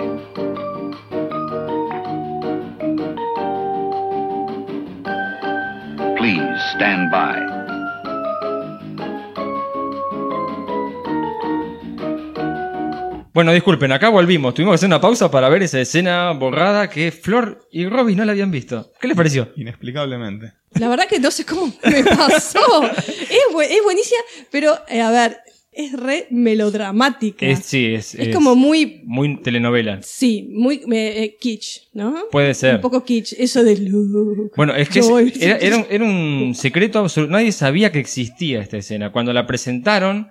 Please stand by. Bueno, disculpen, acá volvimos. Tuvimos que hacer una pausa para ver esa escena borrada que Flor y Robbie no la habían visto. ¿Qué les pareció? Inexplicablemente. La verdad que no sé cómo me pasó. es, bu- es buenísima, pero eh, a ver, es re melodramática. Es, sí, es, es como muy, muy telenovela. sí, muy eh, kitsch, ¿no? Puede ser. Un poco kitsch, eso de. Bueno, es que es- era, era un, era un secreto absoluto. Nadie sabía que existía esta escena. Cuando la presentaron,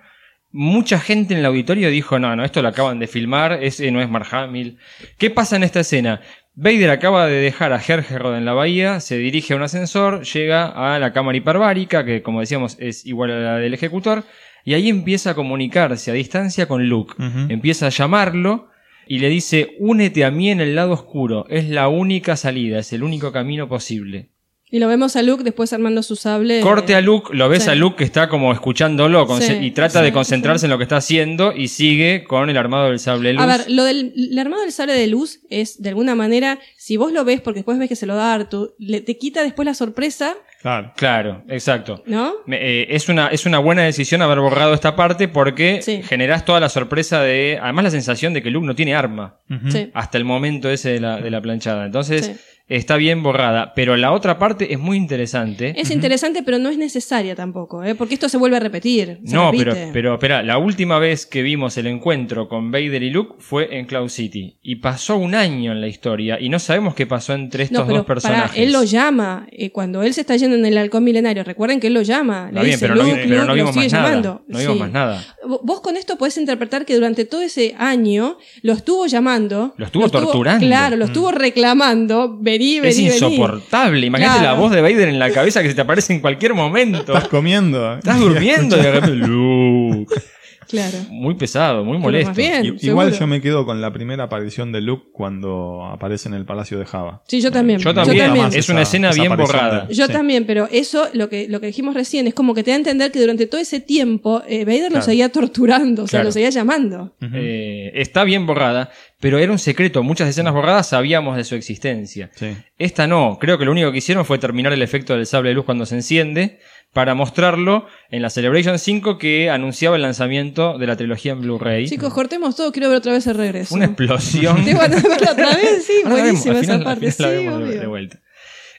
mucha gente en el auditorio dijo, no, no, esto lo acaban de filmar, ese no es Mark Hamill. ¿Qué pasa en esta escena? Vader acaba de dejar a Hergerod en la bahía, se dirige a un ascensor, llega a la cámara hiperbárica, que como decíamos es igual a la del ejecutor, y ahí empieza a comunicarse a distancia con Luke. Empieza a llamarlo y le dice, únete a mí en el lado oscuro, es la única salida, es el único camino posible. Y lo vemos a Luke después armando su sable. Corte a Luke, lo ves sí. a Luke que está como escuchándolo Sí, y trata sí, de concentrarse sí. en lo que está haciendo y sigue con el armado del sable de luz. A ver, lo del el armado del sable de luz es, de alguna manera, si vos lo ves, porque después ves que se lo da Artu, le, te quita después la sorpresa, Claro. Claro, exacto. ¿no? Me- eh, es, una, es una buena decisión haber borrado esta parte porque Sí. generás toda la sorpresa de. Además, la sensación de que Luke no tiene arma. Sí. hasta el momento ese de la, de la planchada. Entonces, Sí. Está bien borrada. Pero la otra parte es muy interesante. Es interesante, pero no es necesaria tampoco, ¿eh? porque esto se vuelve a repetir. se No, repite. pero, pero espera, la última vez que vimos el encuentro con Vader y Luke fue en Cloud City. Y pasó un año en la historia y no sabemos qué pasó entre estos No, pero dos personajes. él lo llama. eh, cuando él se está yendo en el halcón milenario, recuerden que él lo llama. Le bien, dice, pero no, Luke, pero no lo vimos sigue más nada. llamando. No vimos Sí. más nada. Vo- Vos con esto podés interpretar que durante todo ese año lo estuvo llamando. Lo estuvo torturando. Claro, lo estuvo reclamando. Vení, vení, Es vení. insoportable. Imagínate Claro. la voz de Vader en la cabeza que se te aparece en cualquier momento. Estás comiendo. Estás durmiendo y repente. Claro. Muy pesado, muy molesto. bien. I- Igual seguro. yo me quedo con la primera aparición de Luke cuando aparece en el Palacio de Java. Sí, yo también. Yo también. también. Es una escena bien borrada. de- Yo sí. también, pero eso, lo que, lo que dijimos recién, es como que te da a entender que durante todo ese tiempo eh, Vader lo Claro. seguía torturando, o sea, Claro. lo seguía llamando. Eh, está bien borrada, pero era un secreto. Muchas escenas borradas sabíamos de su existencia. Sí. Esta no, creo que lo único que hicieron fue terminar el efecto del sable de luz cuando se enciende para mostrarlo en la Celebration 5 que anunciaba el lanzamiento de la trilogía en Blu-ray. Chicos, cortemos todo, quiero ver otra vez el regreso. Una explosión. Te van a verla otra vez, sí, buenísima esa parte, sí, vemos de- obvio. de vuelta.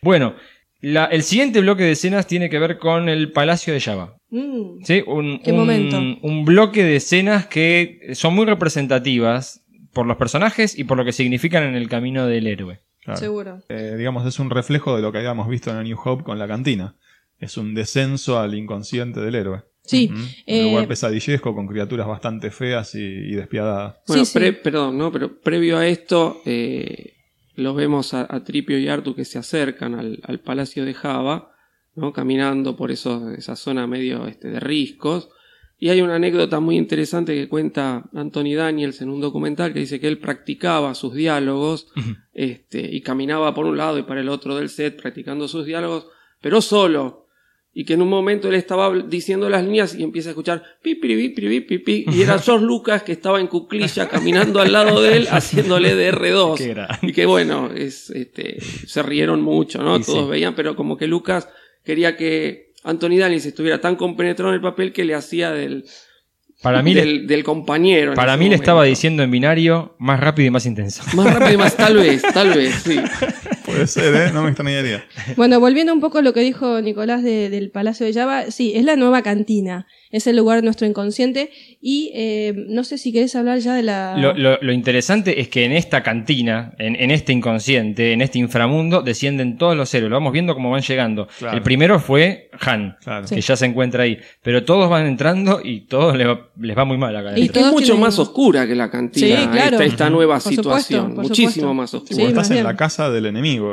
Bueno, La- el siguiente bloque de escenas tiene que ver con el Palacio de Java. Mm. ¿sí? Un, ¿Qué un- momento? un bloque de escenas que son muy representativas por los personajes y por lo que significan en el camino del héroe. Claro. Seguro. Eh, digamos, es un reflejo de lo que habíamos visto en A New Hope con la cantina. Es un descenso al inconsciente del héroe. Sí. Eh, Un lugar pesadillesco con criaturas bastante feas y, y despiadadas. Bueno, Sí, sí. pre- perdón, ¿no? Pero previo a esto, eh, los vemos a, a Tripio y Artu que se acercan al, al Palacio de Java, ¿no? Caminando por esos, esa zona medio este, de riscos. Y hay una anécdota muy interesante que cuenta Anthony Daniels en un documental que dice que él practicaba sus diálogos este, y caminaba por un lado y para el otro del set practicando sus diálogos, pero solo. Y que en un momento él estaba diciendo las líneas y empieza a escuchar pipiri, pipiri, pipi, y era George Lucas que estaba en cuclilla caminando al lado de él haciéndole de R2. Qué grande. Y que bueno, es, este, se rieron mucho, ¿no? Y Todos sí. veían, pero como que Lucas quería que Anthony Daniels estuviera tan compenetrado en el papel que le hacía del, Para mí, le, del, del compañero. para mí le estaba diciendo en binario más rápido y más intenso. Más rápido y más, tal vez, tal vez, sí. Puede ser, ¿eh? No me extrañaría. Bueno, volviendo un poco a lo que dijo Nicolás de- del Palacio de Java, sí, es la nueva cantina, es el lugar de nuestro inconsciente y eh, no sé si querés hablar ya de la... Lo, lo- lo interesante es que en esta cantina, en, en este inconsciente, en este inframundo, descienden todos los héroes. Lo vamos viendo cómo van llegando. Claro. El primero fue Han, Claro. que ya se encuentra ahí. Pero todos van entrando y todos les va, les va muy mal acá Y es mucho tienen- más oscura que la cantina. Sí, claro. esta, esta nueva Por situación. Muchísimo supuesto. más oscura. Sí, porque más estás en la casa del enemigo.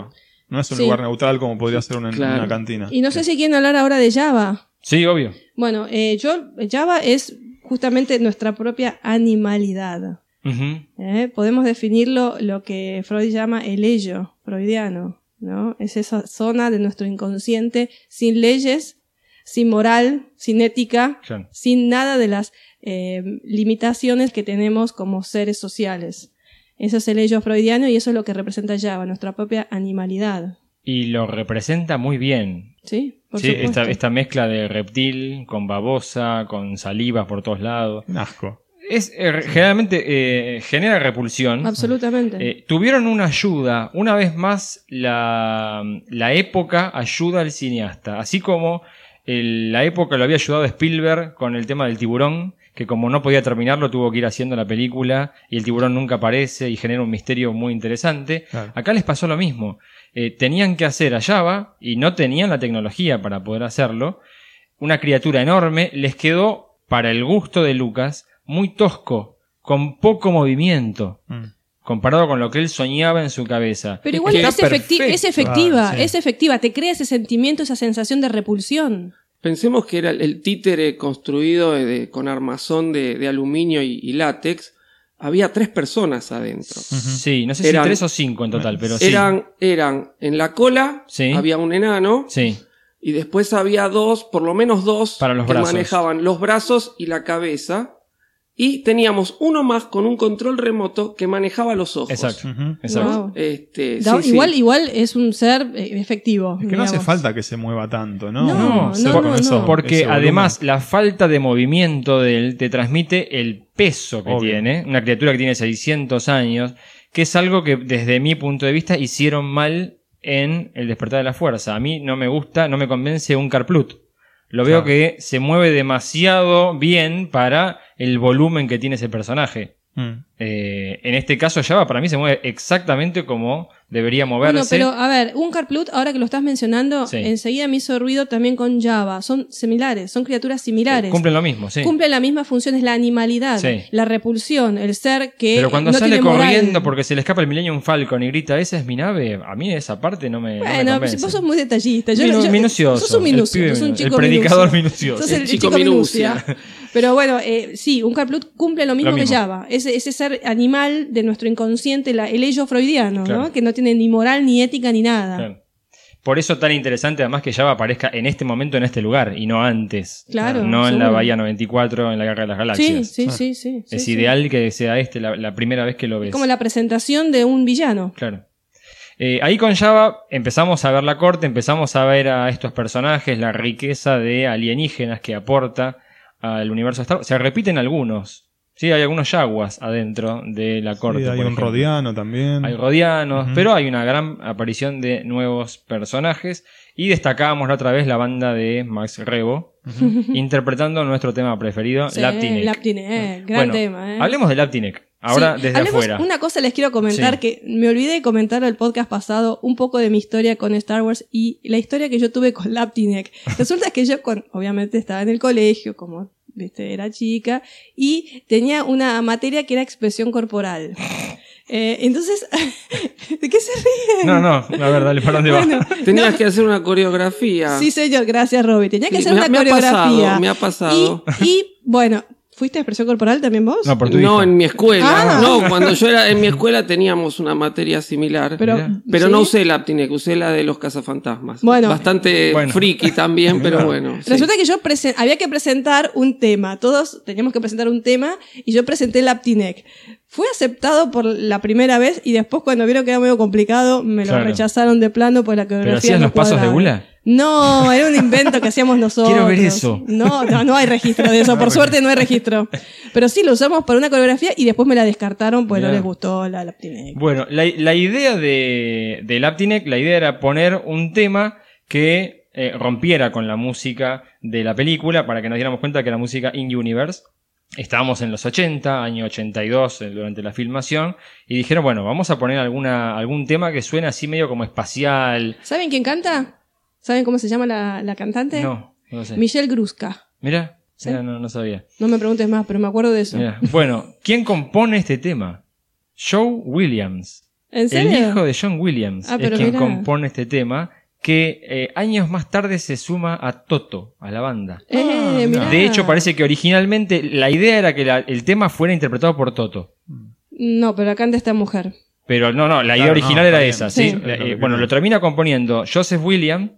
No es un Sí. lugar neutral como podría ser una, Claro. una cantina. Y no sé si quieren hablar ahora de Java. Sí, obvio. Bueno, eh, yo, Java es justamente nuestra propia animalidad. ¿eh? Podemos definirlo lo que Freud llama el ello freudiano, ¿no? Es esa zona de nuestro inconsciente sin leyes, sin moral, sin ética, Claro. sin nada de las eh, limitaciones que tenemos como seres sociales. Eso es el ello freudiano y eso es lo que representa Java, nuestra propia animalidad. Y lo representa muy bien. ¿Sí? Por Sí, supuesto. esta, esta mezcla de reptil, con babosa, con salivas por todos lados. Un asco. Es, eh, generalmente eh, genera repulsión. Absolutamente. Eh, tuvieron una ayuda, una vez más la, la época ayuda al cineasta, así como el- la época lo había ayudado Spielberg con el tema del tiburón, que como no podía terminarlo tuvo que ir haciendo la película y el tiburón nunca aparece y genera un misterio muy interesante. Claro. Acá les pasó lo mismo, Eh, tenían que hacer a Java y no tenían la tecnología para poder hacerlo, una criatura enorme, les quedó, para el gusto de Lucas, muy tosco, con poco movimiento Mm. comparado con lo que él soñaba en su cabeza. Pero igual es, efecti- perfecto. es efectiva, Ah, sí. es efectiva, te crea ese sentimiento, esa sensación de repulsión. Pensemos que era el, títere construido de- de- con armazón de, de aluminio y, y látex. Había tres personas adentro. Sí, no sé Eran- si tres o cinco en total, pero sí. Eran, eran en la cola, Sí. había un enano, Sí, y después había dos, por lo menos dos, Para los que brazos. manejaban los brazos y la cabeza. Y teníamos uno más con un control remoto que manejaba los ojos. exacto. Ujú. exacto. Wow. Este, Da- sí, sí. igual, igual es un ser eh, efectivo. Es que no hace falta que se mueva tanto, ¿no? No, no, no, eso-. Porque además la falta de movimiento de él te transmite el peso que Obvio. tiene. Una criatura que tiene 600 años, que es algo que desde mi punto de vista hicieron mal en El despertar de la fuerza. A mí no me gusta, no me convence un Carplut. Lo veo Claro. que se mueve demasiado bien para el volumen que tiene ese personaje. Mm. Eh, en este caso Java para mí se mueve exactamente como debería Bueno, moverse. pero a ver, un Carplut, ahora que lo estás mencionando, Sí. enseguida me hizo ruido también con Java. Son similares, son criaturas similares. Cumplen lo mismo, sí. Cumplen la misma función, es la animalidad, Sí. la repulsión, el ser que Pero cuando no sale tiene moral. corriendo porque se le escapa el Millennium Falcon y grita, esa es mi nave, a mí esa parte no me, no me Bueno, convence. vos sos muy detallista. Yo, Minu- yo- minucioso, Sos un el minucio, pibe sos un el chico predicador minucio. minucioso. Sos el, El chico, chico minucia. minucia. Pero bueno, eh, sí, un Carplut cumple lo mismo, Lo que. Java. Ese, ese ser animal de nuestro inconsciente, la- el ello freudiano, Claro. ¿no? Que no tiene ni moral, ni ética, ni nada. Claro. Por eso tan interesante además que Java aparezca en este momento en este lugar y no antes. Claro, No en la. Bahía 94, en la Guerra de las Galaxias. sí, sí, sí. Es sí, sí. ideal que sea este la, la primera vez que lo ves. Como la presentación de un villano. Claro. Eh, ahí con Java empezamos a ver la corte, empezamos a ver a estos personajes, la riqueza de alienígenas que aporta al universo Star Wars. Se repiten algunos. Sí, hay algunos yaguas adentro de la corte. Sí, hay por un ejemplo. rodiano también. Hay rodianos, pero hay una gran aparición de nuevos personajes. Y destacábamos la otra vez la banda de Max Rebo, interpretando nuestro tema preferido, Sí, Laptinek. Laptinek, gran Bueno, tema, ¿eh? Hablemos de Laptinek, ahora Sí, desde hablemos- afuera. Una cosa les quiero comentar Sí. que me olvidé de comentar el podcast pasado un poco de mi historia con Star Wars y la historia que yo tuve con Laptinek. Resulta que yo con, obviamente estaba en el colegio, como viste, era chica, y tenía una materia que era expresión corporal. Eh, entonces, ¿de qué se ríen? No, no, a ver, dale, ¿para dónde Bueno, va? Tenías que hacer una coreografía. Sí, señor, gracias, Robbie. Tenía que Sí, hacer me ha- una me ha coreografía. pasado, me ha pasado. Y, y, bueno, ¿fuiste a expresión corporal también vos? No, por tu no, hija. en mi escuela. Ah. No, cuando yo era en mi escuela teníamos una materia similar. pero. Pero ¿sí? no usé la Aptinec, usé la de los cazafantasmas. Bueno. Bastante Bueno. friki también, pero bueno. sí. Resulta que yo había que presentar un tema, todos teníamos que presentar un tema y yo presenté el Aptinec. Fue aceptado por la primera vez y después cuando vieron que era medio complicado me lo Claro. rechazaron de plano por la ¿Pero coreografía. hacías no los pasos de. Gula? No, era un invento que hacíamos nosotros. Quiero ver eso. No, no, no hay registro de eso, por suerte no hay registro. Pero sí, lo usamos para una coreografía y después me la descartaron porque no les gustó la, la Aptinec. Bueno, la, la idea de, de Laptinek, la idea era poner un tema que eh, rompiera con la música de la película para que nos diéramos cuenta que la música in-universe. Estábamos en los 80, año 82, eh, durante la filmación, y dijeron, bueno, vamos a poner alguna, algún tema que suene así medio como espacial. ¿Saben quién canta? ¿Saben cómo se llama la, la cantante? No, no lo sé. Michelle Gruska. Mira, ¿Sí? no, no sabía. No me preguntes más, pero me acuerdo de eso. Mirá. Bueno, ¿quién compone este tema? Joe Williams. ¿En serio? El hijo de John Williams Ah, es quien mirá. compone este tema que eh, años más tarde se suma a Toto, a la banda. Eh, mirá. De hecho, parece que originalmente la idea era que la- el tema fuera interpretado por Toto. No, pero canta esta mujer. Pero no, no, la idea Claro, original no, era esa. ¿sí? La- eh, bueno, lo termina componiendo Joseph Williams.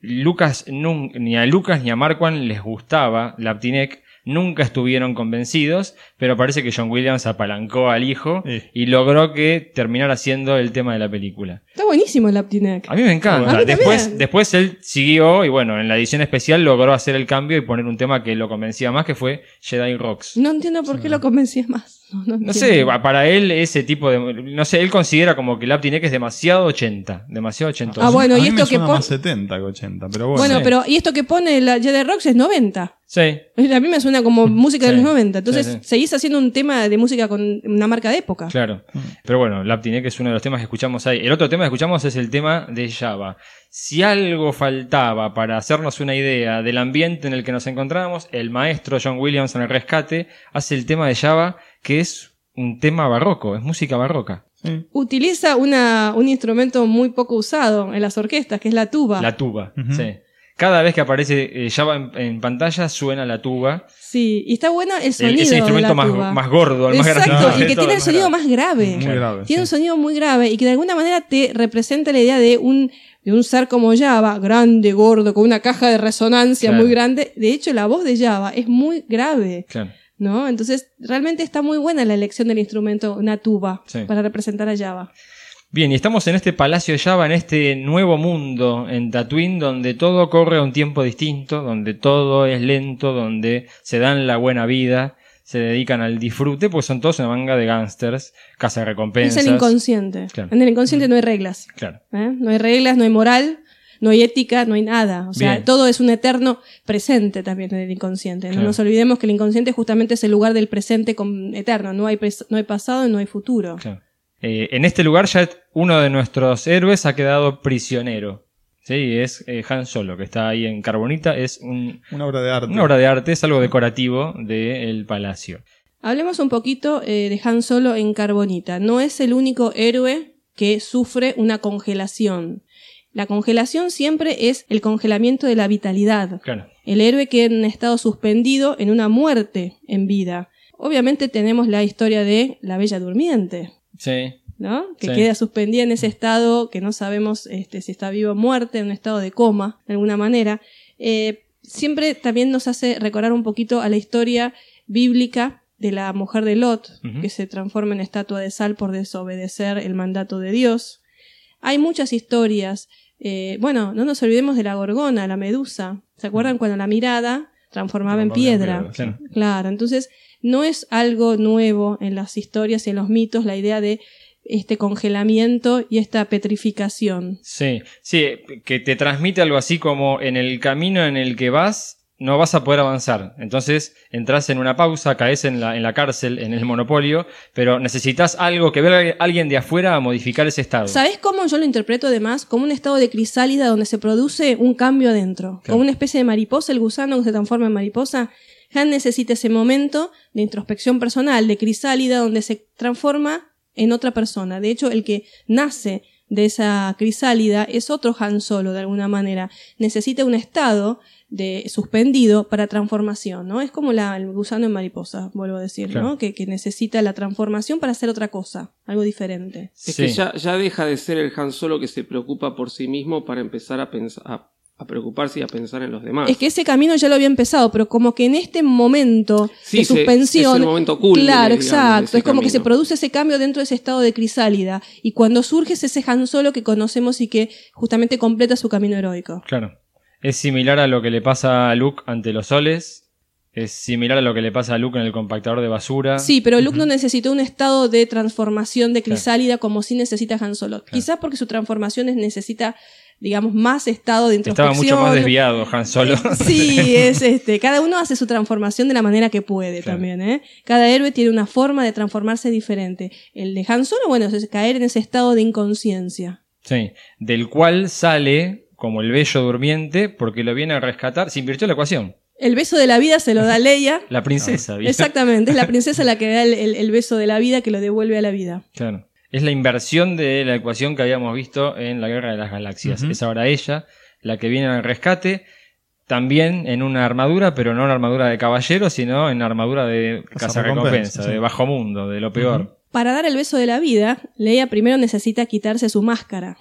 Lucas, nun- ni a Lucas ni a Marquand les gustaba Laptinek. Nunca estuvieron convencidos, pero parece que John Williams apalancó al hijo Sí. y logró que terminara siendo el tema de la película. Está buenísimo el Aptinec. A mí me encanta. A mí después, después él siguió y bueno, en la edición especial logró hacer el cambio y poner un tema que lo convencía más, que fue Jedi Rocks. No entiendo por qué lo convencías más. No, sé, para él ese tipo de... No sé, él considera como que el Aptinek es demasiado 80, demasiado 80. Ah, bueno, a y mí esto me que suena pon- más 70 que 80, pero bueno. Bueno, Sí. pero ¿y esto que pone la Jedi Rocks es 90? Sí, A mí me suena como música de los 90. Entonces, Sí, sí. seguís haciendo un tema de música con una marca de época. claro. Pero bueno, Laptinek es uno de los temas que escuchamos ahí. El otro tema que escuchamos es el tema de Java. Si algo faltaba para hacernos una idea del ambiente en el que nos encontrábamos, el maestro John Williams en el rescate hace el tema de Java, que es un tema barroco, es música barroca. Sí. Utiliza una, un instrumento muy poco usado en las orquestas, que es la tuba. La tuba, sí. Cada vez que aparece eh, Java en, en pantalla suena la tuba. Sí, y está bueno el El- sonido de instrumento la más, tuba. más gordo, el más Exacto, grande. que tiene el sonido más grave. Muy Claro. grave. Tiene sí. un sonido muy grave y que de alguna manera te representa la idea de un, de un ser como Java, grande, gordo, con una caja de resonancia Claro. muy grande. De hecho, la voz de Java es muy grave, Claro. ¿No? Entonces, realmente está muy buena la elección del instrumento, una tuba, Sí. para representar a Java. Bien, y estamos en este palacio de Java, en este nuevo mundo en Tatooine, donde todo corre a un tiempo distinto, donde todo es lento, donde se dan la buena vida, se dedican al disfrute, pues son todos una manga de gángsters, casa de Es recompensas. el inconsciente. Claro. En el inconsciente no hay reglas. Claro. ¿eh? No hay reglas, no hay moral, no hay ética, no hay nada. O sea, Bien. todo es un eterno presente también en el inconsciente. Claro. No nos olvidemos que el inconsciente justamente es el lugar del presente con- eterno. No hay, no hay pasado y no hay futuro. Claro. Eh, en este lugar ya uno de nuestros héroes ha quedado prisionero. Sí, es eh, Han Solo, que está ahí en Carbonita. Es un- Una obra de arte. una obra de arte, es algo decorativo del palacio. Hablemos un poquito eh, de Han Solo en Carbonita. No es el único héroe que sufre una congelación. La congelación siempre es el congelamiento de la vitalidad. Claro. El héroe que en estado suspendido en una muerte en vida. Obviamente tenemos la historia de la Bella Durmiente, Sí. ¿no? Que Sí. queda suspendida en ese estado que no sabemos este, si está vivo o muerte, en un estado de coma, de alguna manera. Eh, siempre también nos hace recordar un poquito a la historia bíblica de la mujer de Lot, que se transforma en estatua de sal por desobedecer el mandato de Dios. Hay muchas historias. Eh, bueno, no nos olvidemos de la gorgona, la medusa. ¿Se acuerdan cuando la mirada transformaba en piedra. piedra, Claro. Claro, entonces no es algo nuevo en las historias y en los mitos la idea de este congelamiento y esta petrificación. Sí, sí, que te transmite algo así como en el camino en el que vas no vas a poder avanzar. Entonces entras en una pausa, caes en la, en la cárcel, en el monopolio, pero necesitas algo que ver a alguien de afuera a modificar ese estado. ¿Sabés cómo yo lo interpreto además? Como un estado de crisálida donde se produce un cambio adentro. Claro. Como una especie de mariposa, el gusano que se transforma en mariposa. Han necesita ese momento de introspección personal, de crisálida, donde se transforma en otra persona. De hecho, el que nace de esa crisálida es otro Han Solo, de alguna manera. Necesita un estado de suspendido para transformación, ¿no? Es como la, el gusano en mariposa, vuelvo a decir, Claro. ¿no? Que, que necesita la transformación para hacer otra cosa, algo diferente. Es Sí. que ya, ya deja de ser el Han Solo que se preocupa por sí mismo para empezar a pensar, a, a preocuparse y a pensar en los demás. Es que ese camino ya lo había empezado, pero como que en este momento Sí, de se- suspensión. es el momento claro, digamos, exacto. Es como que se produce ese cambio dentro de ese estado de crisálida. Y cuando surge es ese Han Solo que conocemos y que justamente completa su camino heroico. Claro. Es similar a lo que le pasa a Luke ante los soles. Es similar a lo que le pasa a Luke en el compactador de basura. Sí, pero Luke no necesitó un estado de transformación de crisálida como sí necesita Han Solo. Quizás porque su transformación es- necesita, digamos, más estado de Estaba introspección. mucho más desviado Han Solo. Sí, es este. Cada uno hace su transformación de la manera que puede Claro. también, ¿eh? Cada héroe tiene una forma de transformarse diferente. El de Han Solo, bueno, es caer en ese estado de inconsciencia. Sí, del cual sale como el bello durmiente porque lo viene a rescatar. Se invirtió la ecuación. El beso de la vida se lo da Leia. La princesa. ¿viste? Exactamente, es la princesa la que da el, el- el beso de la vida que lo devuelve a la vida. Claro. Es la inversión de la ecuación que habíamos visto en la Guerra de las Galaxias. Es ahora ella la que viene al rescate, también en una armadura, pero no una armadura de caballero, sino en armadura de Cazarrecompensa, sí. de bajo mundo, de lo peor. Para dar el beso de la vida, Leia primero necesita quitarse su máscara.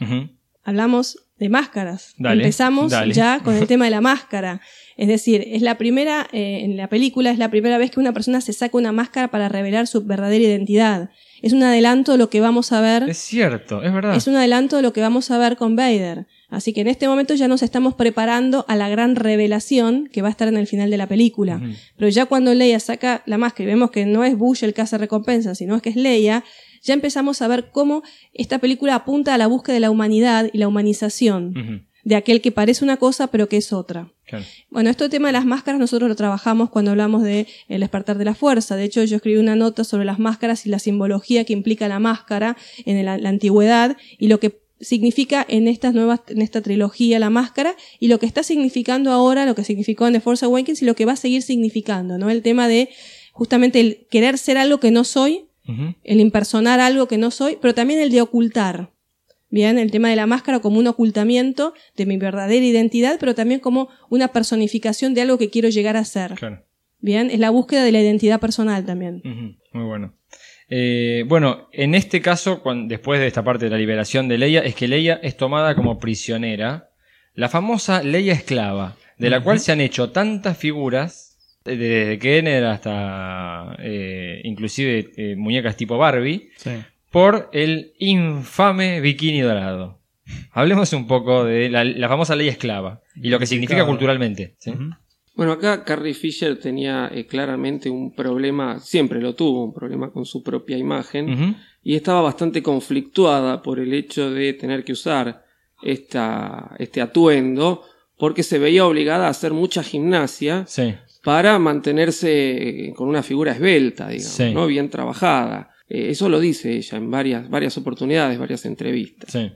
Hablamos de máscaras. Dale, Empezamos dale. ya con el tema de la máscara. Es decir, es la primera, eh, en la película es la primera vez que una persona se saca una máscara para revelar su verdadera identidad. Es un adelanto de lo que vamos a ver. Es cierto, es verdad. Es un adelanto de lo que vamos a ver con Vader. Así que en este momento ya nos estamos preparando a la gran revelación que va a estar en el final de la película. Pero ya cuando Leia saca la máscara y vemos que no es Bush el caza recompensa, sino es que es Leia, ya empezamos a ver cómo esta película apunta a la búsqueda de la humanidad y la humanización de aquel que parece una cosa pero que es otra. Claro. Bueno, este tema de las máscaras nosotros lo trabajamos cuando hablamos de el despertar de la fuerza. De hecho, yo escribí una nota sobre las máscaras y la simbología que implica la máscara en la, la antigüedad y lo que significa en estas nuevas, en esta trilogía la máscara y lo que está significando ahora, lo que significó en The Force Awakens y lo que va a seguir significando, ¿no? El tema de justamente el querer ser algo que no soy, El impersonar algo que no soy, pero también el de ocultar. Bien, el tema de la máscara como un ocultamiento de mi verdadera identidad, pero también como una personificación de algo que quiero llegar a ser. Claro. Bien, es la búsqueda de la identidad personal también. Muy bueno. Eh, bueno, en este caso, después de esta parte de la liberación de Leia, es que Leia es tomada como prisionera, la famosa Leia esclava, de la cual se han hecho tantas figuras, desde Kenner hasta eh, inclusive eh, muñecas tipo Barbie, Sí. por el infame bikini dorado. Hablemos un poco de la, la famosa Leia esclava y lo que significa culturalmente. Bueno, acá Carrie Fisher tenía eh, claramente un problema, siempre lo tuvo, un problema con su propia imagen, y estaba bastante conflictuada por el hecho de tener que usar esta, este atuendo, porque se veía obligada a hacer mucha gimnasia Sí. Para mantenerse eh, con una figura esbelta, digamos, Sí. ¿no? bien trabajada. Eh, eso lo dice ella en varias, varias oportunidades, varias entrevistas. Sí.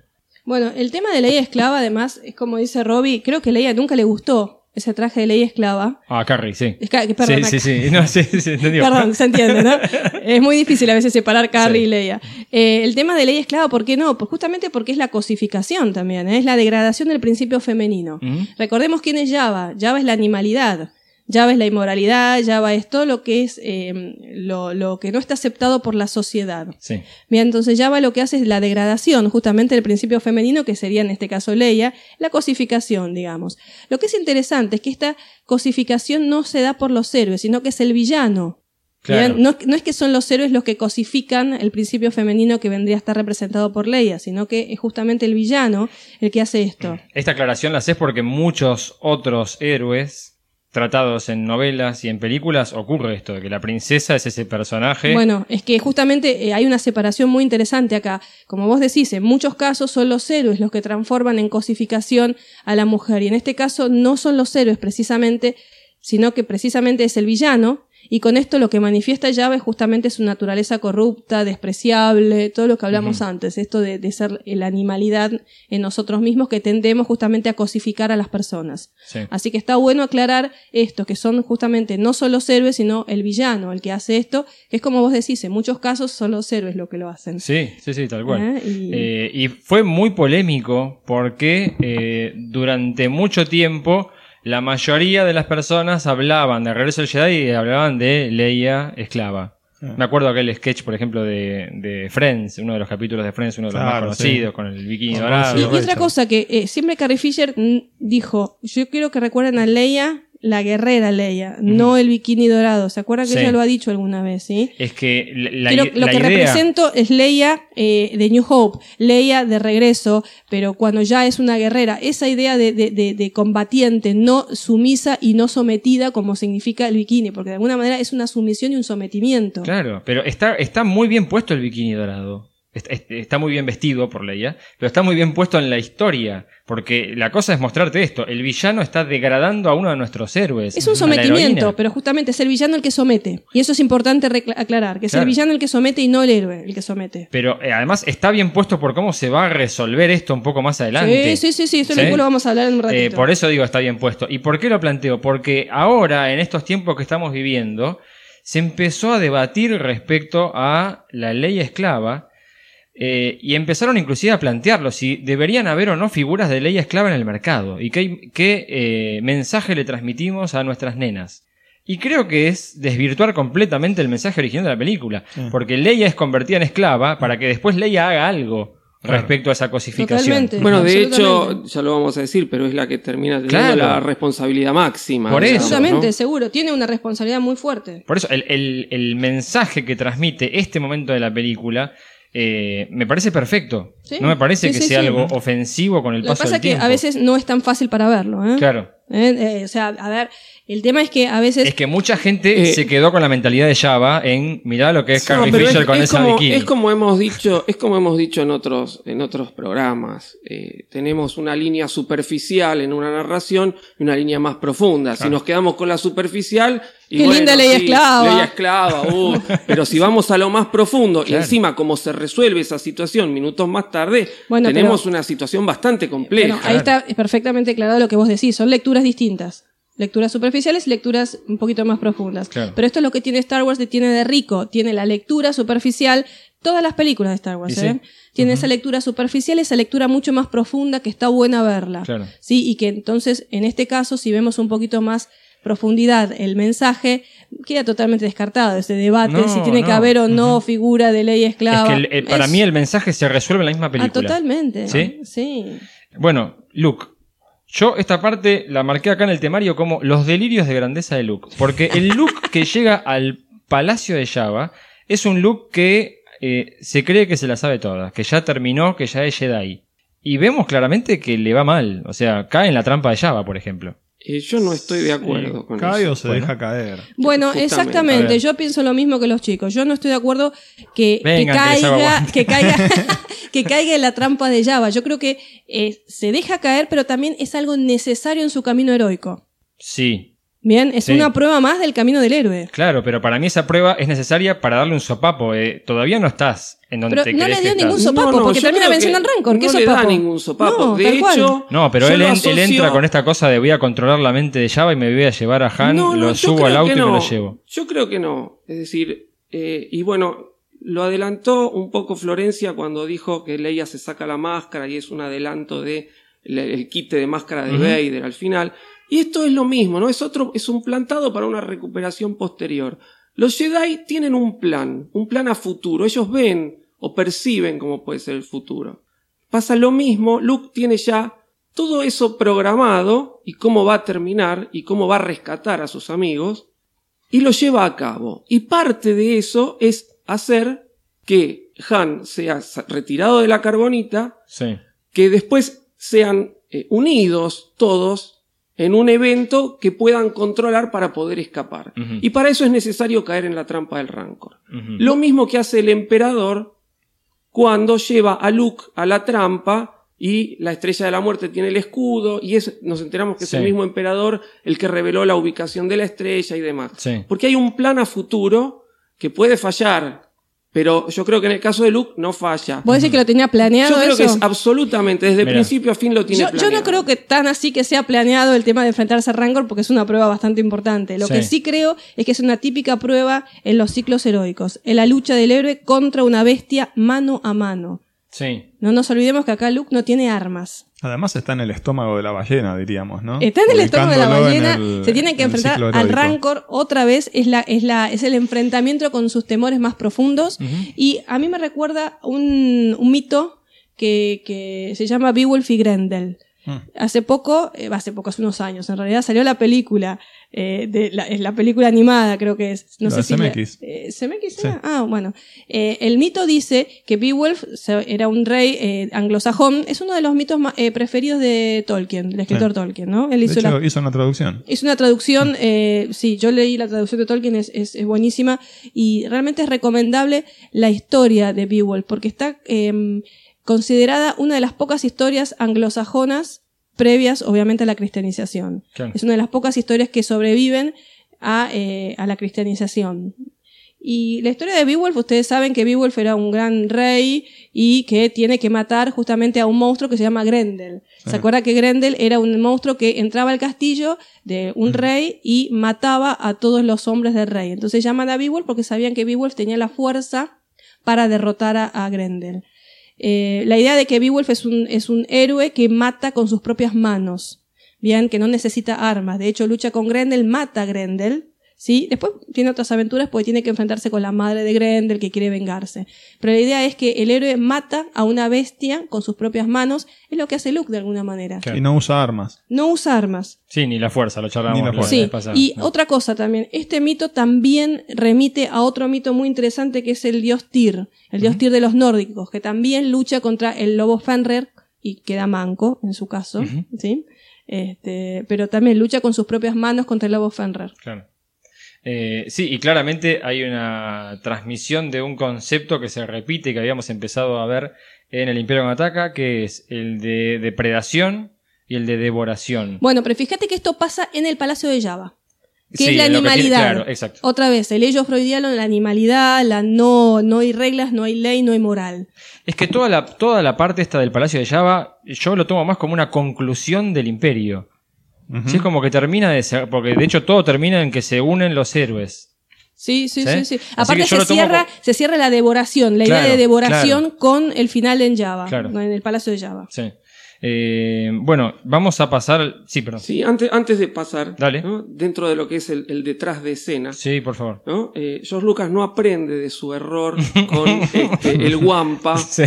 Bueno, el tema de Leia esclava, además, es como dice Robbie, creo que Leia nunca le gustó ese traje de Leia esclava. Ah, Carrie, sí. Es perdón, sí, sí, sí. No, sí, sí, entendió. Perdón, se entiende, ¿no? Es muy difícil a veces separar Carrie Sí. y Leia. Eh, el tema de Leia esclava, ¿por qué no? Pues justamente porque es la cosificación también, ¿eh? es la degradación del principio femenino. Recordemos quién es Java. Java es la animalidad. Java es la inmoralidad, Java es todo lo que es eh, lo, lo que no está aceptado por la sociedad. Sí. Bien, entonces Java lo que hace es la degradación justamente del principio femenino, que sería en este caso Leia, la cosificación, digamos. Lo que es interesante es que esta cosificación no se da por los héroes, sino que es el villano. Claro. No, no es que son los héroes los que cosifican el principio femenino que vendría a estar representado por Leia, sino que es justamente el villano el que hace esto. Esta aclaración la haces porque muchos otros héroes tratados en novelas y en películas ocurre esto, de que la princesa es ese personaje. Bueno, es que justamente eh, hay una separación muy interesante acá. Como vos decís, en muchos casos son los héroes los que transforman en cosificación a la mujer. Y en este caso no son los héroes precisamente, sino que precisamente es el villano. Y con esto lo que manifiesta es justamente su naturaleza corrupta, despreciable, todo lo que hablamos antes, esto de, de ser la animalidad en nosotros mismos que tendemos justamente a cosificar a las personas. Sí. Así que está bueno aclarar esto, que son justamente no solo los héroes, sino el villano el que hace esto, que es como vos decís, en muchos casos son los héroes lo que lo hacen. Sí, sí, sí, tal cual. ¿Eh? Y- Eh, y fue muy polémico porque eh, durante mucho tiempo la mayoría de las personas hablaban de Regreso del Jedi y hablaban de Leia esclava. Me acuerdo aquel sketch, por ejemplo, de, de Friends, uno de los capítulos de Friends, uno de los más conocidos, sí. con el bikini dorado. Y, otra cosa que eh, siempre Carrie Fisher dijo, yo quiero que recuerden a Leia, la guerrera Leia, no el bikini dorado. ¿Se acuerdan que Sí. ella lo ha dicho alguna vez? ¿sí? Es que la, lo que idea... represento es Leia eh, de New Hope, Leia de regreso, pero cuando ya es una guerrera, esa idea de, de, de- de combatiente, no sumisa y no sometida como significa el bikini, porque de alguna manera es una sumisión y un sometimiento. Claro, pero está, está muy bien puesto el bikini dorado. Está, est- está muy bien vestido por Leia, pero está muy bien puesto en la historia. Porque la cosa es mostrarte esto. El villano está degradando a uno de nuestros héroes. Es un sometimiento, pero justamente es el villano el que somete. Y eso es importante aclarar, que es Claro. el villano el que somete y no el héroe el que somete. Pero eh, además está bien puesto por cómo se va a resolver esto un poco más adelante. Sí, sí, sí, sí, esto ¿Sí? lo vamos a hablar en un ratito. Eh, por eso digo está bien puesto. ¿Y por qué lo planteo? Porque ahora, en estos tiempos que estamos viviendo, se empezó a debatir respecto a la ley esclava eh, y empezaron inclusive a plantearlo si deberían haber o no figuras de ley esclava en el mercado y qué, qué, eh, mensaje le transmitimos a nuestras nenas. Y creo que es desvirtuar completamente el mensaje original de la película, porque Leia es convertida en esclava para que después Leia haga algo Claro. respecto a esa cosificación. Totalmente. Bueno, de hecho, ya lo vamos a decir, pero es la que termina teniendo Claro. la responsabilidad máxima. Por eso, ¿no? seguro. Tiene una responsabilidad muy fuerte. Por eso, el, el- el mensaje que transmite este momento de la película eh, me parece perfecto. Sí, No me parece sí, que sí, sea algo ofensivo con el Lo que paso pasa del es que tiempo. a veces no es tan fácil para verlo. ¿eh? Claro. ¿Eh? Eh, o sea, a ver, el tema es que a veces... Es que mucha gente Eh, se quedó con la mentalidad de Java en mirá lo que es No, Carrie pero Fisher es, con es esa como, bikini. es como hemos dicho, es como hemos dicho en otros, en otros programas. Eh, tenemos una línea superficial en una narración y una línea más profunda. Si nos quedamos con la superficial, y Qué bueno, linda sí, esclava. Leia esclava, uh, pero si vamos a lo más profundo y Claro. encima cómo se resuelve esa situación minutos más tarde, Bueno, tenemos pero- una situación bastante compleja. Bueno, ahí está perfectamente aclarado lo que vos decís. Son lecturas distintas. Lecturas superficiales y lecturas un poquito más profundas. Claro. Pero esto es lo que tiene Star Wars, que tiene de rico. Tiene la lectura superficial. Todas las películas de Star Wars, sí. ¿eh? Tiene esa lectura superficial, esa lectura mucho más profunda que está buena verla. Claro. Sí, y que entonces, en este caso, si vemos un poquito más profundidad el mensaje, queda totalmente descartado ese debate No, si tiene que haber o no figura de ley Es esclava. que el- el- para Es- mí el mensaje se resuelve en la misma Ah, película. totalmente. ¿Sí? Sí. Bueno, Luke. Yo esta parte la marqué acá en el temario como los delirios de grandeza de Luke. Porque el Luke que llega al palacio de Java es un Luke que eh, se cree que se la sabe toda, que ya terminó, que ya es Jedi. Y vemos claramente que le va mal. O sea, cae en la trampa de Java, por ejemplo. Eh, yo no estoy de acuerdo con Cae eso. o se Bueno. deja caer. Bueno, Justamente. Exactamente. Yo pienso lo mismo que los chicos. Yo no estoy de acuerdo que, caiga, que caiga, que caiga en la trampa de Java. Yo creo que eh, se deja caer, pero también es algo necesario en su camino heroico. Sí, Bien, es Sí. una prueba más del camino del héroe. claro, pero para mí esa prueba es necesaria para darle un sopapo. eh. Todavía no estás en donde Pero te no le dio ningún sopapo, porque termina al Rancor. ¿Qué no le sopapo? da ningún sopapo. No, de tal cual. hecho, No, pero él, entra con esta cosa de voy a controlar la mente de Java y me voy a llevar a Han, No, no, lo yo subo creo al auto que y me no. lo llevo. Yo creo que no. Es decir, eh, y bueno, lo adelantó un poco Florencia cuando dijo que Leia se saca la máscara y es un adelanto de el, el kit de máscara de Ujú. Vader al final. Y esto es lo mismo, ¿no? Es otro, es un plantado para una recuperación posterior. Los Jedi tienen un plan, un plan a futuro. Ellos ven o perciben cómo puede ser el futuro. Pasa lo mismo, Luke tiene ya todo eso programado y cómo va a terminar y cómo va a rescatar a sus amigos y lo lleva a cabo. Y parte de eso es hacer que Han sea retirado de la carbonita, Sí. que después sean eh, unidos todos en un evento que puedan controlar para poder escapar. Y para eso es necesario caer en la trampa del Rancor. Lo mismo que hace el emperador cuando lleva a Luke a la trampa y la estrella de la muerte tiene el escudo y es, nos enteramos que es el mismo emperador el que reveló la ubicación de la estrella y demás. Sí. Porque hay un plan a futuro que puede fallar, pero yo creo que en el caso de Luke no falla. ¿Vos decís que lo tenía planeado Yo creo eso? que es absolutamente, desde Mira. principio a fin lo tiene Yo, yo no planeado. creo que tan así que sea planeado el tema de enfrentarse a Rancor porque es una prueba bastante importante. Lo Sí. que sí creo es que es una típica prueba en los ciclos heroicos, en la lucha del héroe contra una bestia mano a mano. Sí. No nos olvidemos que acá Luke no tiene armas. Además está en el estómago de la ballena, diríamos, ¿no? Está en el estómago de la ballena, el- se tiene que enfrentar al. Rancor otra vez, es, la, es, la, es el enfrentamiento con sus temores más profundos. Y a mí me recuerda un, un mito que, que se llama Beowulf y Grendel. Mm. Hace poco, eh, hace poco, hace unos años, en realidad salió la película, eh, de la, es la película animada creo que es. No La sé si eh, ¿CMX Sí. Ah, bueno. Eh, el mito dice que Beowulf era un rey eh, anglosajón. Es uno de los mitos eh, preferidos de Tolkien, del escritor Sí. Tolkien, ¿no? Él De hizo la- hizo una traducción. es una traducción, sí, yo leí la traducción de Tolkien, es, es- es buenísima y realmente es recomendable la historia de Beowulf porque está em, considerada una de las pocas historias anglosajonas previas, obviamente, a la cristianización. Claro. Es una de las pocas historias que sobreviven a, eh, a la cristianización. Y la historia de Beowulf, ustedes saben que Beowulf era un gran rey y que tiene que matar justamente a un monstruo que se llama Grendel. ¿Se acuerda que Grendel era un monstruo que entraba al castillo de un rey y mataba a todos los hombres del rey? Entonces llaman a Beowulf porque sabían que Beowulf tenía la fuerza para derrotar a, a Grendel. Eh, la idea de que Beowulf es un, es un héroe que mata con sus propias manos. Bien, que no necesita armas. De hecho, lucha con Grendel, mata a Grendel. ¿Sí? Después tiene otras aventuras porque tiene que enfrentarse con la madre de Grendel que quiere vengarse. Pero la idea es que el héroe mata a una bestia con sus propias manos. Es lo que hace Luke de alguna manera. Claro. Y no usa armas. No usa armas. Sí, ni la fuerza, lo charlamos Ni la fuerza. Sí, y No. otra cosa también, este mito también remite a otro mito muy interesante que es el dios Tyr, el dios Tyr de los nórdicos, que también lucha contra el lobo Fenrir y queda manco en su caso. ¿sí? Este, pero también lucha con sus propias manos contra el lobo Fenrir. Claro. Eh, sí, y claramente hay una transmisión de un concepto que se repite, que habíamos empezado a ver en el Imperio Ataca, que es el de depredación y el de devoración. Bueno, pero fíjate que esto pasa en el Palacio de Java. Que Sí, es la que tiene- animalidad. claro, exacto. Otra vez, el ello freudiano, la animalidad, la no, no hay reglas, no hay ley, no hay moral. Es que toda la, toda la parte esta del Palacio de Java, yo lo tomo más como una conclusión del Imperio. Sí, es como que termina de ser, porque de hecho todo termina en que se unen los héroes. Sí, sí, ¿Sí? sí, Aparte se cierra, como- se cierra la devoración, la idea de devoración con el final en Java, Claro. en el Palacio de Java. Sí. Eh, bueno, vamos a pasar. Sí, perdón. Sí, antes, antes de pasar, Dale. ¿no? dentro de lo que es el, el detrás de escena, Sí, por favor. ¿no? Eh, George Lucas no aprende de su error con este, el Wampa Sí.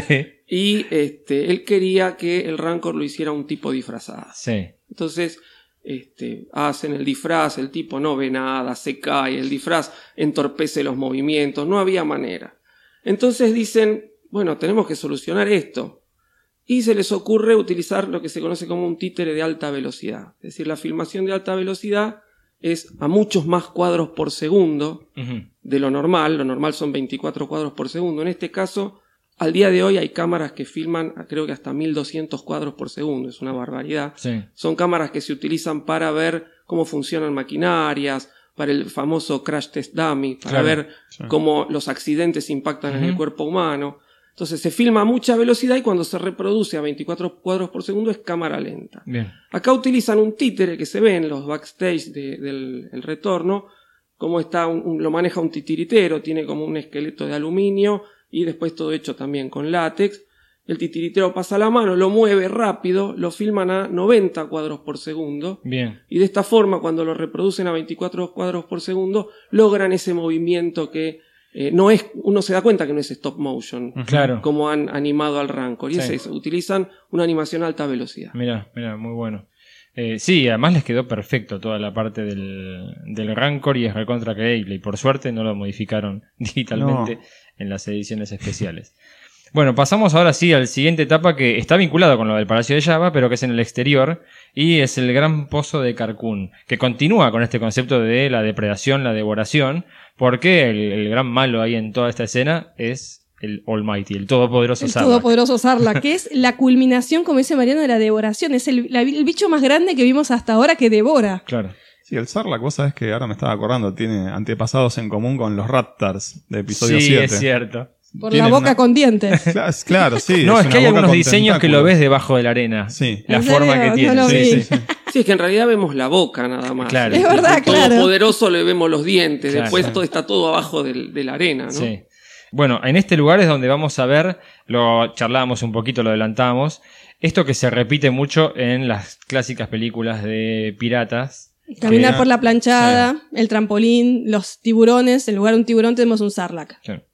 y este, él quería que el Rancor lo hiciera un tipo disfrazado. Sí. Entonces, este, hacen el disfraz, el tipo no ve nada, se cae, el disfraz entorpece los movimientos, no había manera. Entonces dicen, bueno, tenemos que solucionar esto. Y se les ocurre utilizar lo que se conoce como un títere de alta velocidad. Es decir, la filmación de alta velocidad es a muchos más cuadros por segundo de lo normal. Lo normal son 24 cuadros por segundo. En este caso, al día de hoy hay cámaras que filman creo que hasta 1200 cuadros por segundo. Es una barbaridad. Sí. Son cámaras que se utilizan para ver cómo funcionan maquinarias, para el famoso crash test dummy, para Claro, ver sí. cómo los accidentes impactan en el cuerpo humano. Entonces se filma a mucha velocidad y cuando se reproduce a 24 cuadros por segundo es cámara lenta. Bien. Acá utilizan un títere que se ve en los backstage de- del el retorno, como está un- un- lo maneja un titiritero, tiene como un esqueleto de aluminio y después todo hecho también con látex. El titiritero pasa la mano, lo mueve rápido, lo filman a 90 cuadros por segundo Bien. y de esta forma cuando lo reproducen a 24 cuadros por segundo logran ese movimiento que eh, no es, uno se da cuenta que no es stop motion, Claro. como han animado al Rancor. Y Sí. es eso, utilizan una animación a alta velocidad. Mira, mira, muy bueno. Eh, sí, además les quedó perfecto toda la parte del, del Rancor y es recontra creíble. Y por suerte no lo modificaron digitalmente No. En las ediciones especiales. Bueno, pasamos ahora sí al siguiente etapa que está vinculado con lo del Palacio de Java, pero que es en el exterior, y es el gran pozo de Carcún, que continúa con este concepto de la depredación, la devoración, porque el, el gran malo ahí en toda esta escena es el Almighty, el todopoderoso El Sarlacc. todopoderoso Sarlacc, que es la culminación, como dice Mariano, de la devoración. Es el, la- el bicho más grande que vimos hasta ahora que devora. Claro. Sí, el Sarlacc, vos sabés que ahora me estaba acordando, tiene antepasados en común con los Raptors de episodio sí, 7. es cierto. Por la boca una- con dientes. Claro, claro, sí. no, es, que hay algunos diseños que lo ves debajo de la arena. Sí. La ¿En forma serio? que tiene. sí, sí. Sí, es que en realidad vemos la boca nada más. Claro. Es verdad, Al claro. Todopoderoso le vemos los dientes. Claro. Después todo está todo abajo del- de la arena, ¿no? Sí. Bueno, en este lugar es donde vamos a ver, lo charlábamos un poquito, lo adelantamos, esto que se repite mucho en las clásicas películas de piratas. Caminar por la planchada, el trampolín, los tiburones. En lugar de un tiburón tenemos un Sarlacc. Claro.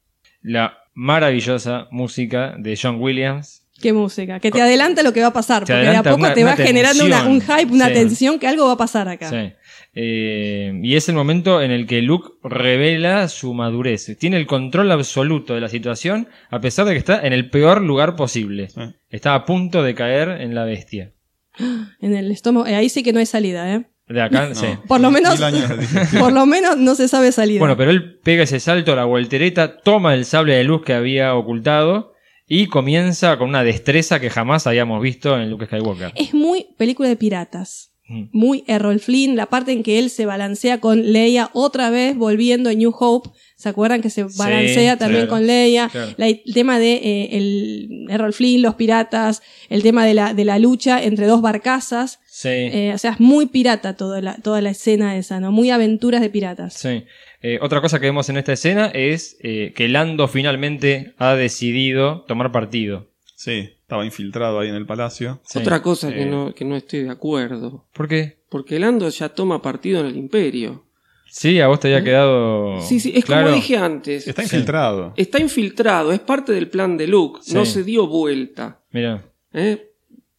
La maravillosa música de John Williams. Qué música. Que te adelanta lo que va a pasar. Te porque de a poco una- te va una generando una- un hype, una Sí. tensión que algo va a pasar acá. Sí. Eh, y es el momento en el que Luke revela su madurez. Tiene el control absoluto de la situación, a pesar de que está en el peor lugar posible. Sí. Está a punto de caer en la bestia. En el estómago. eh, ahí sí que no hay salida, ¿eh? De acá, No. sí. Por lo menos. Por lo menos no se sabe salida. Bueno, pero él pega ese salto a la voltereta, toma el sable de luz que había ocultado y comienza con una destreza que jamás habíamos visto en Luke Skywalker. Es muy película de piratas. Mm. Muy Errol Flynn, la parte en que él se balancea con Leia otra vez volviendo a New Hope. ¿Se acuerdan que se balancea también claro, con Leia? claro. La- el tema de eh, el Errol Flynn, los piratas, el tema de la, de la lucha entre dos barcazas. Sí. Eh, o sea, es muy pirata toda la, toda la escena esa, ¿no? Muy aventuras de piratas. Sí. Eh, otra cosa que vemos en esta escena es eh, que Lando finalmente ha decidido tomar partido. Sí, estaba infiltrado ahí en el palacio. Sí. Otra cosa que, no, que no estoy de acuerdo. ¿Por qué? Porque Lando ya toma partido en el Imperio. Sí, a vos te había quedado. Sí, sí, es claro. como dije antes. Está infiltrado. Está infiltrado, es parte del plan de Luke. Sí. No se dio vuelta. Mira. ¿eh?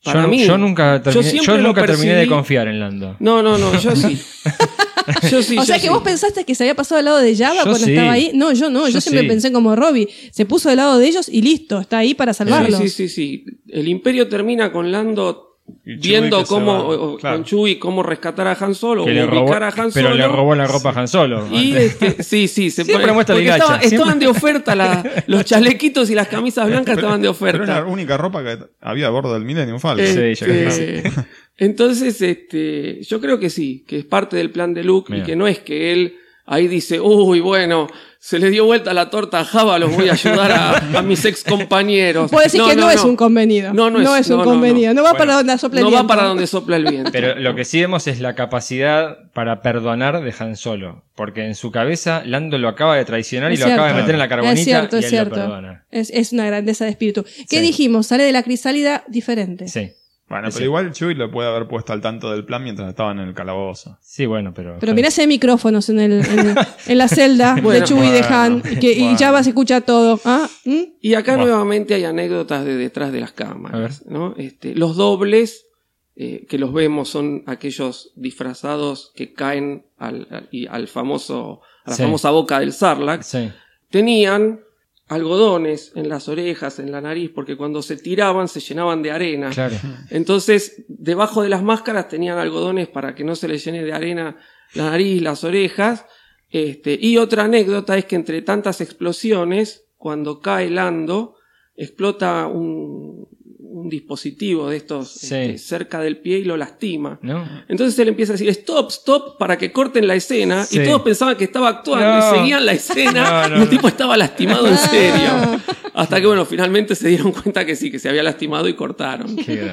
Yo, Para mí. yo nunca, terminé, yo nunca terminé de confiar en Lando. No, no, no, yo sí. yo sí. o yo sea que sí. vos pensaste que se había pasado al lado de Java Yo cuando sí. estaba ahí. No, yo no, yo, Yo siempre sí. pensé como Robbie. Se puso del lado de ellos y listo, está ahí para salvarlos. Sí, sí, sí, sí. El Imperio termina con Lando viendo cómo, Claro. con Chewie cómo rescatar a Han Solo Que o le robó, ubicar a Han pero Solo. le robó la ropa a Han Solo. Y este, sí, sí, se Siempre pone- porque estaba- siempre. estaban de oferta la- los chalequitos y las camisas blancas estaban de Pero era la oferta. única ropa que había a bordo del Millennium Falcon. Sí, yo creo que eh, Entonces, este, yo creo que sí, que es parte del plan de Luke Mira. y que no es que él ahí dice, uy, bueno, se le dio vuelta la torta a Java, los voy a ayudar a, a mis ex compañeros. Puedo decir que no, es un convenido. No, no es- un no, no, convenido. No, no. va Bueno, para donde sopla el No va viento. para donde sopla el viento. Pero lo que sí vemos es la capacidad para perdonar de Han Solo. Porque en su cabeza Lando lo acaba de traicionar y lo acaba de meter en la carbonita Es cierto, y es cierto. lo perdona. Es, es una grandeza de espíritu. ¿Qué Sí. dijimos? Sale de la crisálida diferente. Sí. Bueno, pero igual Chewie lo puede haber puesto al tanto del plan mientras estaban en el calabozo. Sí, bueno, pero. Pero mirá ese micrófonos en, el, en, en la celda de Bueno, Chewie y de Han, y que, y. Java se escucha todo. ¿Ah? ¿Mm? Y acá Bueno. nuevamente hay anécdotas de detrás de las A cámaras. ¿no? Este, los dobles eh, que los vemos son aquellos disfrazados que caen al, al- y al famoso, a la Sí. famosa boca del Sarlacc. Sí. Tenían algodones en las orejas, en la nariz, porque cuando se tiraban se llenaban de arena. Claro. Entonces, debajo de las máscaras tenían algodones para que no se les llene de arena la nariz, las orejas. Este, y otra anécdota es que entre tantas explosiones, cuando cae Lando, explota un, un dispositivo de estos Sí. este, cerca del pie y lo lastima. ¿No? Entonces él empieza a decir stop, stop para que corten la escena Sí. y todos pensaban que estaba actuando No. y seguían la escena No, no, y el no. tipo estaba lastimado en Ah. serio. Hasta que bueno, finalmente se dieron cuenta que sí, que se había lastimado y cortaron. Qué.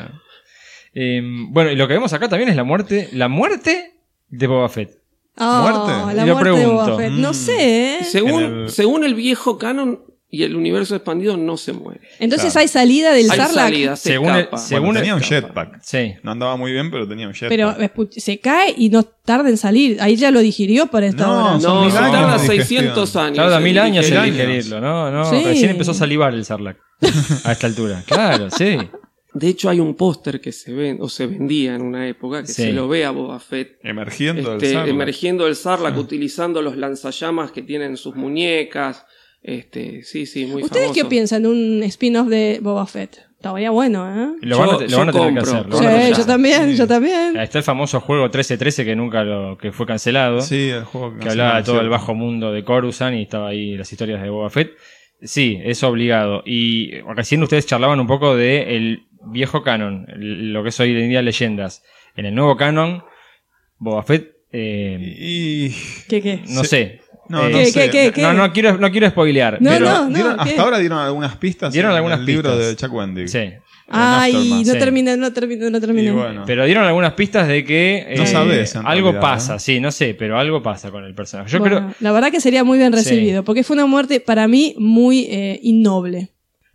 Eh, bueno, y lo que vemos acá también es la muerte. La muerte de Boba Fett. Ah, ¿Muerte? La Y lo muerte de pregunto. Boba Fett. No Mm. sé. ¿eh? Según, el- según el viejo canon y el universo expandido no se muere. Entonces Claro. hay salida del Hay Sarlacc. salida, se Según el- escapa. según Bueno, el- tenía un jetpack. Sí. No andaba muy bien, pero tenía un jetpack. Pero se cae y no tarda en salir. Ahí ya lo digirió para esta No, hora. No, se tarda de 600 digestión. años. Tarda mil años en digerirlo, ¿no? no Sí. Recién empezó a salivar el Sarlacc. A esta altura. Claro, sí. De hecho, hay un póster que se ven, o se vendía en una época, que Sí. se lo ve a Boba Fett Emergiendo del este, Sarlacc. emergiendo del Sarlacc, utilizando los lanzallamas que tienen sus muñecas. Este, sí, sí, muy ¿Ustedes famoso. qué piensan de un spin-off de Boba Fett? Estaría bueno, ¿eh? Lo van a, Yo- te- lo yo van a tener que hacer. lo Sí, van a tener que yo hacer. también, yo también. Está el famoso juego 1313 que nunca lo, que fue cancelado. Sí, el juego que hablaba de todo el bajo mundo de Coruscant y estaba ahí las historias de Boba Fett. Sí, es obligado. Y recién ustedes charlaban un poco de el viejo canon, lo que es hoy en día leyendas. En el nuevo canon, Boba Fett, eh, Y. ¿Qué, qué? no sé. No, Eh, no ¿Qué, sé. qué, qué? No, no quiero, no quiero spoilear. No, pero, no. Dieron- ¿qué? hasta ahora dieron algunas pistas. Dieron en algunas el libro de Chuck Wendig. Sí. Ay, no sí. terminé, no terminé, no terminé. Bueno. Pero dieron algunas pistas de que No eh, sabes, algo realidad, pasa, ¿eh? sí, no sé, pero algo pasa con el personaje. Yo Bueno, creo, La verdad que sería muy bien Sí. recibido, porque fue una muerte para mí muy eh, innoble.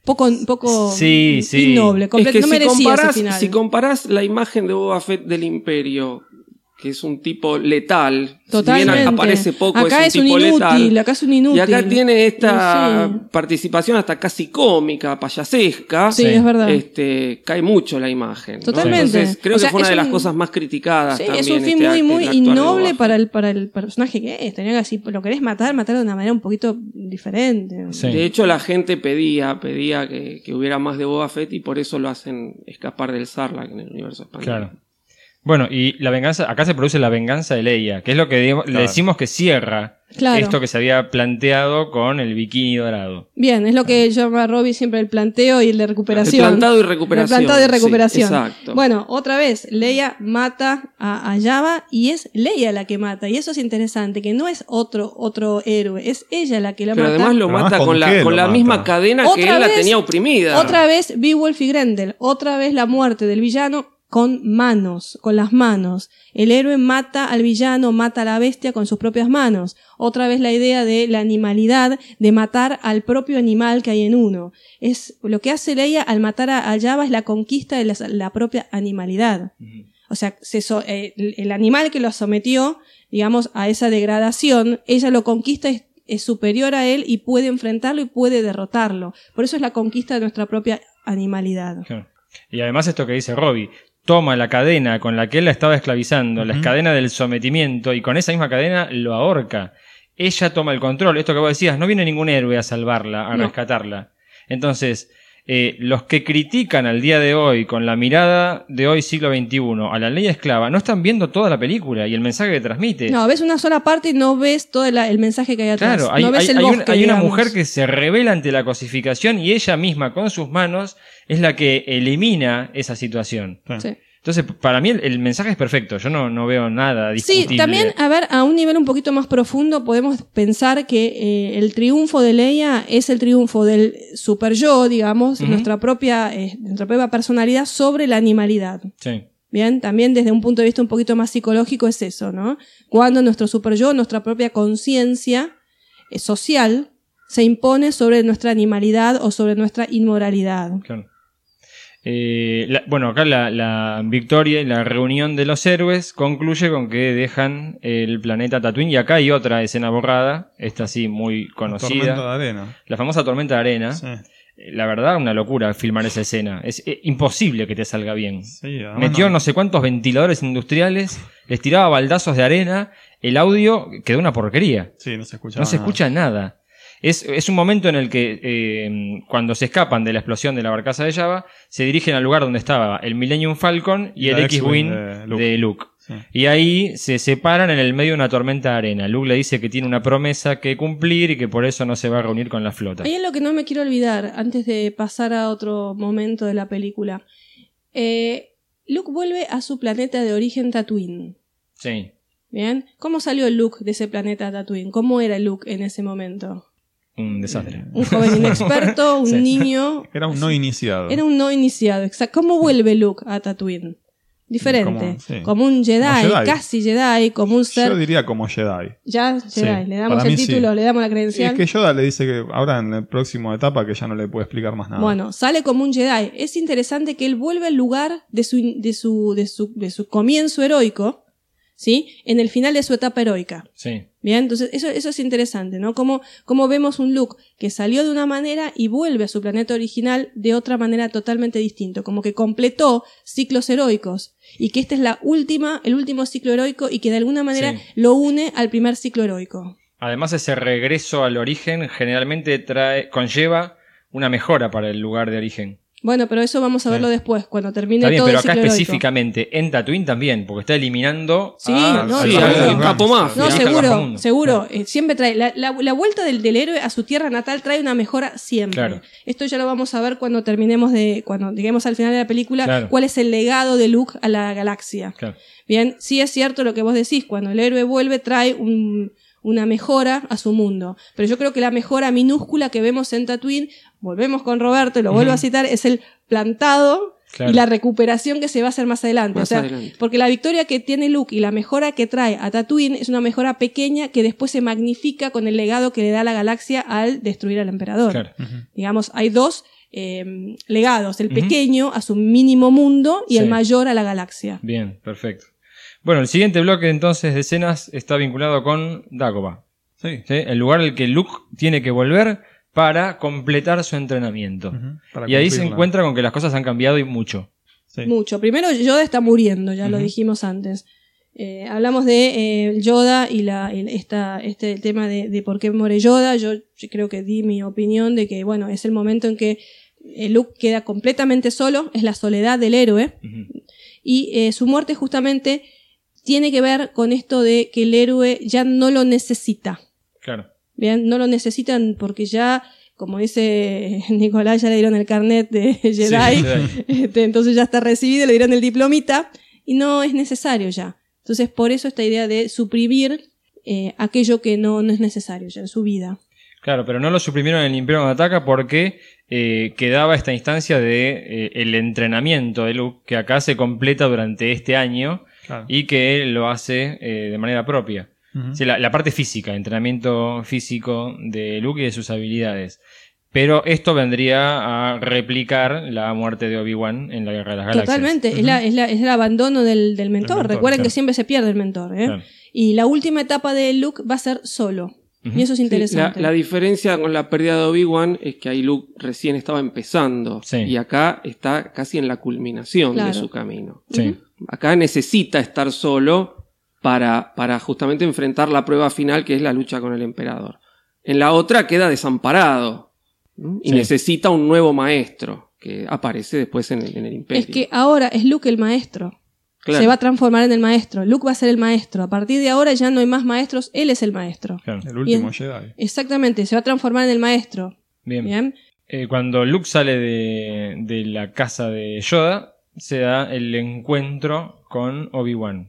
Poco, poco Sí, sí. innoble. Es que no si merecía comparás, ese final. si comparás la imagen de Boba Fett del Imperio, que es un tipo letal, Totalmente. si bien aparece poco, acá es es un un tipo inútil, letal. acá es un inútil. Y acá tiene esta Sí. participación hasta casi cómica, payasesca. Sí, Sí. es verdad. Este, cae mucho la imagen. ¿no? Totalmente. Entonces, creo O sea, que fue una es de las un- cosas más criticadas. Sí, también es un fin este muy, muy innoble para el, para el personaje que es. Tenía que, si lo querés matar, matarlo de una manera un poquito diferente. Sí. De hecho, la gente pedía, pedía que, que hubiera más de Boba Fett y por eso lo hacen escapar del Sarlacc en el universo expandido. Claro. Bueno, y la venganza, acá se produce la venganza de Leia, que es lo que digamos- le decimos que cierra Claro. esto que se había planteado con el bikini dorado. Bien, es lo que llama Robbie siempre el planteo y el de recuperación. El plantado y recuperación. El plantado y sí, recuperación. exacto. Bueno, otra vez, Leia mata a, a Java y es Leia la que mata. Y eso es interesante, que no es otro, otro héroe, es ella la que la Pero mata. además lo mata además, con ¿con la, con la mata? misma cadena que Otra él la vez- tenía oprimida. Otra vez Beowulf y Grendel, otra vez la muerte del villano con manos, con las manos. El héroe mata al villano, mata a la bestia con sus propias manos. Otra vez la idea de la animalidad, de matar al propio animal que hay en uno. Es lo que hace Leia al matar a, a Java es la conquista de la, la propia animalidad. O sea, se so- eh, el el animal que lo sometió, digamos, a esa degradación, ella lo conquista, es, es superior a él y puede enfrentarlo y puede derrotarlo. Por eso es la conquista de nuestra propia animalidad. Claro. Y además esto que dice Robbie, toma la cadena con la que él la estaba esclavizando, la cadena del sometimiento, y con esa misma cadena lo ahorca. Ella toma el control. Esto que vos decías, no viene ningún héroe a salvarla, a No. rescatarla. Entonces, eh, los que critican al día de hoy, con la mirada de hoy siglo XXI, a la ley esclava, no están viendo toda la película y el mensaje que transmite. No, ves una sola parte y no ves todo la- el mensaje que hay atrás. Claro, hay, no ves hay- el hay un- bosque, hay una mujer que se revela ante la cosificación y ella misma con sus manos es la que elimina esa situación. Sí. Entonces, para mí el, el mensaje es perfecto. Yo no, no veo nada discutible. Sí, también, a ver, a un nivel un poquito más profundo, podemos pensar que eh, el triunfo de Leia es el triunfo del super yo, digamos, Ujú. nuestra, propia, eh, nuestra propia personalidad sobre la animalidad. Sí. Bien, también desde un punto de vista un poquito más psicológico es eso, ¿no? Cuando nuestro super yo, nuestra propia conciencia eh, social, se impone sobre nuestra animalidad o sobre nuestra inmoralidad. Claro. Eh, la- bueno, acá la, la victoria y la reunión de los héroes concluye con que dejan el planeta Tatooine y acá hay otra escena borrada, esta sí muy Tormenta conocida, de arena. la famosa tormenta de arena. Sí. Eh, La verdad, una locura filmar esa escena. Es eh, imposible que te salga bien. Sí, Metió no- no sé cuántos ventiladores industriales, les tiraba baldazos de arena, el audio quedó una porquería. Sí, no se escucha No se escucha nada. Es, es un momento en el que, eh, cuando se escapan de la explosión de la barcaza de Java, se dirigen al lugar donde estaba el Millennium Falcon y, Y el X-Wing de de Luke. Sí. Y ahí se separan en el medio de una tormenta de arena. Luke le dice que tiene una promesa que cumplir y que por eso no se va a reunir con la flota. Hay algo que no me quiero olvidar antes de pasar a otro momento de la película. Eh, Luke vuelve a su planeta de origen Tatooine. Sí. ¿Bien? ¿Cómo salió Luke de ese planeta Tatooine? ¿Cómo era Luke en ese momento? Un desastre. Un joven inexperto, un Sí. niño. Era un no iniciado. Era un no iniciado. exacto. ¿Cómo vuelve Luke a Tatooine? Diferente. Como- sí. Como un Jedi, Como Jedi. casi Jedi, como un ser. Yo diría como Jedi. Ya Jedi. Sí, Le damos para el título, le damos la Y credencial. es que Yoda le dice que ahora en la próxima etapa que ya no le puede explicar más nada. Bueno, sale como un Jedi. Es interesante que él vuelve al lugar de su, de su, de su, de su comienzo heroico, ¿sí? En el final de su etapa heroica. Sí. Bien, entonces eso, eso es interesante, ¿no? Como, como vemos un Luke que salió de una manera y vuelve a su planeta original de otra manera totalmente distinta, como que completó ciclos heroicos y que esta es la última, el último ciclo heroico y que de alguna manera Sí. lo une al primer ciclo heroico. Además, ese regreso al origen generalmente trae, conlleva una mejora para el lugar de origen. Bueno, pero eso vamos a verlo Sí. después, cuando termine Está bien, todo pero el acá ciclo heroico. específicamente en Tatooine también, porque está eliminando Sí, a, no, Sí, al mundo. capo mafia. No, seguro, seguro. Eh, siempre trae. La, la- la vuelta del, del héroe a su tierra natal trae una mejora siempre. Claro. Esto ya lo vamos a ver cuando terminemos de. Cuando lleguemos al final de la película, Claro. cuál es el legado de Luke a la galaxia. Claro. Bien, sí es cierto lo que vos decís, cuando el héroe vuelve trae un- una mejora a su mundo. Pero yo creo que la mejora minúscula que vemos en Tatooine, volvemos con Roberto y lo vuelvo a citar, es el plantado Claro. y la recuperación que se va a hacer más adelante. Más o sea, adelante. porque la victoria que tiene Luke y la mejora que trae a Tatooine es una mejora pequeña que después se magnifica con el legado que le da la galaxia al destruir al emperador. Claro. Digamos, hay dos eh, legados, el pequeño a su mínimo mundo y Sí. el mayor a la galaxia. Bien, perfecto. Bueno, el siguiente bloque entonces de escenas está vinculado con Dagobah. Sí. ¿sí? El lugar al que Luke tiene que volver para completar su entrenamiento. Y ahí se encuentra con que las cosas han cambiado y mucho. Sí. Mucho. Primero, Yoda está muriendo, ya lo dijimos antes. Eh, hablamos de eh, Yoda y la, el- esta, este tema de, de por qué muere Yoda. Yo, yo creo que di mi opinión de que, bueno, es el momento en que eh, Luke queda completamente solo, es la soledad del héroe. Y eh, su muerte justamente tiene que ver con esto de que el héroe ya no lo necesita. Claro. Bien, no lo necesitan porque ya, como dice Nicolás, ya le dieron el carnet de Jedi, Sí, este, entonces ya está recibido, le dieron el diplomita y no es necesario ya. Entonces, por eso esta idea de suprimir eh, aquello que no, no es necesario ya en su vida. Claro, pero no lo suprimieron en el Imperio Ataca porque eh, quedaba esta instancia de eh, el entrenamiento de Luke que acá se completa durante este año Claro. y que él lo hace eh, de manera propia. Sí, la, la parte física, entrenamiento físico de Luke y de sus habilidades. Pero esto vendría a replicar la muerte de Obi-Wan en la Guerra de las Galaxias. Totalmente, es, la- es, la- es el abandono del, del mentor. mentor, Recuerden claro. que siempre se pierde el mentor. ¿eh? Claro. Y la última etapa de Luke va a ser solo. Y eso es Sí, la, interesante. la diferencia con la pérdida de Obi-Wan es que ahí Luke recién estaba empezando. Sí. Y acá está casi en la culminación Claro. de su camino. Sí. Acá necesita estar solo para, para justamente enfrentar la prueba final que es la lucha con el emperador. En la otra queda desamparado ¿no? y Sí. necesita un nuevo maestro que aparece después en el, en el imperio. Es que ahora es Luke el maestro. Claro. Se va a transformar en el maestro. Luke va a ser el maestro. A partir de ahora ya no hay más maestros, él es el maestro. Claro. El último Bien. Jedi. Exactamente, se va a transformar en el maestro. Bien. Bien. Eh, cuando Luke sale de, de la casa de Yoda, se da el encuentro con Obi-Wan.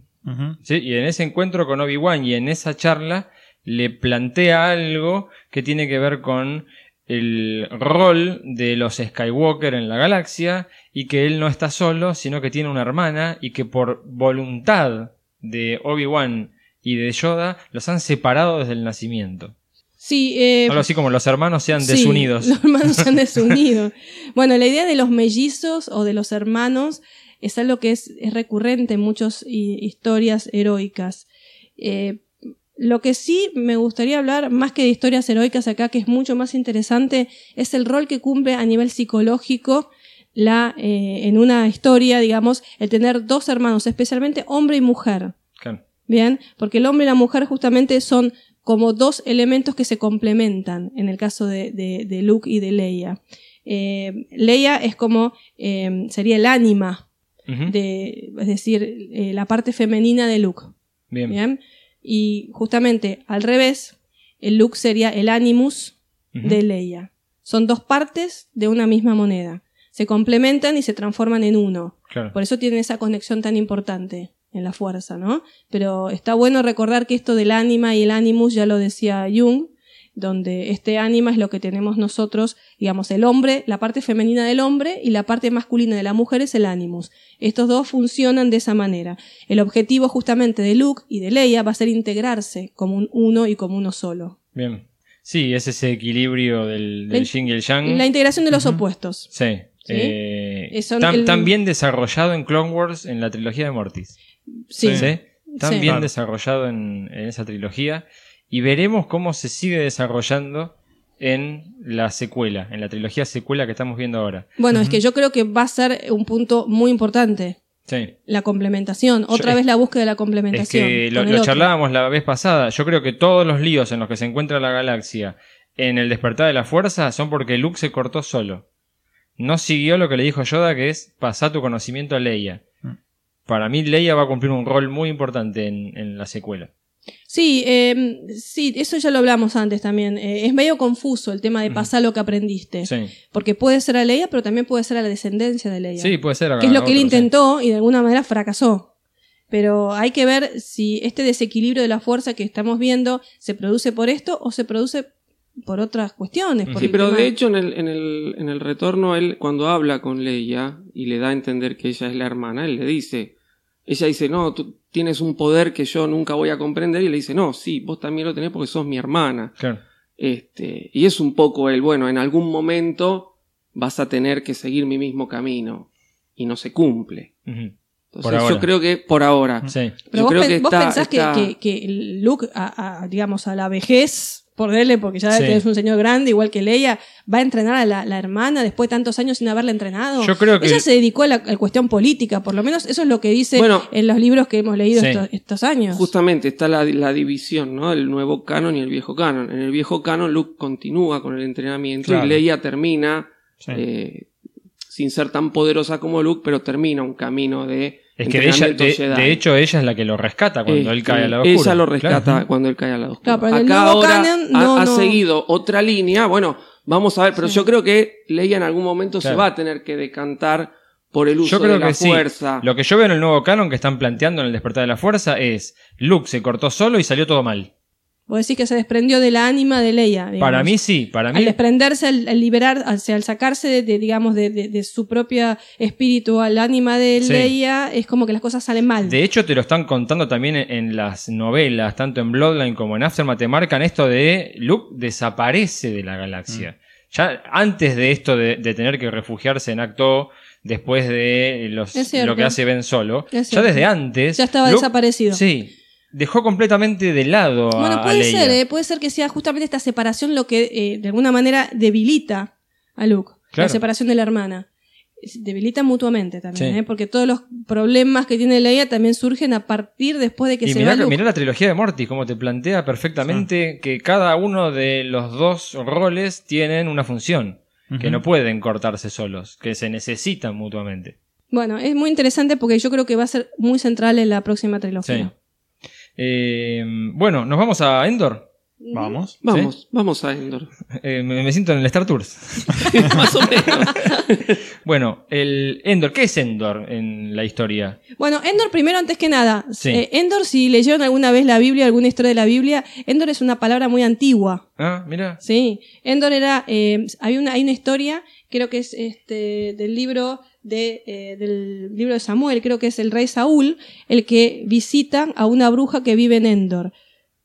¿Sí? Y en ese encuentro con Obi-Wan y en esa charla le plantea algo que tiene que ver con el rol de los Skywalker en la galaxia y que él no está solo, sino que tiene una hermana y que por voluntad de Obi-Wan y de Yoda los han separado desde el nacimiento. Sí, eh, Algo así como los hermanos sean sí, desunidos. Los hermanos se han desunido. bueno, la idea de los mellizos o de los hermanos es algo que es, es recurrente en muchas hi- historias heroicas. Eh, lo que sí me gustaría hablar, más que de historias heroicas acá, que es mucho más interesante, es el rol que cumple a nivel psicológico la, eh, en una historia, digamos, el tener dos hermanos, especialmente hombre y mujer. Claro. Bien, porque el hombre y la mujer justamente son como dos elementos que se complementan en el caso de, de- de Luke y de Leia. Eh, Leia es como, eh, sería el ánima, De, es decir, eh, la parte femenina de Luke. Bien. Bien, y justamente al revés, el Luke sería el animus de Leia. Son dos partes de una misma moneda. Se complementan y se transforman en uno. Claro. Por eso tienen esa conexión tan importante en la fuerza, ¿no? Pero está bueno recordar que esto del ánima y el animus ya lo decía Jung, donde este ánima es lo que tenemos nosotros, digamos, el hombre, la parte femenina del hombre y la parte masculina de la mujer es el animus. Estos dos funcionan de esa manera. El objetivo justamente de Luke y de Leia va a ser integrarse como un uno y como uno solo. Bien. Sí, es ese equilibrio del, del yin y el yang. La integración de los opuestos. Sí. ¿Sí? Eh, tan, el- tan bien desarrollado en Clone Wars en la trilogía de Mortis. Sí. ¿Sí? Tan Sí. bien desarrollado en, en esa trilogía. Y veremos cómo se sigue desarrollando en la secuela, en la trilogía secuela que estamos viendo ahora. Bueno, es que yo creo que va a ser un punto muy importante. Sí. La complementación. Otra es- vez la búsqueda de la Es complementación. que lo, charlábamos la vez pasada. Yo creo que todos los líos en los que se encuentra la galaxia en el despertar de la fuerza son porque Luke se cortó solo. no siguió lo que le dijo Yoda, que es pasar tu conocimiento a Leia. Mm. Para mí, Leia va a cumplir un rol muy importante en, en la secuela. Sí, eh, sí, eso ya lo hablamos antes también. Eh, es medio confuso el tema de pasar lo que aprendiste. Sí, Porque puede ser a Leia, pero también puede ser a la descendencia de Leia. sí puede ser. que es lo que él sí. intentó y de alguna manera fracasó. Pero hay que ver si este desequilibrio de la fuerza que estamos viendo se produce por esto o se produce por otras cuestiones. por Sí, pero tema- de hecho en el, en, el, en el retorno, él cuando habla con Leia y le da a entender que ella es la hermana, él le dice, ella dice, no, tú tienes un poder que yo nunca voy a comprender, y le dice, no, sí, vos también lo tenés porque sos mi hermana. Claro. Este, y es un poco el, bueno, en algún momento vas a tener que seguir mi mismo camino, y no se cumple. Ujú. Entonces yo creo que por ahora. Sí. Pero yo vos, creo pen- que vos está- pensás que- está- que, que Luke, a, a, digamos, a la vejez, por verle, porque ya Sí. que es un señor grande, igual que Leia, va a entrenar a la, la hermana después de tantos años sin haberla entrenado. Yo creo que- Ella se dedicó a la, a la cuestión política, por lo menos eso es lo que dice Bueno. en los libros que hemos leído Sí. estos, estos años. Justamente está la, la división, ¿no? El nuevo canon y el viejo canon. En el viejo canon Luke continúa con el entrenamiento Claro. y Leia termina, Sí. eh, sin ser tan poderosa como Luke, pero termina un camino de Es que de, ella, de, hecho ella es la que lo rescata cuando él cae al lado oscuro. Ella lo rescata Claro. cuando él cae al lado oscuro. Claro, Acá nuevo ahora canon, ha- no, ha, no. seguido otra línea. Bueno, vamos a ver, pero Sí. yo creo que Leia en algún momento Claro. se va a tener que decantar por el uso Yo creo de la que sí. fuerza. Lo que yo veo en el nuevo canon que están planteando en el despertar de la fuerza es Luke se cortó solo y salió todo mal. Vos decís que se desprendió de la ánima de Leia. digamos. Para mí sí, para mí Al desprenderse, al, al liberar, al, al sacarse de, de, digamos, de, de- de su propia espíritu al ánima de Sí. Leia, es como que las cosas salen mal. De hecho, te lo están contando también en, en las novelas, tanto en Bloodline como en Aftermath, te marcan esto de Luke desaparece de la galaxia. Ya antes de esto de, de tener que refugiarse en Acto, después de los, lo que hace Ben Solo, ya desde antes. Ya estaba Luke- desaparecido. Sí, dejó completamente de lado a, Bueno, a puede Leia. ser, ¿eh? puede ser que sea justamente esta separación lo que eh, de alguna manera debilita a Luke. La separación de la hermana. Debilita mutuamente también, Sí. ¿eh? porque todos los problemas que tiene Leia también surgen a partir después de que Y se mirá, va Luke. mirá la trilogía de Morty, como te plantea perfectamente que cada uno de los dos roles tienen una función, que no pueden cortarse solos, que se necesitan mutuamente. Bueno, es muy interesante porque yo creo que va a ser muy central en la próxima Sí. Eh, bueno, nos vamos a Endor. Vamos. Vamos, vamos a Endor. Eh, me, me siento en el Star Tours. Más o menos. bueno, el Endor, ¿qué es Endor en la historia? Bueno, Endor primero, antes que nada. Sí. eh, Endor, si leyeron alguna vez la Biblia, alguna historia de la Biblia, Endor es una palabra muy antigua. Ah, mira. Sí, Endor era, eh, había una, hay una historia, creo que es este, del libro de, eh, del libro de Samuel, creo que es el rey Saúl, el que visita a una bruja que vive en Endor.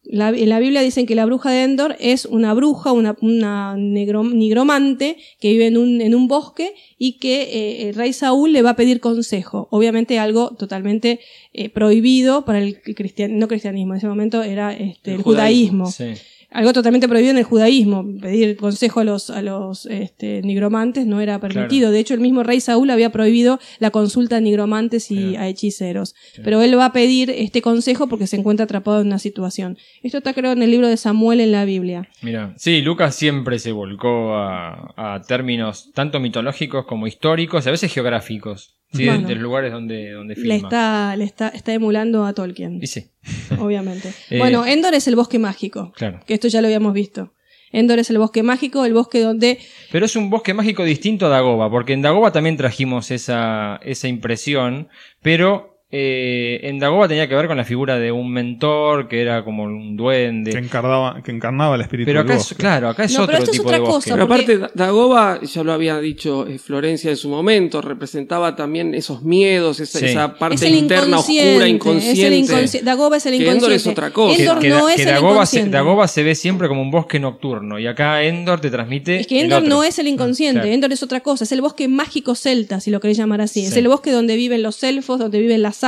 La- en la Biblia dicen que la bruja de Endor es una bruja, una, una negro- nigromante que vive en un, en un bosque y que eh, el rey Saúl le va a pedir consejo. Obviamente algo totalmente eh, prohibido para el cristian, no cristianismo, en ese momento era este, el, El judaísmo. judaísmo. Sí. Algo totalmente prohibido en el judaísmo. Pedir consejo a los, a los este, nigromantes no era permitido. De hecho, el mismo rey Saúl había prohibido la consulta a nigromantes y Claro. a hechiceros. Pero él va a pedir este consejo porque se encuentra atrapado en una situación. Esto está creo en el libro de Samuel en la Biblia. Mira, sí, Lucas siempre se volcó a, a términos tanto mitológicos como históricos, a veces geográficos, ¿sí? Bueno. de los lugares donde, donde Le está, le está, está emulando a Tolkien, Y sí, obviamente. Eh, bueno, Endor es el bosque mágico. claro. Que esto ya lo habíamos visto. Endor es el bosque mágico, el bosque donde Pero es un bosque mágico distinto a Dagoba, porque en Dagoba también trajimos esa, esa impresión, pero eh, en Dagoba tenía que ver con la figura de un mentor que era como un duende. Que, encarnaba, que encarnaba el espíritu Pero del acá es, claro, acá es No, pero otro esto es tipo otra de bosque. cosa. Pero aparte, Da- Dagoba, ya lo había dicho eh, Florencia en su momento, representaba también esos miedos, esa, Sí. esa parte es el interna, inconsciente. oscura, Es el inconsciente. inconsciente. Dagoba es el Que inconsciente. Endor es otra cosa. Que- Endor que, no es que el Dagoba, se, inconsciente. Dagoba se ve siempre como un bosque nocturno y acá Endor te transmite. Es que Endor no es el inconsciente, Ah, claro. Endor es otra cosa, es el bosque mágico celta, si lo queréis llamar así. Es el bosque donde viven los elfos, donde viven las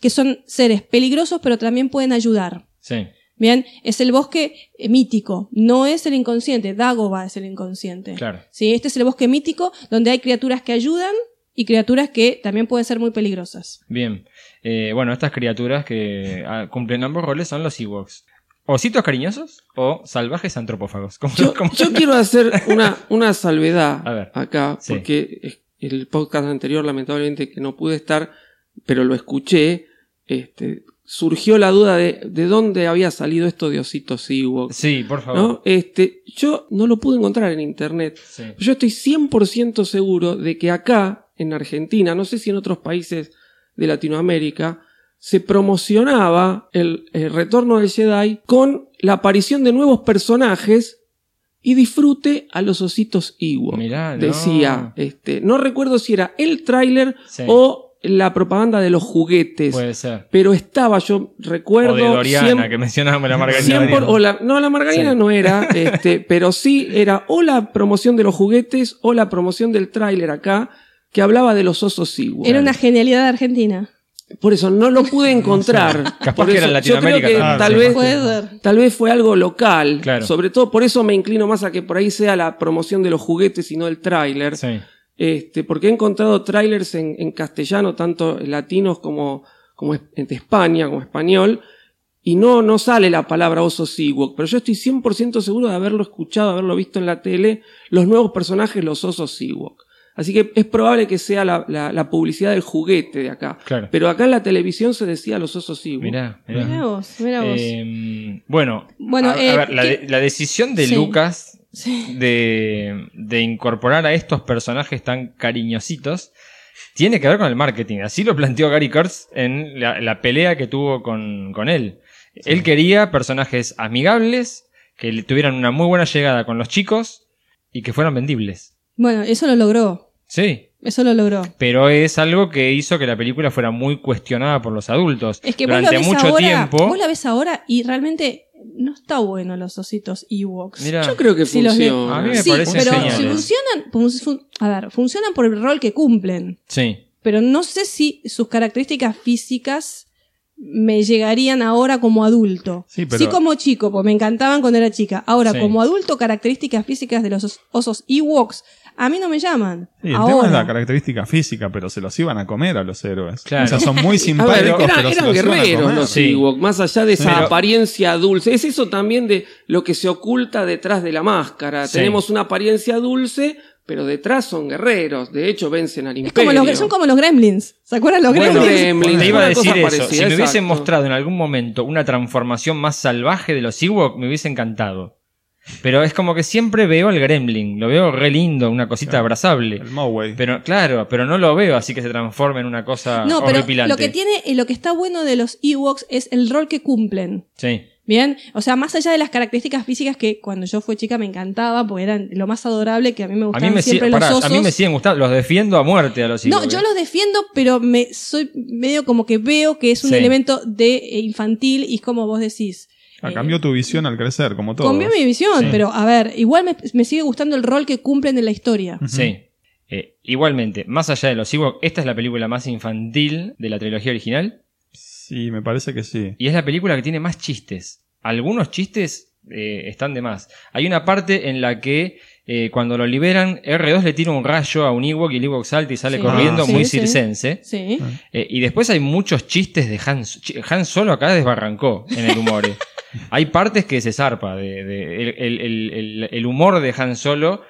que son seres peligrosos pero también pueden ayudar. Sí, Bien, es el bosque eh, mítico, no es el inconsciente, Dagoba es el inconsciente. claro. Sí, este es el bosque mítico donde hay criaturas que ayudan y criaturas que también pueden ser muy peligrosas. Bien. Eh, bueno, estas criaturas que ah, cumplen ambos roles son los Ewoks. ¿Ositos cariñosos o salvajes antropófagos? ¿Cómo- Yo, cómo- yo quiero hacer una, una salvedad A ver. acá, Sí. porque el podcast anterior, lamentablemente, que no pude estar, pero lo escuché, este, surgió la duda de, de dónde había salido esto de ositos Ewok. Sí, por favor. ¿no? Este, yo no lo pude encontrar en internet. Sí. Yo estoy 100% seguro de que acá, en Argentina, no sé si en otros países de Latinoamérica, se promocionaba el, el retorno del Jedi con la aparición de nuevos personajes y disfrute a los ositos Ewok. Mirá, no. Decía, este, no recuerdo si era el tráiler Sí. o la propaganda de los juguetes. Puede ser. pero estaba, yo recuerdo. O de Doriana, 100 que mencionábamos la margarina. 100 por- Doriana. o la- no, la margarina Sí. no era, este, pero sí era o la promoción de los juguetes o la promoción del tráiler acá que hablaba de los osos Ewok. Era una genialidad argentina. Por eso no lo pude encontrar. Capaz Por que era en eso, yo creo Latinoamérica que tal Sí. vez Puede tal vez fue algo local. Claro. Sobre todo por eso me inclino más a que por ahí sea la promoción de los juguetes y no el tráiler. Sí. Este, porque he encontrado trailers en, en castellano, tanto latinos como, como de España, como español, y no, no sale la palabra oso Ewok, pero yo estoy 100% seguro de haberlo escuchado, haberlo visto en la tele, los nuevos personajes, los osos Ewok. Así que es probable que sea la, la- la publicidad del juguete de acá. Claro. Pero acá en la televisión se decía los osos Ewok. Mirá, mirá. Mirá vos, mirá vos. Eh, bueno, Bueno, a, a eh, ver, la, ¿qué- de- la decisión de Sí. Lucas Sí. de, de incorporar a estos personajes tan cariñositos tiene que ver con el marketing. Así lo planteó Gary Kurtz en la, la pelea que tuvo con, con él. Él quería personajes amigables, que tuvieran una muy buena llegada con los chicos y que fueran vendibles. Bueno, eso lo logró. Sí, Eso lo logró. pero es algo que hizo que la película fuera muy cuestionada por los adultos. Es que vos Durante ves mucho ahora, tiempo. vos la ves ahora y realmente no está bueno los ositos Ewoks. Mira, Yo creo que Si los le- funciona. A mí me sí, parecen pero geniales. si funcionan, fun- fun- a ver, funcionan por el rol que cumplen, sí. pero no sé si sus características físicas me llegarían ahora como adulto. Sí, pero- como chico, pues me encantaban cuando era chica. Ahora, Sí. como adulto, características físicas de los os- osos Ewoks, a mí no me llaman. Sí, el ahora. tema es la característica física, pero se los iban a comer a los héroes. Claro. O sea, son muy ver, simpáticos, era- pero se eran los iban a guerreros comer. los Sí. Ewok, más allá de esa Pero- apariencia dulce. Es eso también de lo que se oculta detrás de la máscara. Sí. Tenemos una apariencia dulce, pero detrás son guerreros. De hecho, vencen al Es imperio. como los, son como los gremlins. ¿Se acuerdan los Bueno, gremlins? Gremlins, te iba a decir eso. parecida, si me hubiesen mostrado en algún momento una transformación más salvaje de los Ewok, me hubiese encantado. Pero es como que siempre veo al Gremlin. Lo veo re lindo, una cosita Claro. abrazable. El Moway. Pero claro, pero no lo veo así que se transforme en una cosa No, pero horripilante. lo que tiene, eh, lo que está bueno de los Ewoks es el rol que cumplen. Sí. Bien, o sea, más allá de las características físicas que cuando yo fui chica me encantaba, porque eran lo más adorable que a mí me A gustaban mí, me siempre los pará, osos. a mí me siguen gustando. Los defiendo a muerte a los no, yo eh. los defiendo, pero me soy medio como que veo que es un Sí. elemento de eh, infantil y es como vos decís. Ah, eh, cambió tu visión al crecer, como todo. cambió mi visión, Sí. pero a ver, igual me, me sigue gustando el rol que cumplen en la historia. Sí. Eh, igualmente, más allá de los Ewok, esta es la película más infantil de la trilogía original. Sí, me parece que sí. Y es la película que tiene más chistes. Algunos chistes eh, están de más. Hay una parte en la que eh, cuando lo liberan, R2 le tira un rayo a un Ewok y el Ewok salta y sale Sí. corriendo, Ah, sí, muy sí. circense. Sí. Eh, y después hay muchos chistes de Han, Han Solo acá desbarrancó en el humor. hay partes que se zarpa. De, de- el- el- el humor de Han Solo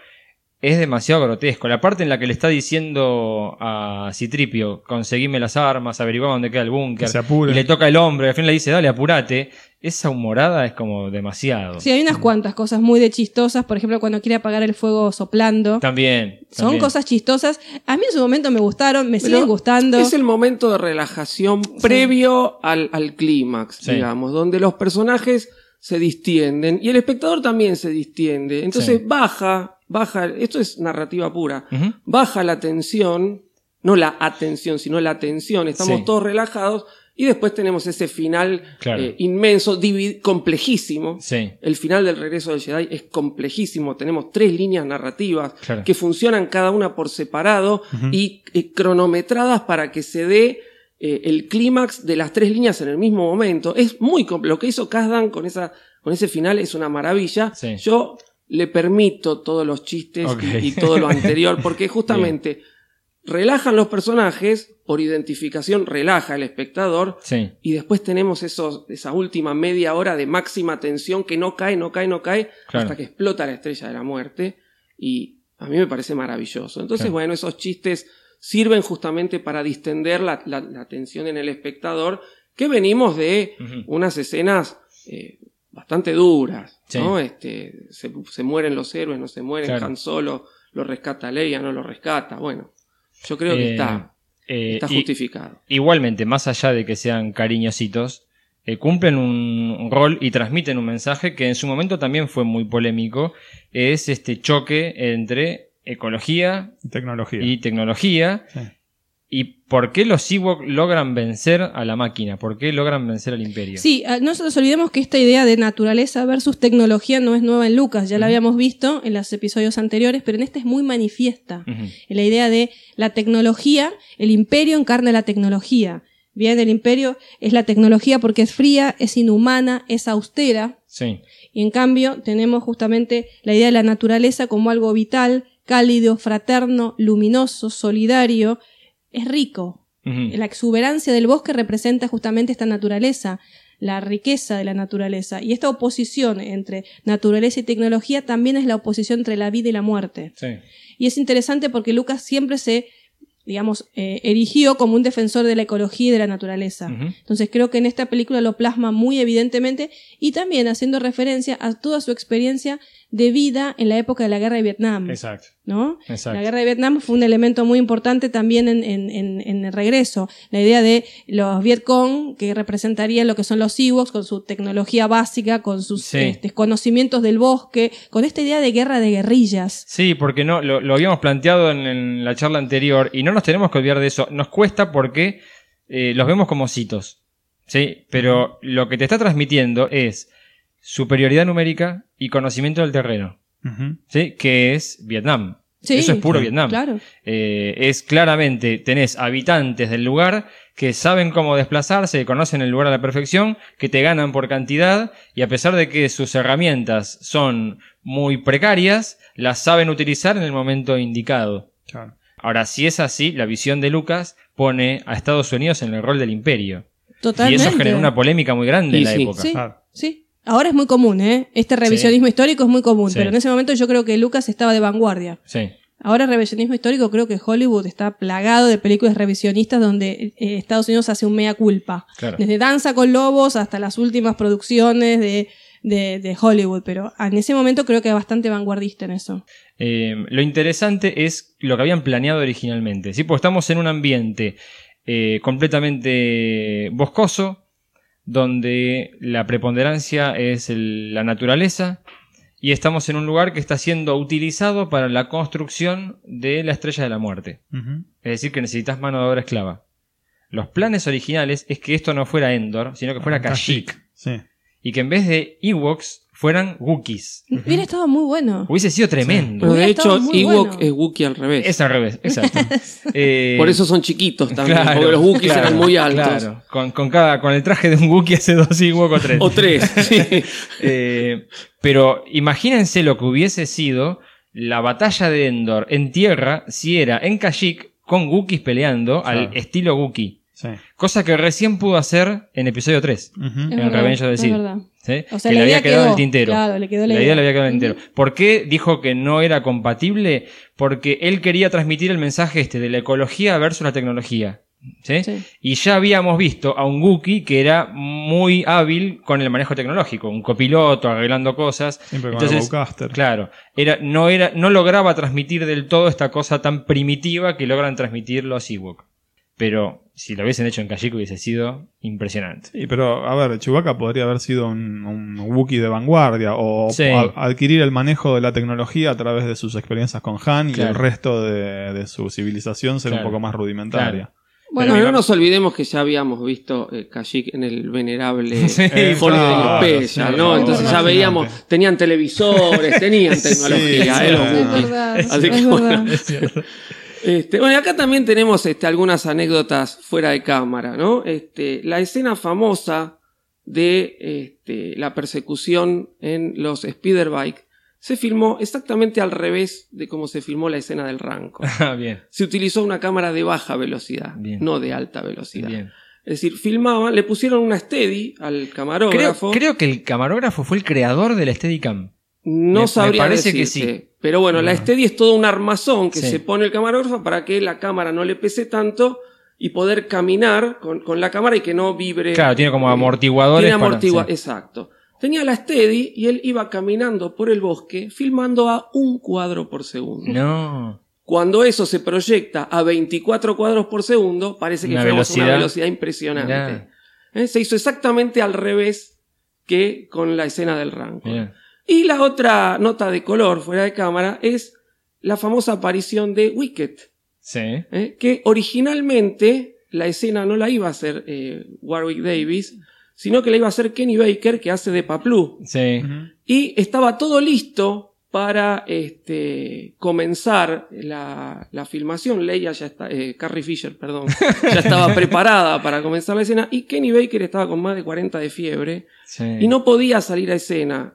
es demasiado grotesco. La parte en la que le está diciendo a Citripio, conseguime las armas, averigua dónde queda el búnker. Que se apure. Y le toca el hombre, y al fin le dice, dale, apurate. Esa humorada es como demasiado. Sí, hay unas cuantas cosas muy de chistosas, por ejemplo, cuando quiere apagar el fuego soplando. También. Son también. cosas chistosas. A mí en su momento me gustaron, me Pero siguen gustando. Es el momento de relajación previo al, al clímax, Sí. digamos, donde los personajes se distienden y el espectador también se distiende. Entonces Sí. baja, baja, esto es narrativa pura, baja la tensión, no la atención, sino la tensión, estamos Sí. todos relajados y después tenemos ese final Claro. eh, inmenso, complejísimo. Sí. El final del regreso del Jedi es complejísimo. Tenemos tres líneas narrativas Claro. que funcionan cada una por separado y eh, cronometradas para que se dé eh, el clímax de las tres líneas en el mismo momento. Es muy complejo. Lo que hizo Kazdan con, esa, con ese final es una maravilla. Sí. Yo le permito todos los chistes y, y todo lo anterior porque justamente relajan los personajes, por identificación relaja el espectador, Sí. y después tenemos esos, esa última media hora de máxima tensión que no cae, no cae, no cae, Claro. hasta que explota la estrella de la muerte. Y a mí me parece maravilloso. Entonces, Claro. bueno, esos chistes sirven justamente para distender la, la- la tensión en el espectador, que venimos de unas escenas eh, bastante duras, Sí. ¿no? Este, se, se mueren los héroes, no se mueren, Claro. Han Solo lo rescata Leia, no lo rescata. Bueno, yo creo que Eh, está, Eh, está y- justificado. igualmente, más allá de que sean cariñositos, eh, cumplen un, rol y transmiten un mensaje que en su momento también fue muy polémico. Es este choque entre ecología Tecnología. y tecnología. Sí. ¿Y por qué los Ewok logran vencer a la máquina? ¿Por qué logran vencer al imperio? Sí, ah, no nos olvidemos que esta idea de naturaleza versus tecnología no es nueva en Lucas, ya la habíamos visto en los episodios anteriores, pero en este es muy manifiesta. En la idea de la tecnología, el imperio encarna la tecnología. Bien, el imperio es la tecnología porque es fría, es inhumana, es austera, Sí. y en cambio tenemos justamente la idea de la naturaleza como algo vital, cálido, fraterno, luminoso, solidario, es rico. La exuberancia del bosque representa justamente esta naturaleza, la riqueza de la naturaleza. Y esta oposición entre naturaleza y tecnología también es la oposición entre la vida y la muerte. Sí. Y es interesante porque Lucas siempre se, digamos, eh, erigió como un defensor de la ecología y de la naturaleza. Entonces creo que en esta película lo plasma muy evidentemente y también haciendo referencia a toda su experiencia de vida en la época de la guerra de Vietnam. Exacto. ¿no? Exacto. La guerra de Vietnam fue un elemento muy importante también en, en- en- en el regreso. La idea de los Vietcong, que representarían lo que son los Ewoks, con su tecnología básica, con sus Sí. este, conocimientos del bosque, con esta idea de guerra de guerrillas. Sí, porque no, lo, lo habíamos planteado en, en la charla anterior y no nos tenemos que olvidar de eso. Nos cuesta porque eh, los vemos como citos. Sí, pero lo que te está transmitiendo es superioridad numérica y conocimiento del terreno. ¿Sí? Que es Vietnam. Sí, Eso es puro sí, Vietnam. Claro. Eh, es claramente, tenés habitantes del lugar que saben cómo desplazarse, que conocen el lugar a la perfección, que te ganan por cantidad y a pesar de que sus herramientas son muy precarias, las saben utilizar en el momento indicado. Claro. Ahora, si es así, la visión de Lucas pone a Estados Unidos en el rol del imperio. Totalmente. Y eso generó una polémica muy grande en la sí. época. Sí, sí. Ahora es muy común, ¿eh? Este revisionismo histórico es muy común, Sí. pero en ese momento yo creo que Lucas estaba de vanguardia. Sí. Ahora el revisionismo histórico creo que Hollywood está plagado de películas revisionistas donde eh, Estados Unidos hace un mea culpa. Claro. Desde Danza con Lobos hasta las últimas producciones de, de, de Hollywood. Pero en ese momento creo que es bastante vanguardista en eso. Eh, lo interesante es lo que habían planeado originalmente. ¿sí? Porque estamos en un ambiente eh, completamente boscoso, donde la preponderancia es el- la naturaleza, y estamos en un lugar que está siendo utilizado para la construcción de la estrella de la muerte. Es decir, que necesitas mano de obra esclava. Los planes originales es que esto no fuera Endor, sino que fuera Ah, Kashyyyk. Sí. Y que en vez de Ewoks fueran Wookiees. Hubiera estado muy bueno. Hubiese sido tremendo. Pero de hecho, Ewok bueno. es Wookiee al revés. Es al revés, exacto. Eh, Por eso son chiquitos también, claro, porque los Wookiees claro, eran muy altos. claro. Con, con cada, con el traje de un Wookiee hace dos Ewok o tres. O tres, sí. Eh, pero imagínense lo que hubiese sido la batalla de Endor en tierra si era en Kashyyyk con Wookiees peleando al estilo Wookiee. Sí. Cosa que recién pudo hacer en episodio 3. Ujú. Es en verdad, Revenge of the es Sith. verdad. ¿sí? O sea, que le había quedado en quedó, el tintero. claro, le quedó la idea idea. le había quedado en el Ujú. tintero. ¿Por qué dijo que no era compatible? Porque él quería transmitir el mensaje este de la ecología versus la tecnología. ¿sí? Sí. Y ya habíamos visto a un Wookiee que era muy hábil con el manejo tecnológico, un copiloto arreglando cosas. Siempre con Entonces, el. Claro, era, no, era, no lograba transmitir del todo esta cosa tan primitiva que logran transmitir los Ewok. Pero si lo hubiesen hecho en Kashyyyk hubiese sido impresionante. Sí, pero a ver, Chewbacca podría haber sido un, un Wookiee de vanguardia o Sí. a- adquirir el manejo de la tecnología a través de sus experiencias con Han y el resto de, de su civilización ser Claro. un poco más rudimentaria. Bueno, Pero no nos olvidemos que ya habíamos visto eh, Kashyyyk en el venerable Sí, eh, Holiday claro, Special, sí, ¿no? Entonces ya imagínate. veíamos, tenían televisores, tenían tecnología, sí, eh, los sí. Es Wookiees. verdad, Así que es bueno. verdad. Este, bueno, acá también tenemos este, algunas anécdotas fuera de cámara, ¿no? Este, la escena famosa de este, la persecución en los Speederbike se filmó exactamente al revés de cómo se filmó la escena del Ranco. Ah, bien, Se utilizó una cámara de baja velocidad, Bien. no de alta velocidad. bien. Es decir, filmaban, le pusieron una steady al camarógrafo. creo que el camarógrafo fue el creador del Steadicam. No Me- me sabría parece que decirte. sí. Pero bueno, la steady es todo un armazón que Sí. se pone el camarógrafo para que la cámara no le pese tanto y poder caminar con, con la cámara y que no vibre. Claro, tiene como Eh, amortiguadores. Tiene para- amortigua, sí. exacto. Tenía la steady y él iba caminando por el bosque filmando a un cuadro por segundo. No. Cuando eso se proyecta a 24 cuadros por segundo, parece que Una fue velocidad. una velocidad impresionante. ¿Eh? Se hizo exactamente al revés que con la escena del rango. Y la otra nota de color fuera de cámara es la famosa aparición de Wicket, Sí. ¿eh? que originalmente la escena no la iba a hacer eh, Warwick Davis, sino que la iba a hacer Kenny Baker, que hace de Paplu. Sí. Y estaba todo listo para este, comenzar la, la filmación. Leia ya está, eh, Carrie Fisher, perdón, ya estaba preparada para comenzar la escena. Y Kenny Baker estaba con más de 40 de fiebre sí. y no podía salir a escena.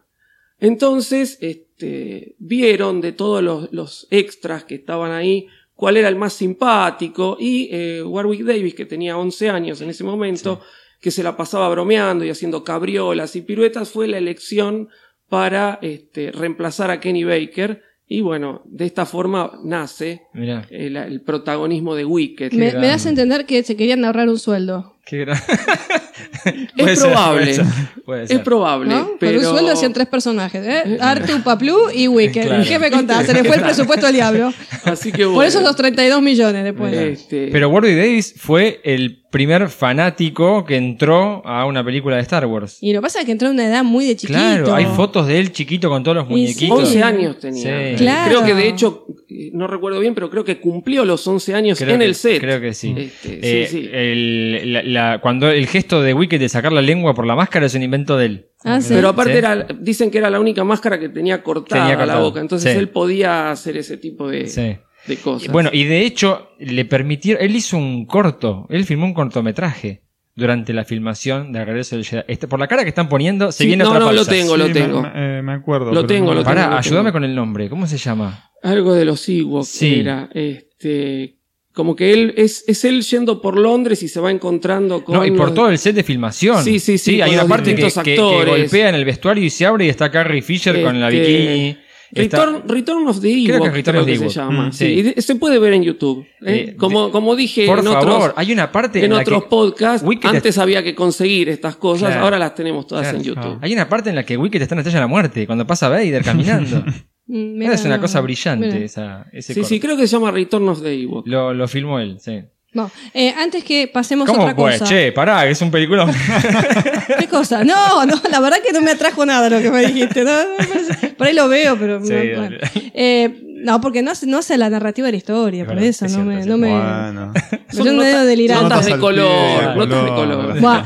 Entonces, este, vieron de todos los, los extras que estaban ahí cuál era el más simpático y eh, Warwick Davis, que tenía 11 años en ese momento, que se la pasaba bromeando y haciendo cabriolas y piruetas, fue la elección para este, reemplazar a Kenny Baker. Y bueno, de esta forma nace Mirá. el, el protagonismo de Wicked. Me, me das a entender que se querían ahorrar un sueldo. Qué gran- Es ser, probable. puede ser, puede Es probable. ¿no? pero... Por un sueldo hacían tres personajes, ¿eh? Artu, Paplu y Wicked. Claro. ¿Qué me contás? Se le fue el presupuesto al diablo. Así que bueno. Por eso los 32 millones después. Este, Pero Warwick Davis fue el primer fanático que entró a una película de Star Wars. Y lo que pasa es que entró a una edad muy de chiquito. Claro, hay fotos de él chiquito con todos los sí. muñequitos. 11 años tenía. Sí. Claro. Creo que de hecho, eh, no recuerdo bien, pero creo que cumplió los 11 años Creo en que- el set. Creo que sí. Este, Eh, sí, sí. el- la- la- cuando el gesto de Wicked de sacar la lengua por la máscara es un invento de él. Ah, sí. Pero aparte Sí. era, dicen que era la única máscara que tenía cortada, Tenía la cortada. boca. Entonces Sí. él podía hacer ese tipo de, Sí. De cosas. Bueno, y de hecho, le permitieron. Él hizo un corto. Él filmó un cortometraje durante la filmación de Regreso del Jedi. Este, por la cara que están poniendo, se Sí, viene no, otra no, lo pausa. tengo, lo tengo. Me, eh, me acuerdo. Lo tengo, no- lo Pará, tengo, lo ayúdame con el nombre. ¿Cómo se llama? Algo de los Ewoks Sí. era. Este, como que él es, es él yendo por Londres y se va encontrando con. No, y por los- todo el set de filmación. Sí, sí, sí, hay con una parte que, que- que actores. golpea en el vestuario y se abre y está Carrie Fisher con la Este, bikini. Está- Return, Return of the Creo que Return creo of the que se Ewok. llama. Mm, Sí, sí. se puede ver en YouTube. ¿eh? Eh, como, como dije por en favor, otros, hay una parte en otros podcasts, antes había que conseguir estas cosas, Claro. ahora las tenemos todas Claro. en YouTube. Hay una parte en la que Wicked está en la estrella de la muerte, cuando pasa Vader caminando. Mm, mirá, es una cosa brillante esa, ese Sí, sí, creo que se llama Return of the Ewok. Lo, lo filmó él, sí. No, eh, antes que pasemos a ¿Cómo otra pues? cosa. Che, pará, que es un película. ¿Qué cosa? No, no, la verdad que no me atrajo nada lo que me dijiste. No, por ahí lo veo, pero. Sí, no, dale. bueno. Eh, no, porque no hace, no hace la narrativa de la historia, por eso es no me. No me Bueno. yo no debo delirar. notas de color, notas de color.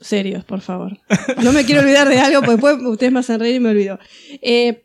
Serios, por favor. No me quiero olvidar de algo, porque después ustedes me hacen reír y me olvido. Eh,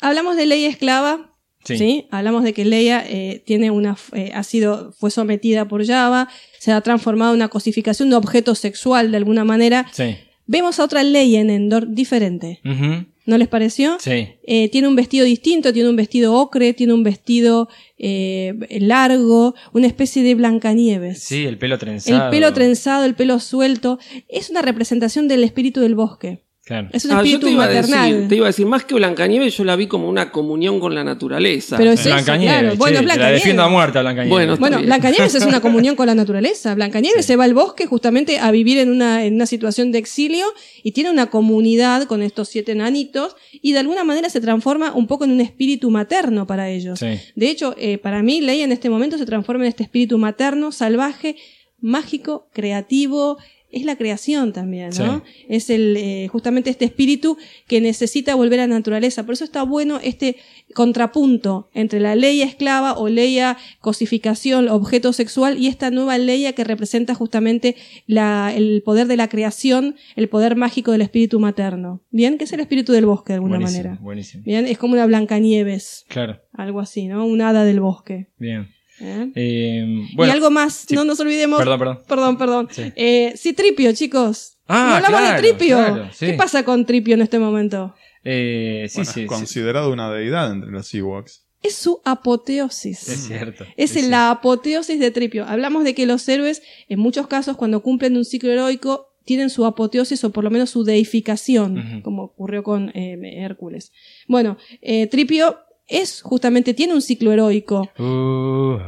hablamos de ley esclava. Sí. Sí. Hablamos de que Leia eh, tiene una, eh, ha sido, fue sometida por Java, se ha transformado en una cosificación de objeto sexual de alguna manera. Sí. Vemos a otra Leia en Endor diferente. Ujú. ¿No les pareció? Sí. Eh, tiene un vestido distinto, tiene un vestido ocre, tiene un vestido eh, largo, una especie de Blancanieves. Sí, el pelo trenzado. El pelo trenzado, el pelo suelto. Es una representación del espíritu del bosque. Claro. Es un Ah, yo espíritu te iba, a maternal. decir, te iba a decir, más que Blancanieves, yo la vi como una comunión con la naturaleza. Pero es Blancanieves, claro. Bueno, la defiendo a muerte a Blancanieves. Bueno, Bueno. Blancanieves es una comunión con la naturaleza. Blancanieves se va al bosque justamente a vivir en una, en una situación de exilio y tiene una comunidad con estos siete nanitos y de alguna manera se transforma un poco en un espíritu materno para ellos. Sí. De hecho, eh, para mí, Leia en este momento se transforma en este espíritu materno, salvaje, mágico, creativo. Es la creación también, ¿no? Es el, eh, justamente este espíritu que necesita volver a la naturaleza. Por eso está bueno este contrapunto entre la ley esclava o ley cosificación, objeto sexual, y esta nueva ley que representa justamente la, el poder de la creación, el poder mágico del espíritu materno. ¿Bien? Que es el espíritu del bosque, de alguna buenísimo, manera. Buenísimo. Bien, es como una Blancanieves, Claro. algo así, ¿no? Un hada del bosque. Bien. ¿Eh? Eh, bueno, y algo más, sí. no nos olvidemos. Perdón, perdón. Perdón, perdón. Sí. Eh, sí, Tripio, chicos. Ah, no hablamos claro, de Tripio. claro, sí. ¿Qué pasa con Tripio en este momento? Eh, sí, Bueno, sí, sí. considerado una deidad entre los Ewoks. Es su apoteosis. Es cierto. Es la apoteosis de Tripio. Hablamos de que los héroes, en muchos casos, cuando cumplen un ciclo heroico, tienen su apoteosis o por lo menos su deificación, como ocurrió con eh, Hércules. Bueno, eh, Tripio es justamente, tiene un ciclo heroico. Uh,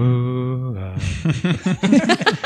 uh, ah.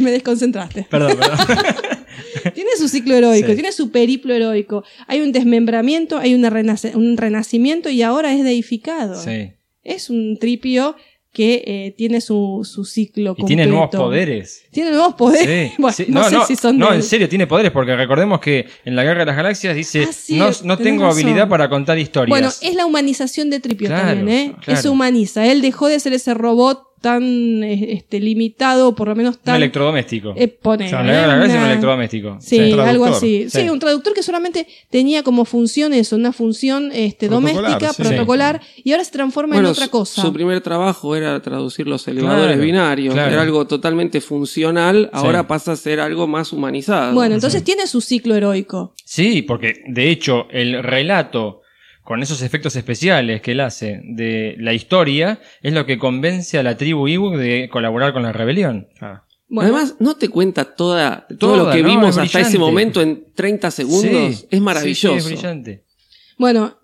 Me desconcentraste. Perdón, perdón. Tiene su ciclo heroico, Sí. tiene su periplo heroico. Hay un desmembramiento, hay una renace- un renacimiento y ahora es deificado. Sí. Es un tripio que eh, tiene su, su ciclo Y tiene nuevos completo. poderes. Tiene nuevos poderes. Sí, Bueno, sí. no, sé si son no, en serio, tiene poderes, porque recordemos que en la Guerra de las Galaxias dice, Ah, sí, no, no tengo razón. habilidad para contar historias. Bueno, es la humanización de Tripio Claro, también, ¿eh? claro. Se humaniza. Él dejó de ser ese robot tan eh, este, limitado, por lo menos un tan. electrodoméstico. eh, pone, O sea, Galaxias una- un electrodoméstico. Sí, algo así. Sí. Sí. un traductor que solamente tenía como función eso, una función este, Protocolar, doméstica, sí. protocolar, y ahora se transforma Bueno, en otra cosa. Su primer trabajo era traducir los elevadores Claro, binarios. claro. Era algo totalmente funcional. Ahora Sí. pasa a ser algo más humanizado. Bueno, entonces tiene su ciclo heroico. Sí, porque de hecho el relato con esos efectos especiales que él hace de la historia es lo que convence a la tribu Ewok de colaborar con la rebelión. Claro. Bueno, Además, ¿no te cuenta toda, todo Toda, lo que ¿no? vimos Es hasta ese momento en 30 segundos? Sí, es maravilloso. sí, es brillante. bueno,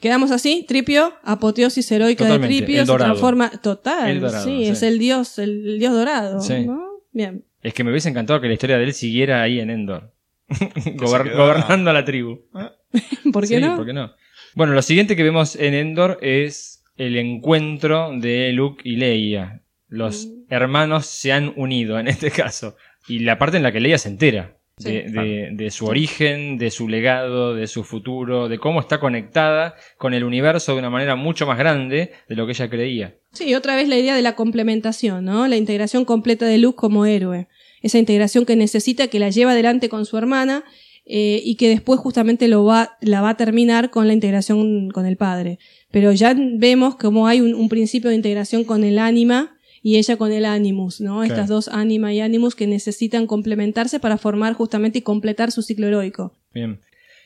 quedamos así. Tripio, apoteosis heroica Totalmente, de Tripio, se transforma. Total, El dorado, sí, sí. es el dios, el, el dios dorado. Sí. ¿no? Bien. Es que me hubiese encantado que la historia de él siguiera ahí en Endor. Gober- Gobernando a la tribu. ¿Por qué Sí, no? ¿por qué no? Bueno, lo siguiente que vemos en Endor es el encuentro de Luke y Leia. Los Mm. hermanos se han unido en este caso. Y la parte en la que Leia se entera Sí. de, de- de su origen, de su legado, de su futuro, de cómo está conectada con el universo de una manera mucho más grande de lo que ella creía. Sí, otra vez la idea de la complementación, ¿no? La integración completa de Luke como héroe. Esa integración que necesita, que la lleva adelante con su hermana eh, y que después justamente lo va, la va a terminar con la integración con el padre. Pero ya vemos como hay un, un principio de integración con el ánima y ella con el animus, ¿no? Estas dos ánima y animus que necesitan complementarse para formar justamente y completar su ciclo heroico. Bien.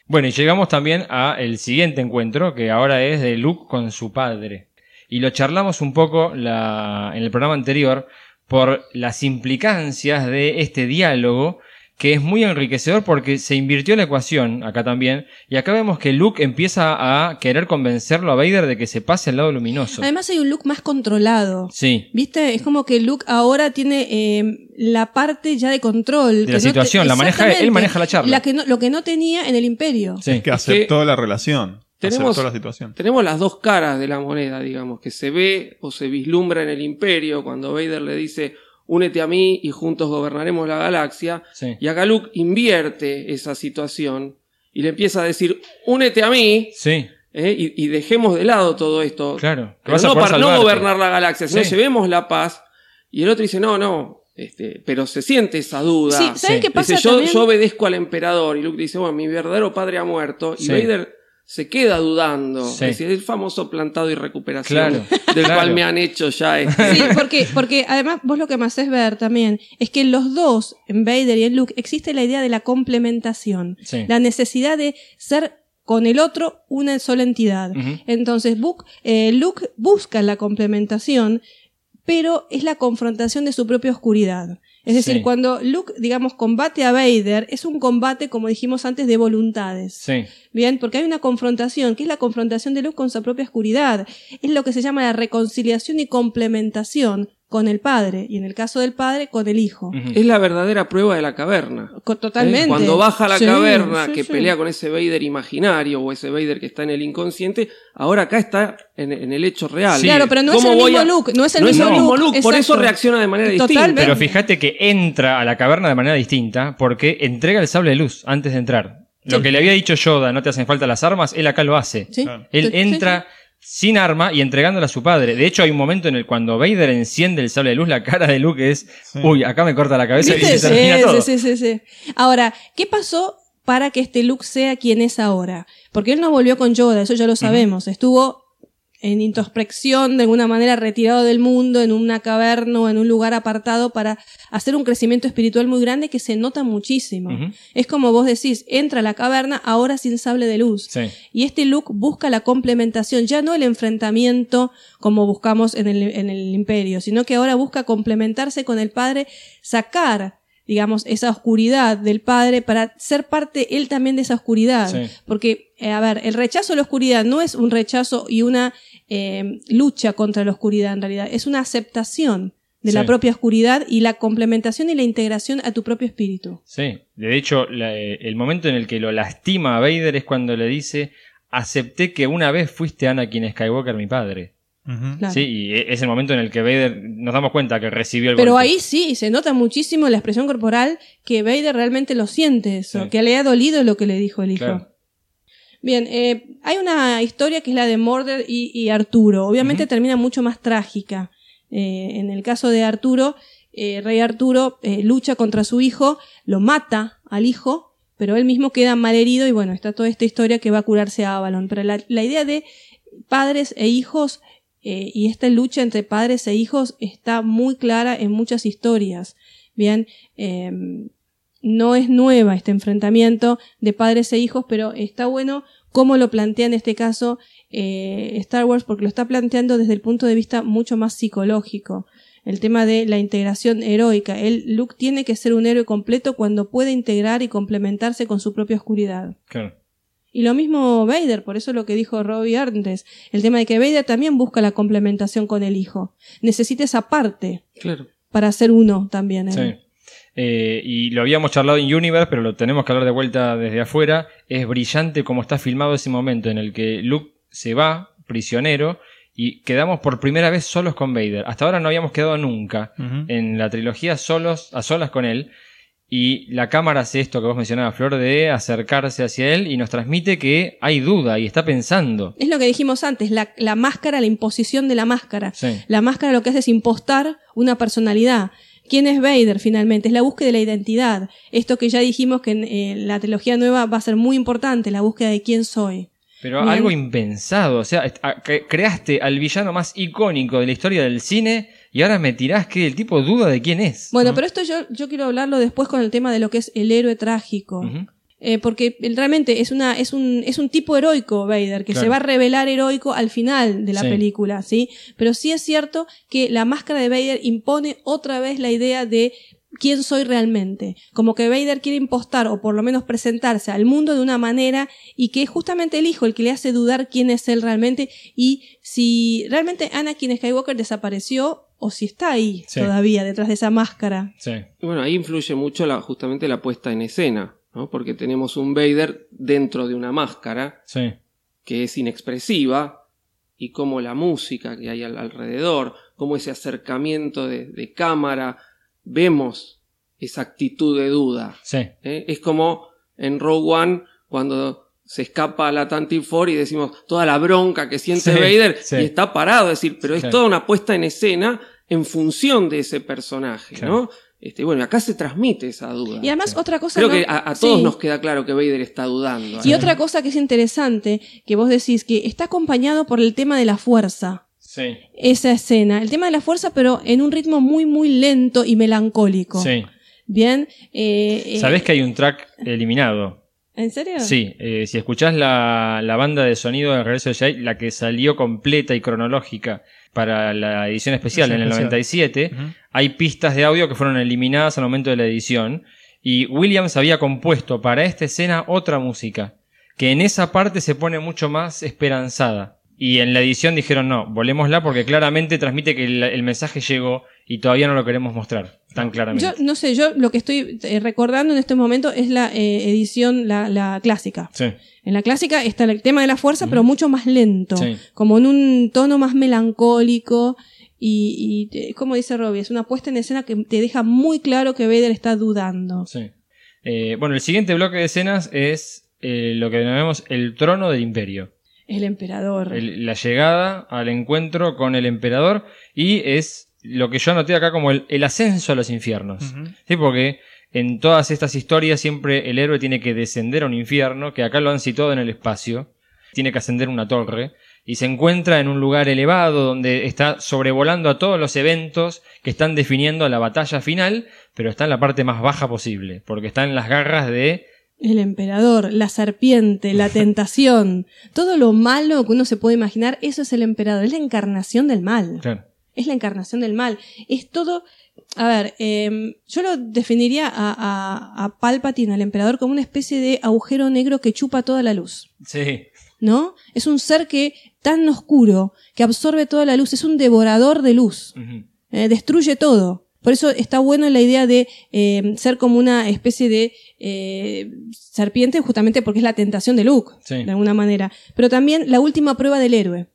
Bueno, y llegamos también a el siguiente encuentro, que ahora es de Luke con su padre. Y lo charlamos un poco la- en el programa anterior por las implicancias de este diálogo, que es muy enriquecedor porque se invirtió la ecuación acá también, y acá vemos que Luke empieza a querer convencerlo a Vader de que se pase al lado luminoso. Además hay un look más controlado. Sí, ¿Viste? Es como que Luke ahora tiene eh, la parte ya de control. De la no situación, la maneja- él maneja la charla. que no- lo que no tenía en el Imperio. sí. Que aceptó la relación. tenemos- aceptó la situación. Tenemos las dos caras de la moneda, digamos, que se ve o se vislumbra en el imperio cuando Vader le dice, únete a mí y juntos gobernaremos la galaxia. Sí. Y acá Luke invierte esa situación y le empieza a decir, únete a mí Sí, ¿eh? y, y dejemos de lado todo esto. claro. Pero no para no gobernar la galaxia, sino Sí. llevemos la paz. Y el otro dice, no, no, este, pero se siente esa duda. Sí, ¿saben Sí. qué pasa Dice, yo obedezco al emperador. Y Luke dice, bueno, mi verdadero padre ha muerto. Y Sí. Vader se queda dudando. Sí. Es decir, el famoso plantado y recuperación Claro, del claro. cual me han hecho ya. este- Sí, porque, porque además vos lo que me haces ver también es que en los dos, en Vader y en Luke, existe la idea de la complementación. Sí. La necesidad de ser con el otro una sola entidad. Entonces, Buc- eh, Luke busca la complementación, pero es la confrontación de su propia oscuridad. Es decir, Sí. cuando Luke, digamos, combate a Vader, es un combate, como dijimos antes, de voluntades. Sí. Bien, porque hay una confrontación, que es la confrontación de Luke con su propia oscuridad. Es lo que se llama la reconciliación y complementación con el padre, y en el caso del padre, con el hijo. Es la verdadera prueba de la caverna. Totalmente. ¿Eh? Cuando baja a la Sí, caverna sí, que sí. pelea con ese Vader imaginario o ese Vader que está en el inconsciente, ahora acá está en, en el hecho real. Sí. Claro, pero no es ¿Cómo el mismo a- Luke, no es el no mismo es el mismo Luke, Luke, por eso reacciona de manera Totalmente. distinta. Pero fíjate que entra a la caverna de manera distinta porque entrega el sable de luz antes de entrar. Lo que le había dicho Yoda, no te hacen falta las armas, él acá lo hace. Él Sí, sí, entra sin arma y entregándola a su padre. De hecho, hay un momento en el cuando Vader enciende el sable de luz, la cara de Luke es, Sí. uy, acá me corta la cabeza y se termina Sí, todo. sí, sí, sí, sí. Ahora, ¿qué pasó para que este Luke sea quien es ahora? Porque él no volvió con Yoda, eso ya lo sabemos. Estuvo en introspección, de alguna manera retirado del mundo, en una caverna o en un lugar apartado para hacer un crecimiento espiritual muy grande que se nota muchísimo. Es como vos decís, entra a la caverna ahora sin sable de luz. Sí. Y este look busca la complementación, ya no el enfrentamiento como buscamos en el, en el imperio, sino que ahora busca complementarse con el padre, sacar digamos, esa oscuridad del padre para ser parte él también de esa oscuridad. Sí. Porque, eh, a ver, el rechazo a la oscuridad no es un rechazo y una eh, lucha contra la oscuridad en realidad, es una aceptación de la propia oscuridad y la complementación y la integración a tu propio espíritu. Sí, de hecho, la- eh, el momento en el que lo lastima a Vader es cuando le dice, acepté que una vez fuiste Anakin Skywalker mi padre. Claro. Sí, y e- es el momento en el que Vader nos damos cuenta que recibió el Pero golpe. ahí sí, se nota muchísimo la expresión corporal que Vader realmente lo siente eso, Sí. que le ha dolido lo que le dijo el hijo. Claro. Bien, eh, hay una historia que es la de Mordred y, y Arturo. Obviamente termina mucho más trágica. Eh, en el caso de Arturo, eh, Rey Arturo eh, lucha contra su hijo, lo mata al hijo, pero él mismo queda malherido y bueno, está toda esta historia que va a curarse a Avalon. Pero la, la idea de padres e hijos eh, y esta lucha entre padres e hijos está muy clara en muchas historias. Bien, eh, no es nueva este enfrentamiento de padres e hijos, pero está bueno cómo lo plantea en este caso eh, Star Wars, porque lo está planteando desde el punto de vista mucho más psicológico. El tema de la integración heroica. El Luke tiene que ser un héroe completo cuando puede integrar y complementarse con su propia oscuridad. Claro. Y lo mismo Vader, por eso lo que dijo Robbie antes, el tema de que Vader también busca la complementación con el hijo. Necesita esa parte Claro. para ser uno también. él. Sí. Eh, y lo habíamos charlado en Universe, pero lo tenemos que hablar de vuelta desde afuera. Es brillante como está filmado ese momento en el que Luke se va prisionero y quedamos por primera vez solos con Vader. Hasta ahora no habíamos quedado nunca en la trilogía solos, a solas con él. Y la cámara hace esto que vos mencionabas, Flor, de acercarse hacia él y nos transmite que hay duda y está pensando. Es lo que dijimos antes, la, la máscara, la imposición de la máscara. Sí. La máscara lo que hace es impostar una personalidad. ¿Quién es Vader finalmente? Es la búsqueda de la identidad. Esto que ya dijimos que en eh, la trilogía nueva va a ser muy importante, la búsqueda de quién soy. Pero Bien. algo impensado, o sea, est- a- cre- creaste al villano más icónico de la historia del cine y ahora me tirás que el tipo duda de quién es. Bueno, pero esto yo, yo quiero hablarlo después con el tema de lo que es el héroe trágico. Eh, porque realmente es una es un es un tipo heroico Vader que Claro. se va a revelar heroico al final de la Sí. película, ¿sí? Pero sí es cierto que la máscara de Vader impone otra vez la idea de quién soy realmente, como que Vader quiere impostar o por lo menos presentarse al mundo de una manera y que es justamente el hijo el que le hace dudar quién es él realmente y si realmente Anakin Skywalker desapareció o si está ahí Sí. todavía detrás de esa máscara. Sí. Bueno, ahí influye mucho la, justamente la puesta en escena, ¿no? Porque tenemos un Vader dentro de una máscara Sí. que es inexpresiva y como la música que hay al- alrededor, como ese acercamiento de, de cámara, vemos esa actitud de duda. Sí. ¿eh? Es como en Rogue One cuando se escapa la Tantive y decimos toda la bronca que siente Sí, Vader sí. y está parado, es decir, pero es toda una puesta en escena en función de ese personaje. ¿no? Este, bueno, acá se transmite esa duda. Y además otra cosa Creo no- que a, a todos Sí. nos queda claro que Vader está dudando. Y ¿eh? otra cosa que es interesante, que vos decís que está acompañado por el tema de la fuerza. Sí. Esa escena, el tema de la fuerza, pero en un ritmo muy, muy lento y melancólico. Sí. Bien. eh, eh, ¿Sabés que hay un track eliminado? ¿En serio? Sí, eh, si escuchás la, la banda de sonido de Regreso de Jedi, la que salió completa y cronológica para la edición especial en el Edición 97, Ujú. hay pistas de audio que fueron eliminadas al momento de la edición. Y Williams había compuesto para esta escena otra música, que en esa parte se pone mucho más esperanzada. Y en la edición dijeron, no, volémosla porque claramente transmite que el, el mensaje llegó y todavía no lo queremos mostrar tan claramente. Yo no sé, yo lo que estoy eh, recordando en este momento es la eh, edición, la, la clásica. Sí, En la clásica está el tema de la fuerza, pero mucho más lento. Sí. Como en un tono más melancólico. Y, y, eh, como dice Robbie, es una puesta en escena que te deja muy claro que Vader está dudando. sí. Eh, bueno, el siguiente bloque de escenas es eh, lo que denominamos el trono del imperio. El emperador. El- la llegada al encuentro con el emperador y es lo que yo anoté acá como el, el ascenso a los infiernos. Sí, porque en todas estas historias siempre el héroe tiene que descender a un infierno, que acá lo han situado en el espacio, tiene que ascender una torre y se encuentra en un lugar elevado donde está sobrevolando a todos los eventos que están definiendo la batalla final, pero está en la parte más baja posible, porque está en las garras de... El emperador, la serpiente, la tentación, todo lo malo que uno se puede imaginar, eso es el emperador, es la encarnación del mal. Claro. Es la encarnación del mal. Es todo. A ver, eh, yo lo definiría a, a, a Palpatine, al emperador, como una especie de agujero negro que chupa toda la luz. Sí. ¿No? Es un ser que tan oscuro, que absorbe toda la luz, es un devorador de luz. Eh, destruye todo. Por eso está buena la idea de eh, ser como una especie de eh, serpiente, justamente porque es la tentación de Luke, Sí. de alguna manera. Pero también la última prueba del héroe.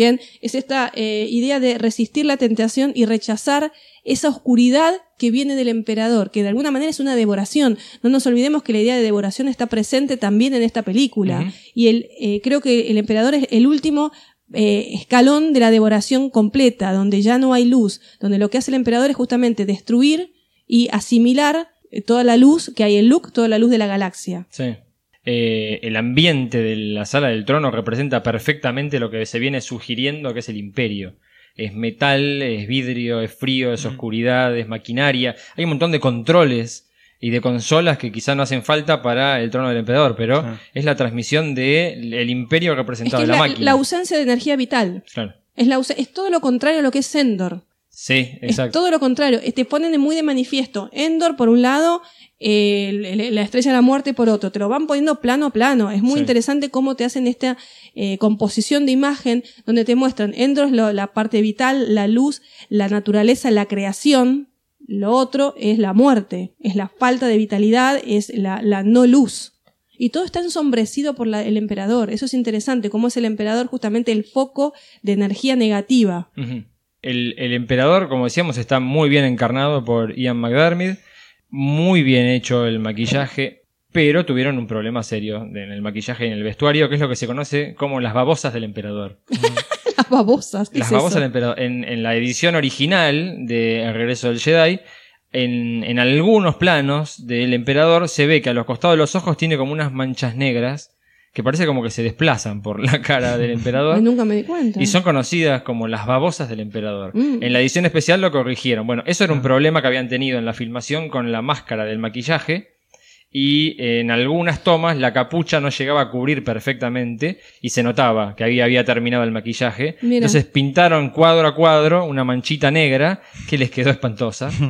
Bien, es esta eh, idea de resistir la tentación y rechazar esa oscuridad que viene del emperador, que de alguna manera es una devoración. No nos olvidemos que la idea de devoración está presente también en esta película. Y el, eh, creo que el emperador es el último eh, escalón de la devoración completa, donde ya no hay luz, donde lo que hace el emperador es justamente destruir y asimilar eh, toda la luz que hay en Luke, toda la luz de la galaxia. Sí. Eh, el ambiente de la sala del trono representa perfectamente lo que se viene sugiriendo que es el imperio. Es metal, es vidrio, es frío, es oscuridad, es maquinaria. Hay un montón de controles y de consolas que quizá no hacen falta para el trono del emperador, pero Sí. es la transmisión del el imperio Es representado que es en la, la, máquina. la ausencia de energía vital. Claro. Es, la es todo lo contrario a lo que es Endor. Sí, Es exacto. todo lo contrario. Eh, Te ponen muy de manifiesto. Endor, por un lado, eh, la estrella de la muerte por otro. Te lo van poniendo plano a plano. Es muy Sí. interesante cómo te hacen esta eh, composición de imagen donde te muestran Endor es lo- la parte vital, la luz, la naturaleza, la creación. Lo otro es la muerte, es la falta de vitalidad, es la, la no luz. Y todo está ensombrecido por la- el emperador. Eso es interesante, cómo es el emperador justamente el foco de energía negativa. El, el emperador, como decíamos, está muy bien encarnado por Ian McDermott, muy bien hecho el maquillaje, pero tuvieron un problema serio en el maquillaje y en el vestuario, que es lo que se conoce como las babosas del emperador. Las babosas. ¿qué Las es babosas eso? del emperador. En, en la edición original de El regreso del Jedi, en, en algunos planos del emperador se ve que a los costados de los ojos tiene como unas manchas negras que parece como que se desplazan por la cara del emperador. Nunca me di cuenta. Y son conocidas como las babosas del emperador. Mm. En la edición especial lo corrigieron. Bueno, eso era un problema que habían tenido en la filmación con la máscara del maquillaje. Y en algunas tomas la capucha no llegaba a cubrir perfectamente y se notaba que ahí había terminado el maquillaje. Mira. Entonces pintaron cuadro a cuadro una manchita negra que les quedó espantosa.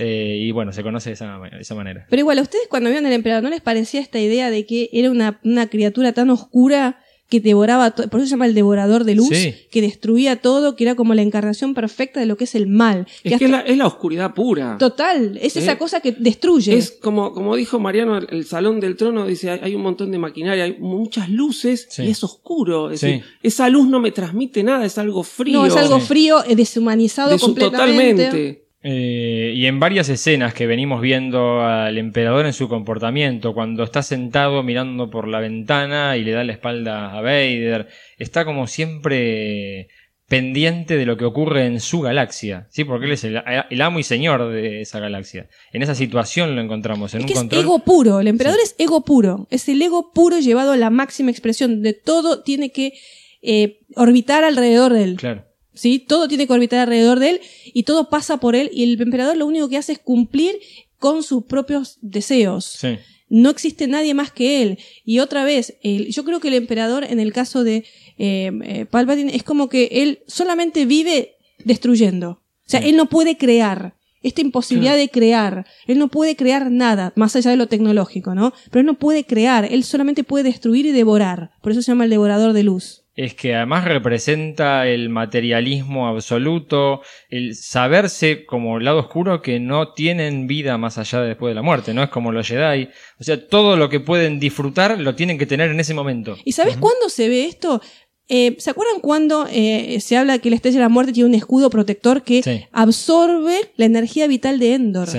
Eh, y bueno, se conoce de esa, de esa manera. Pero igual, ¿a ustedes cuando vieron el emperador no les parecía esta idea de que era una, una criatura tan oscura que devoraba todo? Por eso se llama el devorador de luz, Sí. que destruía todo, que era como la encarnación perfecta de lo que es el mal. Es que es la, hasta- es la oscuridad pura. Total, es Eh, esa cosa que destruye. Es como, como dijo Mariano, el, el salón del trono dice, hay, hay un montón de maquinaria, hay muchas luces Sí. y es oscuro. Es Sí. decir, esa luz no me transmite nada, es algo frío. no, es algo frío, eh, deshumanizado de completamente. totalmente. Eh, y en varias escenas que venimos viendo al emperador en su comportamiento, cuando está sentado mirando por la ventana y le da la espalda a Vader, está como siempre pendiente de lo que ocurre en su galaxia, ¿sí? Porque él es el, el amo y señor de esa galaxia. En esa situación lo encontramos, en Es un que es control. ego puro, el emperador es ego puro, es el ego puro llevado a la máxima expresión, de todo tiene que eh, orbitar alrededor de él. Claro. ¿Sí? Todo tiene que orbitar alrededor de él y todo pasa por él y el emperador lo único que hace es cumplir con sus propios deseos. Sí. No existe nadie más que él. Y otra vez, yo creo que el emperador en el caso de eh, eh, Palpatine es como que él solamente vive destruyendo. O sea, Sí. él no puede crear. Esta imposibilidad de crear. Él no puede crear nada, más allá de lo tecnológico, ¿no? Pero él no puede crear. Él solamente puede destruir y devorar. Por eso se llama el devorador de luz. Es que además representa el materialismo absoluto, el saberse como lado oscuro que no tienen vida más allá de después de la muerte, no es como los Jedi. O sea, todo lo que pueden disfrutar lo tienen que tener en ese momento. ¿Y sabes cuándo se ve esto? Eh, ¿Se acuerdan cuando eh, se habla que la estrella de la muerte tiene un escudo protector que Sí. absorbe la energía vital de Endor? Sí.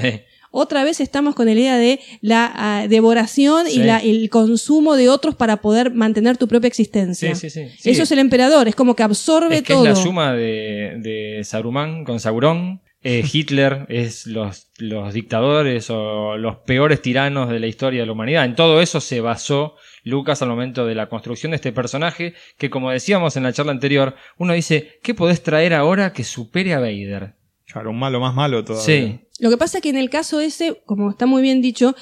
Otra vez estamos con la idea de la ah, devoración Sí. y la- el consumo de otros para poder mantener tu propia existencia. Sí, sí, sí. Sí. Eso es el emperador, es como que absorbe Es que todo. es la suma de, de Saruman con Sauron. Eh, Hitler es los, los dictadores o los peores tiranos de la historia de la humanidad. En todo eso se basó Lucas al momento de la construcción de este personaje, que como decíamos en la charla anterior, uno dice, ¿qué podés traer ahora que supere a Vader? Claro, un malo más malo todavía. Sí, Lo que pasa es que en el caso ese, como está muy bien dicho,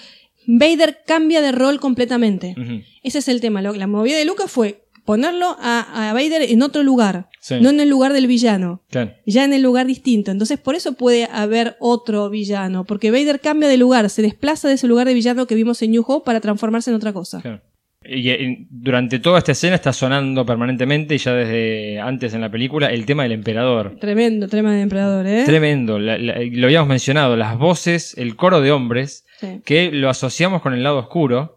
Vader cambia de rol completamente. Ese es el tema. Lo- La movida de Lucas fue ponerlo a, a Vader en otro lugar, Sí. no en el lugar del villano. claro. ya en el lugar distinto. Entonces, por eso puede haber otro villano, porque Vader cambia de lugar, se desplaza de ese lugar de villano que vimos en New Hope para transformarse en otra cosa. Claro. Y, durante toda esta escena está sonando permanentemente, y ya desde antes en la película, el tema del emperador. Tremendo, tremendo de emperador, ¿eh? Tremendo, la- la- lo habíamos mencionado, las voces, el coro de hombres, Sí. que lo asociamos con el lado oscuro,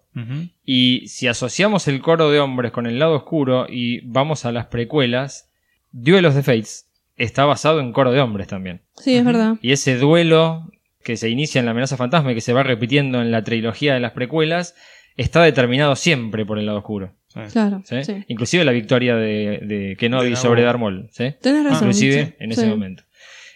y si asociamos el coro de hombres con el lado oscuro y vamos a las precuelas, Duel of the Fates está basado en coro de hombres también. Sí, es verdad. Y ese duelo que se inicia en la amenaza fantasma y que se va repitiendo en la trilogía de las precuelas, está determinado siempre por el lado oscuro. Sí. Claro. ¿sí? sí. Inclusive la victoria de, de Kenobi De sobre. Tenés razón. Inclusive sí. en ese Sí. momento.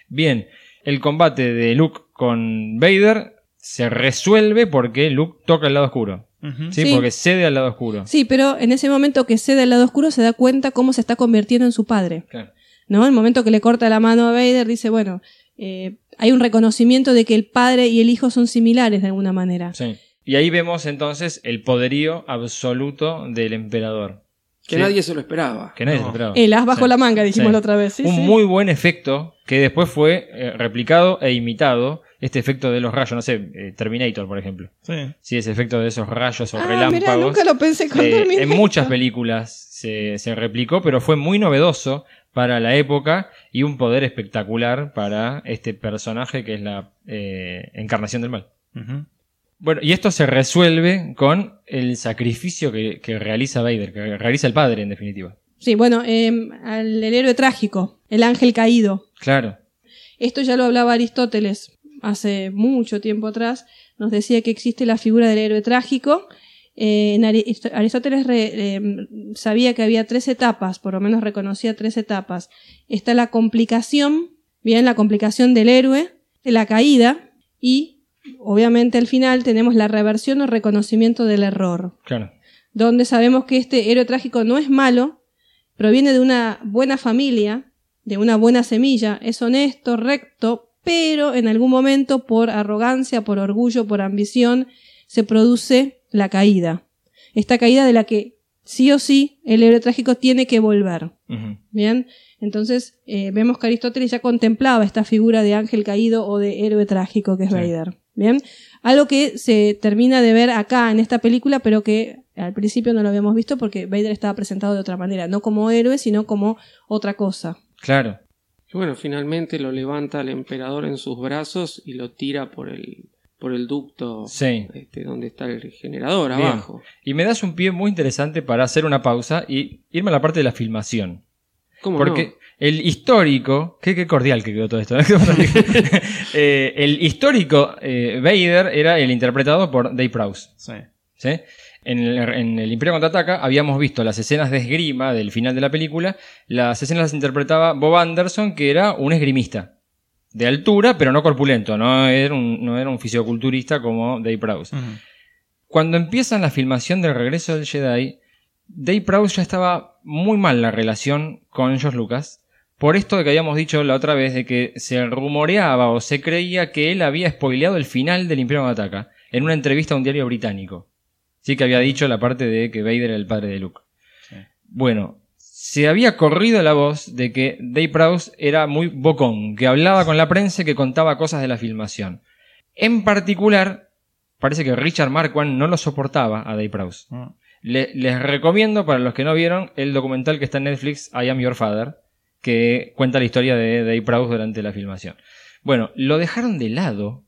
Bien, el combate de Luke con Vader se resuelve porque Luke toca el lado oscuro. Sí. Porque cede al lado oscuro. Sí, pero en ese momento que cede al lado oscuro se da cuenta cómo se está convirtiendo en su padre. Claro. ¿No? El momento que le corta la mano a Vader dice, bueno, eh, hay un reconocimiento de que el padre y el hijo son similares de alguna manera. Sí. Y ahí vemos entonces el poderío absoluto del emperador. Que Sí. nadie se lo esperaba. Que nadie se No. esperaba. El as bajo Sí. la manga, dijimos Sí. la otra vez. Sí, un sí. muy buen efecto que después fue eh, replicado e imitado. Este efecto de los rayos, no sé, eh, Terminator, por ejemplo. Sí. Sí, ese efecto de esos rayos o Ah, mirá, relámpagos. nunca lo pensé con eh, Terminator. en muchas películas se, se replicó, pero fue muy novedoso para la época y un poder espectacular para este personaje que es la eh, encarnación del mal. Bueno, y esto se resuelve con el sacrificio que, que realiza Vader, que realiza el padre, en definitiva. Sí, bueno, eh, al el héroe trágico, el ángel caído. Claro. Esto ya lo hablaba Aristóteles hace mucho tiempo atrás. Nos decía que existe la figura del héroe trágico. Eh, en Ari- Aristóteles re- eh, sabía que había tres etapas, por lo menos reconocía tres etapas. Está la complicación, bien, la complicación del héroe, la caída y, obviamente, al final tenemos la reversión o reconocimiento del error Claro. donde sabemos que este héroe trágico no es malo, proviene de una buena familia, de una buena semilla, es honesto, recto, pero en algún momento por arrogancia, por orgullo, por ambición, se produce la caída. Esta caída de la que sí o sí el héroe trágico tiene que volver. Bien, entonces eh, vemos que Aristóteles ya contemplaba esta figura de ángel caído o de héroe trágico que es Sí. Vader. Bien, algo que se termina de ver acá en esta película, pero que al principio no lo habíamos visto porque Vader estaba presentado de otra manera, no como héroe, sino como otra cosa. Claro. Y bueno, finalmente lo levanta el emperador en sus brazos y lo tira por el, por el ducto Sí. este, donde está el generador Bien. abajo. Y me das un pie muy interesante para hacer una pausa y irme a la parte de la filmación. ¿Cómo Porque no? El histórico, qué, qué cordial que quedó todo esto. ¿no? Eh, el histórico eh, Vader era el interpretado por Dave Prowse. Sí. ¿sí? En el, en el Imperio Contraataca habíamos visto las escenas de esgrima del final de la película. Las escenas las interpretaba Bob Anderson, que era un esgrimista. De altura, pero no corpulento. No era un, no era un fisioculturista como Dave Prowse. Cuando empiezan la filmación del regreso del Jedi, Dave Prowse ya estaba muy mal la relación con George Lucas. Por esto que habíamos dicho la otra vez de que se rumoreaba o se creía que él había spoileado el final del Imperio Ataca en una entrevista a un diario británico. Sí que había dicho la parte de que Vader era el padre de Luke. Sí. Bueno, se había corrido la voz de que Dave Prowse era muy bocón, que hablaba con la prensa y que contaba cosas de la filmación. En particular, parece que Richard Marquand no lo soportaba a Dave Prowse. Le- les recomiendo, para los que no vieron, el documental que está en Netflix, I Am Your Father, que cuenta la historia de Dave Prowse durante la filmación. Bueno, lo dejaron de lado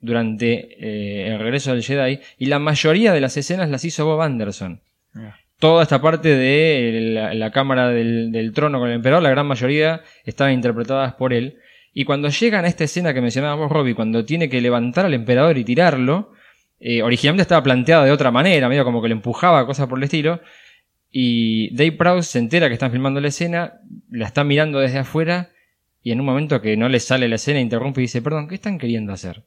durante eh, el regreso del Jedi y la mayoría de las escenas las hizo Bob Anderson. Toda esta parte de la, la cámara del, del trono con el emperador, la gran mayoría estaban interpretadas por él. Y cuando llegan a esta escena que mencionábamos, Robbie, cuando tiene que levantar al emperador y tirarlo, eh, originalmente estaba planteada de otra manera, medio como que le empujaba, cosas por el estilo. Y Dave Prowse se entera que están filmando la escena, la está mirando desde afuera y en un momento que no le sale la escena interrumpe y dice, perdón, ¿qué están queriendo hacer?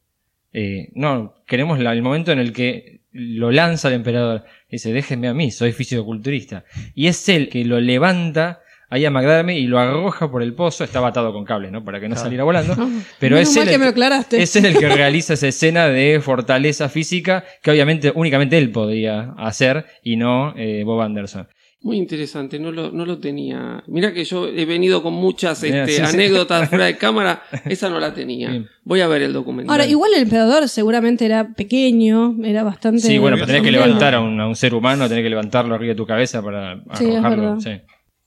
Eh, no, queremos la- el momento en el que lo lanza al emperador. Dice, déjenme a mí, soy fisicoculturista. Y es él que lo levanta ahí a McDermott y lo arroja por el pozo. Estaba atado con cables, ¿no? Para que no saliera volando. Pero es él, que el me aclaraste. es él el que realiza esa escena de fortaleza física que obviamente únicamente él podía hacer y no eh, Bob Anderson. Muy interesante, no lo, no lo tenía. Mira que yo he venido con muchas este, sí, sí. anécdotas fuera de cámara, esa no la tenía. Bien. Voy a ver el documental. Ahora, igual el emperador seguramente era pequeño, era bastante. Sí, bueno, pero tenés que levantar a un, a un ser humano, tenés que levantarlo arriba de tu cabeza para Sí, es arrojarlo. verdad. sí.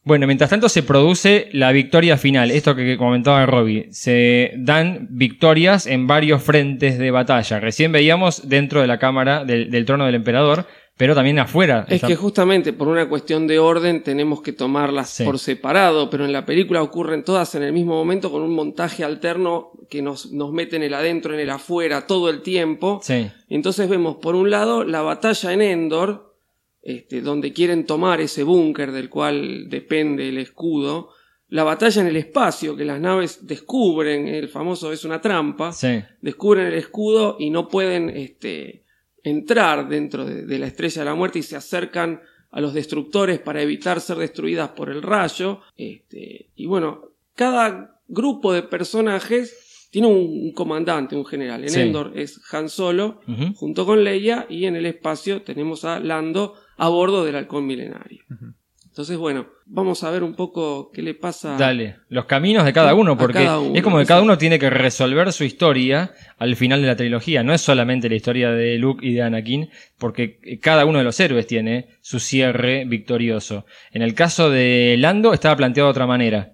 Bueno, mientras tanto se produce la victoria final. Esto que comentaba Robbie. Se dan victorias en varios frentes de batalla. Recién veíamos dentro de la cámara del, del trono del emperador, pero también afuera. Es Está- que justamente por una cuestión de orden tenemos que tomarlas Sí. por separado, pero en la película ocurren todas en el mismo momento con un montaje alterno que nos, nos mete en el adentro, en el afuera, todo el tiempo. Sí, Entonces vemos por un lado la batalla en Endor, este, donde quieren tomar ese búnker del cual depende el escudo, la batalla en el espacio, que las naves descubren, el famoso es una trampa, sí. descubren el escudo y no pueden este, entrar dentro de, de la estrella de la muerte y se acercan a los destructores para evitar ser destruidas por el rayo. Este, y bueno, cada grupo de personajes tiene un, comandante, un general. En Sí. Endor es Han Solo, junto con Leia, y en el espacio tenemos a Lando a bordo del halcón milenario. Entonces, bueno, vamos a ver un poco qué le pasa. Dale, los caminos de cada uno, porque cada uno, es como que cada uno tiene que resolver su historia al final de la trilogía. No es solamente la historia de Luke y de Anakin, porque cada uno de los héroes tiene su cierre victorioso. En el caso de Lando estaba planteado de otra manera.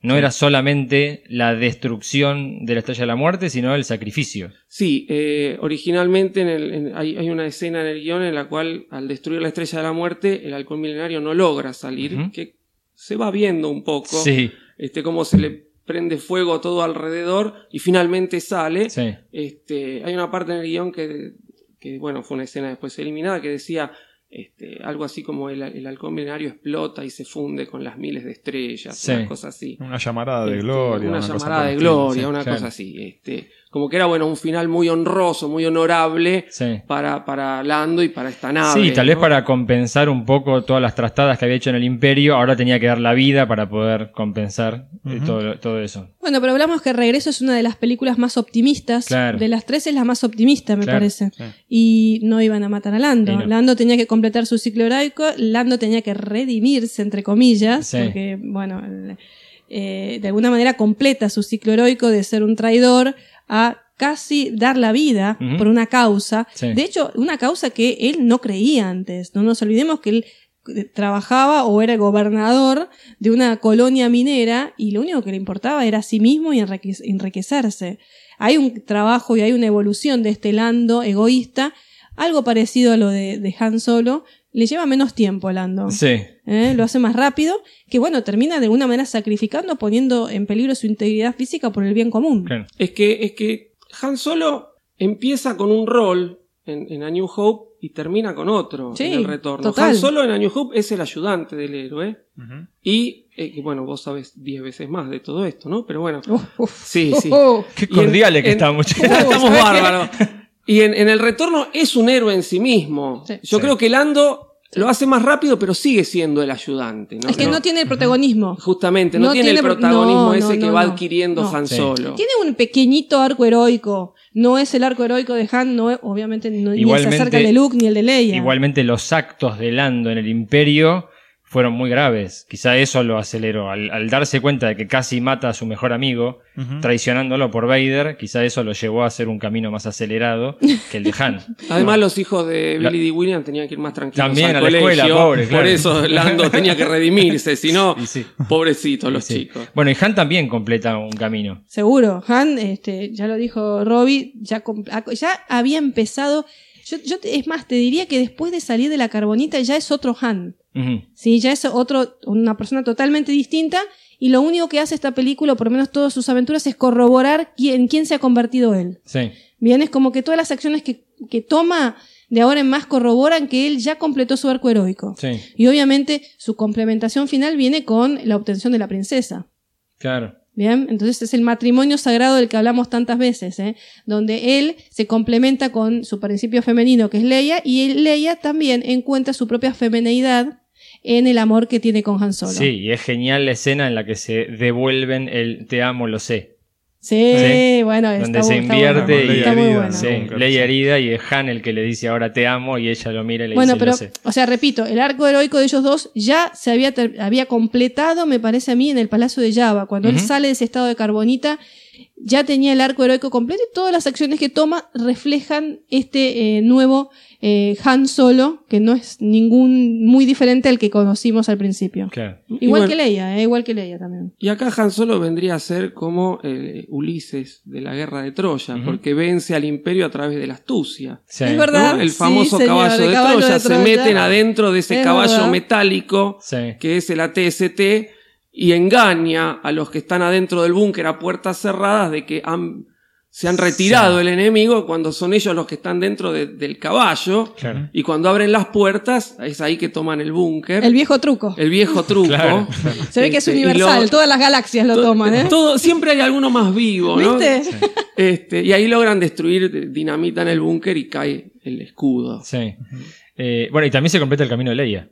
No era solamente la destrucción de la Estrella de la Muerte, sino el sacrificio. Sí, eh, originalmente en el- en- hay, hay una escena en el guion en la cual al destruir la estrella de la muerte el halcón milenario no logra salir, que se va viendo un poco Sí, este, cómo se le prende fuego todo alrededor y finalmente sale. sí. Este, hay una parte en el guion que, que, bueno, fue una escena después eliminada que decía este, algo así como el, el halcón milenario explota y se funde con las miles de estrellas, Sí. una cosa así. Una llamarada de Este, gloria. Una, cosa llamarada de gloria, sí. una claro. cosa así. Este, como que era bueno un final muy honroso, muy honorable Sí. para, para Lando y para esta nave. Sí, tal vez para compensar un poco todas las trastadas que había hecho en el imperio, ahora tenía que dar la vida para poder compensar eh, todo, todo eso. Bueno, pero hablamos que Regreso es una de las películas más optimistas. Claro. De las tres es la más optimista, me Claro, parece. sí. Y no iban a matar a Lando. No. Lando tenía que completar su ciclo heroico. Lando tenía que redimirse, entre comillas. Sí. Porque, bueno, eh, de alguna manera completa su ciclo heroico de ser un traidor a casi dar la vida por una causa. Sí. De hecho, una causa que él no creía antes. No nos olvidemos que él eh, trabajaba o era gobernador de una colonia minera y lo único que le importaba era a sí mismo y enrique- enriquecerse. Hay un trabajo y hay una evolución de este Lando egoísta, algo parecido a lo de, de Han Solo. Le lleva menos tiempo a Lando. Sí, ¿eh? Lo hace más rápido, que bueno, termina de alguna manera sacrificando, poniendo en peligro su integridad física por el bien común. claro. Es que, es que Han Solo empieza con un rol en, en A New Hope y termina con otro Sí, en el retorno. total. Han Solo en A New Hope es el ayudante del héroe. Y, eh, bueno, vos sabes diez veces más de todo esto, ¿no? Pero bueno. Uf. Sí, sí. Oh. Qué en- cordiales que en- estamos. Estamos bárbaros. Y en, en el retorno es un héroe en sí mismo. Sí. Yo Sí. creo que Lando lo hace más rápido, pero sigue siendo el ayudante. ¿no? Es que no, tiene el protagonismo. Justamente, no, no tiene, el tiene protagonismo no, ese no, que no, va adquiriendo No. Han Sí. Solo. Tiene un pequeñito arco heroico. No es el arco heroico de Han, no es- obviamente no, ni se acerca el de Luke ni el de Leia. Igualmente los actos de Lando en el imperio fueron muy graves. Quizá eso lo aceleró. Al, al darse cuenta de que casi mata a su mejor amigo, traicionándolo por Vader, quizá eso lo llevó a hacer un camino más acelerado que el de Han. Además, los hijos de La- Billy D. Williams tenían que ir más tranquilos También al a la escuela, pobre, claro. Por eso Lando tenía que redimirse, si no, sí. pobrecitos los Sí. chicos. Bueno, y Han también completa un camino. Seguro. Han, este, ya lo dijo Robbie, ya, había empezado. Yo, yo es más, te diría que después de salir de la carbonita ya es otro Han. Sí, ya es otro, una persona totalmente distinta. Y lo único que hace esta película, o por lo menos todas sus aventuras, es corroborar quién, quién se ha convertido él. Sí. Bien, es como que todas las acciones que, que toma de ahora en más corroboran que él ya completó su arco heroico. Sí. Y obviamente su complementación final viene con la obtención de la princesa. Claro. Bien, entonces es el matrimonio sagrado del que hablamos tantas veces, ¿eh? donde él se complementa con su principio femenino que es Leia y Leia también encuentra su propia femineidad en el amor que tiene con Han Solo. Sí, y es genial la escena en la que se devuelven el te amo, lo sé. Sí, Sí. bueno, está Donde bu- se está invierte bueno. y está muy herida, bueno. ¿no? Sí, herida y es Han el que le dice ahora te amo y ella lo mira y le Bueno, dice pero, lo sé. o sea, repito, el arco heroico de ellos dos ya se había, había completado, me parece a mí, en el Palacio de Java. Cuando él sale de ese estado de carbonita, ya tenía el arco heroico completo y todas las acciones que toma reflejan este eh, nuevo eh, Han Solo, que no es ningún muy diferente al que conocimos al principio. Claro. Y Igual bueno, que Leia, eh, igual que Leia también. Y acá Han Solo vendría a ser como eh, Ulises de la guerra de Troya, porque vence al imperio a través de la astucia. Sí. Es verdad. El Sí, famoso señor, caballo, de, caballo Troya, de se meten adentro de ese Es caballo verdad. metálico Sí. que es el ATST y engaña a los que están adentro del búnker a puertas cerradas de que han, se han retirado el enemigo cuando son ellos los que están dentro de- del caballo. Claro. Y cuando abren las puertas, es ahí que toman el búnker. El viejo truco. El viejo truco. Claro. Se ve que es Este, universal, lo- todas las galaxias lo toman, ¿eh? todo, siempre hay alguno más vivo, ¿no? ¿Viste? Este, y ahí logran destruir dinamita en el búnker y cae el escudo. Sí. Eh, bueno, y también se completa el camino de Leia.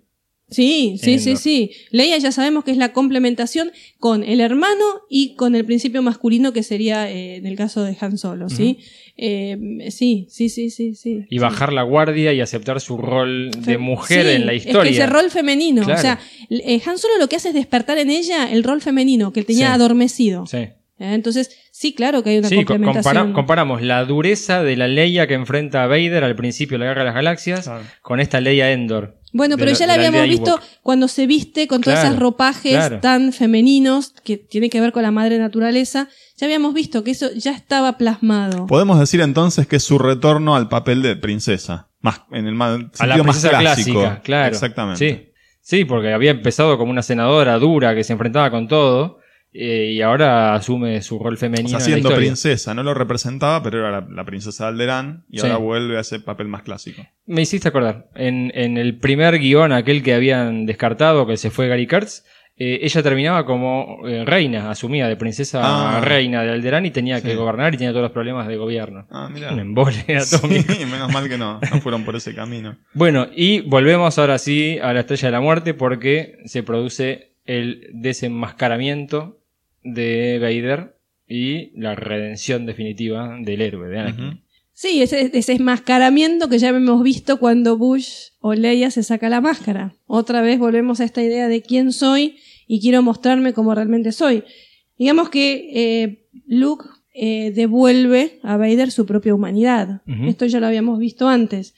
Sí, sí, sí, sí. Leia ya sabemos que es la complementación con el hermano y con el principio masculino que sería eh, en el caso de Han Solo, ¿sí? Eh, sí, sí, sí, sí, sí. Y bajar la guardia y aceptar su rol de mujer sí, en la Es historia. que ese rol femenino. Claro. O sea, eh, Han Solo lo que hace es despertar en ella el rol femenino que él tenía Sí. adormecido. Sí. ¿Eh? Entonces, sí, claro que hay una Sí, co- complementación. compara- comparamos la dureza de la Leia que enfrenta a Vader al principio de la Guerra de las Galaxias con esta Leia Endor. Bueno, pero la- ya la habíamos visto cuando se viste con todos Claro, esos ropajes claro. tan femeninos que tiene que ver con la madre naturaleza. Ya habíamos visto que eso ya estaba plasmado. Podemos decir entonces que es su retorno al papel de princesa. Más, en el más, A la sentido más princesa clásico. clásica, claro. Exactamente. Sí. sí, porque había empezado como una senadora dura que se enfrentaba con todo eh, y ahora asume su rol O femenino. en la siendo princesa, no lo representaba, pero era la, la princesa de Alderán y Sí. ahora vuelve a ese papel más clásico. Me hiciste acordar, en, en el primer guion, aquel que habían descartado, que se fue Gary Kurtz, eh, ella terminaba como eh, reina, asumida de princesa Ah. a reina de Alderán y tenía que gobernar y tenía todos los problemas de gobierno. Ah, mira. Un embole atómico. Sí, menos mal que no, no fueron por ese camino. Bueno, y volvemos ahora sí a la estrella de la muerte porque se produce el desenmascaramiento de Vader y la redención definitiva del héroe de Anakin. Sí, ese desmascaramiento que ya hemos visto cuando Bush o Leia se saca la máscara. Otra vez volvemos a esta idea de quién soy y quiero mostrarme como realmente soy. Digamos que eh, Luke eh, devuelve a Vader su propia humanidad. Esto ya lo habíamos visto antes.